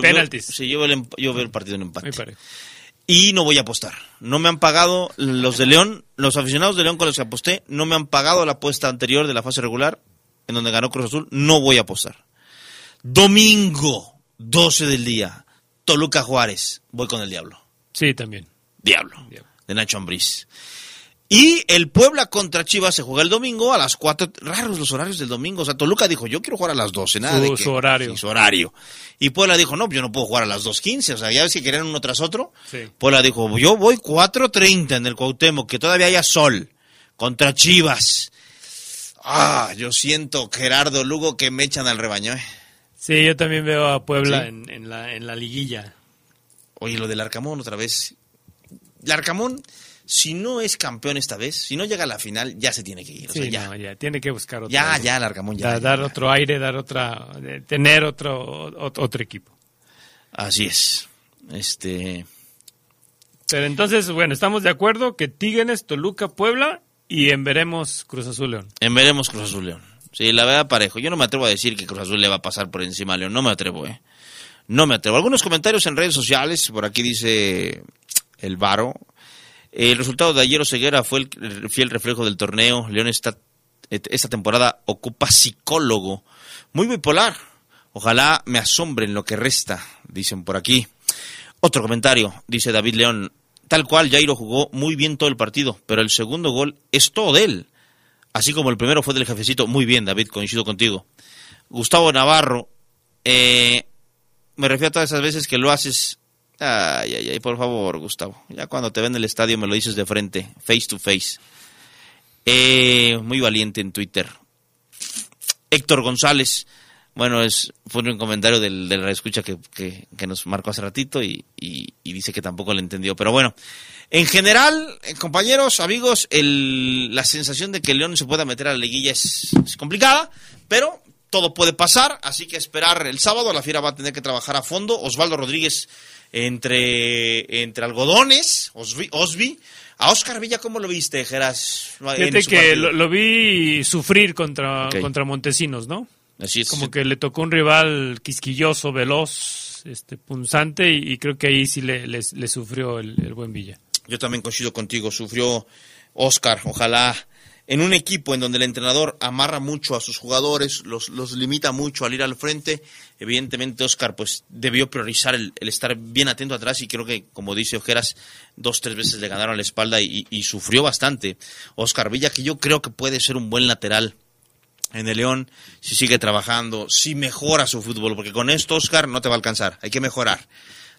Penaltis. Sí, yo veo, el, yo veo el partido en empate. Y no voy a apostar. No me han pagado los de León, los aficionados de León con los que aposté, no me han pagado la apuesta anterior de la fase regular, en donde ganó Cruz Azul. No voy a apostar. Domingo, 12 del día, Toluca Juárez. Voy con el diablo. Sí, también. Diablo. De Nacho Ambriz. Y el Puebla contra Chivas se juega el domingo a las 4. Raros los horarios del domingo. O sea, Toluca dijo, yo quiero jugar a las 12. Nada Su- de que- su horario. Sí, su horario. Y Puebla dijo, no, yo no puedo jugar a las 2.15. O sea, ya ves que querían uno tras otro. Sí. Puebla dijo, yo voy 4.30 en el Cuauhtémoc, que todavía haya sol. Contra Chivas. Ah, yo siento, Gerardo Lugo, que me echan al rebaño. ¿eh? Sí, yo también veo a Puebla Sí. en, en la, en la liguilla. Oye, lo del Arcamón otra vez. El Arcamón, si no es campeón esta vez, si no llega a la final, ya se tiene que ir. O sea, Sí, ya. no, ya tiene que buscar otro. Ya, ya, el Arcamón, ya, Da- ya, dar otro aire, dar otra. eh, tener otro, ot- otro equipo. Así es. Este. Pero entonces, bueno, estamos de acuerdo que Tigres, Toluca, Puebla y en veremos Cruz Azul León. En veremos Cruz Azul León. Sí, la verdad parejo. Yo no me atrevo a decir que Cruz Azul le va a pasar por encima a León. No me atrevo, ¿eh? No me atrevo. Algunos comentarios en redes sociales. Por aquí dice el Varo. El resultado de ayer Ceguera fue el fiel reflejo del torneo. León está, esta temporada ocupa psicólogo. Muy bipolar. Ojalá me asombre en lo que resta, dicen por aquí. Otro comentario, dice David León. Tal cual, Jairo jugó muy bien todo el partido, pero el segundo gol es todo de él. Así como el primero fue del jefecito. Muy bien, David, coincido contigo. Gustavo Navarro, eh, me refiero a todas esas veces que lo haces. Ay, ay, ay, por favor, Gustavo. Ya cuando te ven en el estadio me lo dices de frente, face to face. Eh, muy valiente en Twitter. Héctor González, bueno, es fue un comentario del, de la escucha que, que, nos marcó hace ratito y, dice que tampoco le entendió. Pero bueno, en general, eh, compañeros, amigos, la sensación de que León se pueda meter a la liguilla es, es complicada, pero todo puede pasar, así que esperar el sábado. La Fiera va a tener que trabajar a fondo. Osvaldo Rodríguez entre, entre algodones, Osvi, Osvi. A Oscar Villa, ¿cómo lo viste, Geras? Fíjate que lo, lo vi sufrir contra, contra Montesinos, ¿no? Así es. Como que le tocó un rival quisquilloso, veloz, este, punzante, y, y creo que ahí sí le, le- le sufrió el, el buen Villa. Yo también coincido contigo, sufrió Oscar, ojalá en un equipo en donde el entrenador amarra mucho a sus jugadores, los, los limita mucho al ir al frente, evidentemente Oscar pues debió priorizar el, estar bien atento atrás y creo que como dice Ojeras, dos, tres veces le ganaron la espalda y sufrió bastante. Oscar Villa, que yo creo que puede ser un buen lateral en el León, si sigue trabajando, si mejora su fútbol, porque con esto Oscar no te va a alcanzar, hay que mejorar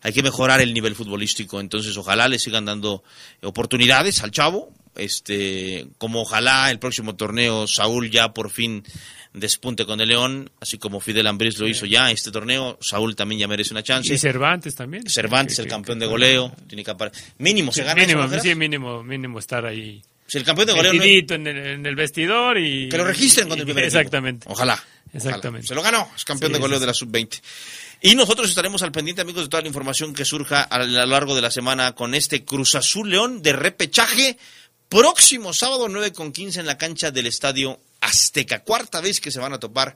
hay que mejorar el nivel futbolístico. Entonces, ojalá le sigan dando oportunidades al chavo. Este, como ojalá el próximo torneo Saúl ya por fin despunte con el León, así como Fidel Ambriz lo hizo ya este torneo, Saúl también ya merece una chance. Y Cervantes también. Cervantes, el campeón de goleo, tiene que mínimo se gana mínimo, eso, sí, mínimo, mínimo estar ahí. Si el campeón de goleo no- en, el, en el vestidor y... Que lo registren con el primer equipo. Exactamente. Ojalá. Exactamente. Se lo ganó, es campeón Sí, de goleo de la sub-20. Y nosotros estaremos al pendiente, amigos, de toda la información que surja a lo largo de la semana con este Cruz Azul León de repechaje. Próximo sábado 9 con 15 en la cancha del Estadio Azteca. Cuarta vez que se van a topar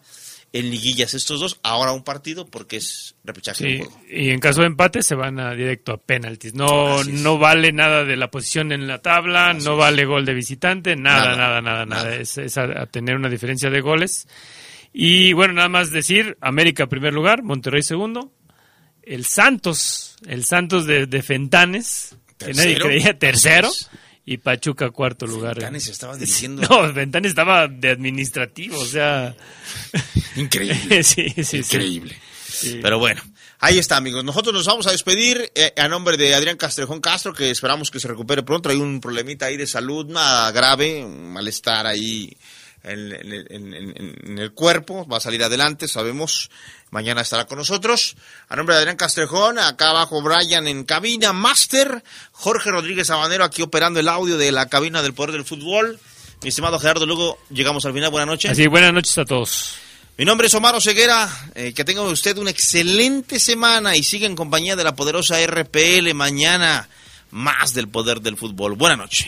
en liguillas estos dos. Ahora un partido porque es repechaje Sí, juego. y en caso de empate se van a directo a penaltis. No, no vale nada de la posición en la tabla, no vale gol de visitante, nada, nada, nada, nada. Es, es a, a tener una diferencia de goles. Y bueno, nada más decir, América primer lugar, Monterrey segundo, el Santos, el Santos de, de Fentanes, que nadie Tercero. creía, tercero, y Pachuca cuarto lugar. Fentanes estaba dirigiendo. No, Fentanes estaba de administrativo, o sea... Increíble. sí, sí. Increíble. Sí. Pero bueno, ahí está, amigos. Nosotros nos vamos a despedir eh, a nombre de Adrián Castrejón Castro, que esperamos que se recupere pronto. Hay un problemita ahí de salud, nada grave, un malestar ahí en- en- en- en el cuerpo. Va a salir adelante, sabemos. Mañana estará con nosotros. A nombre de Adrián Castrejón, acá abajo Brian en cabina, Master. Jorge Rodríguez Habanero aquí operando el audio de la cabina del Poder del Fútbol. Mi estimado Gerardo, luego llegamos al final. Buenas noches. Así, buenas noches a todos. Mi nombre es Omar Ceguera. Eh, que tenga usted una excelente semana y siga en compañía de la poderosa RPL. Mañana más del poder del fútbol. Buenas noches.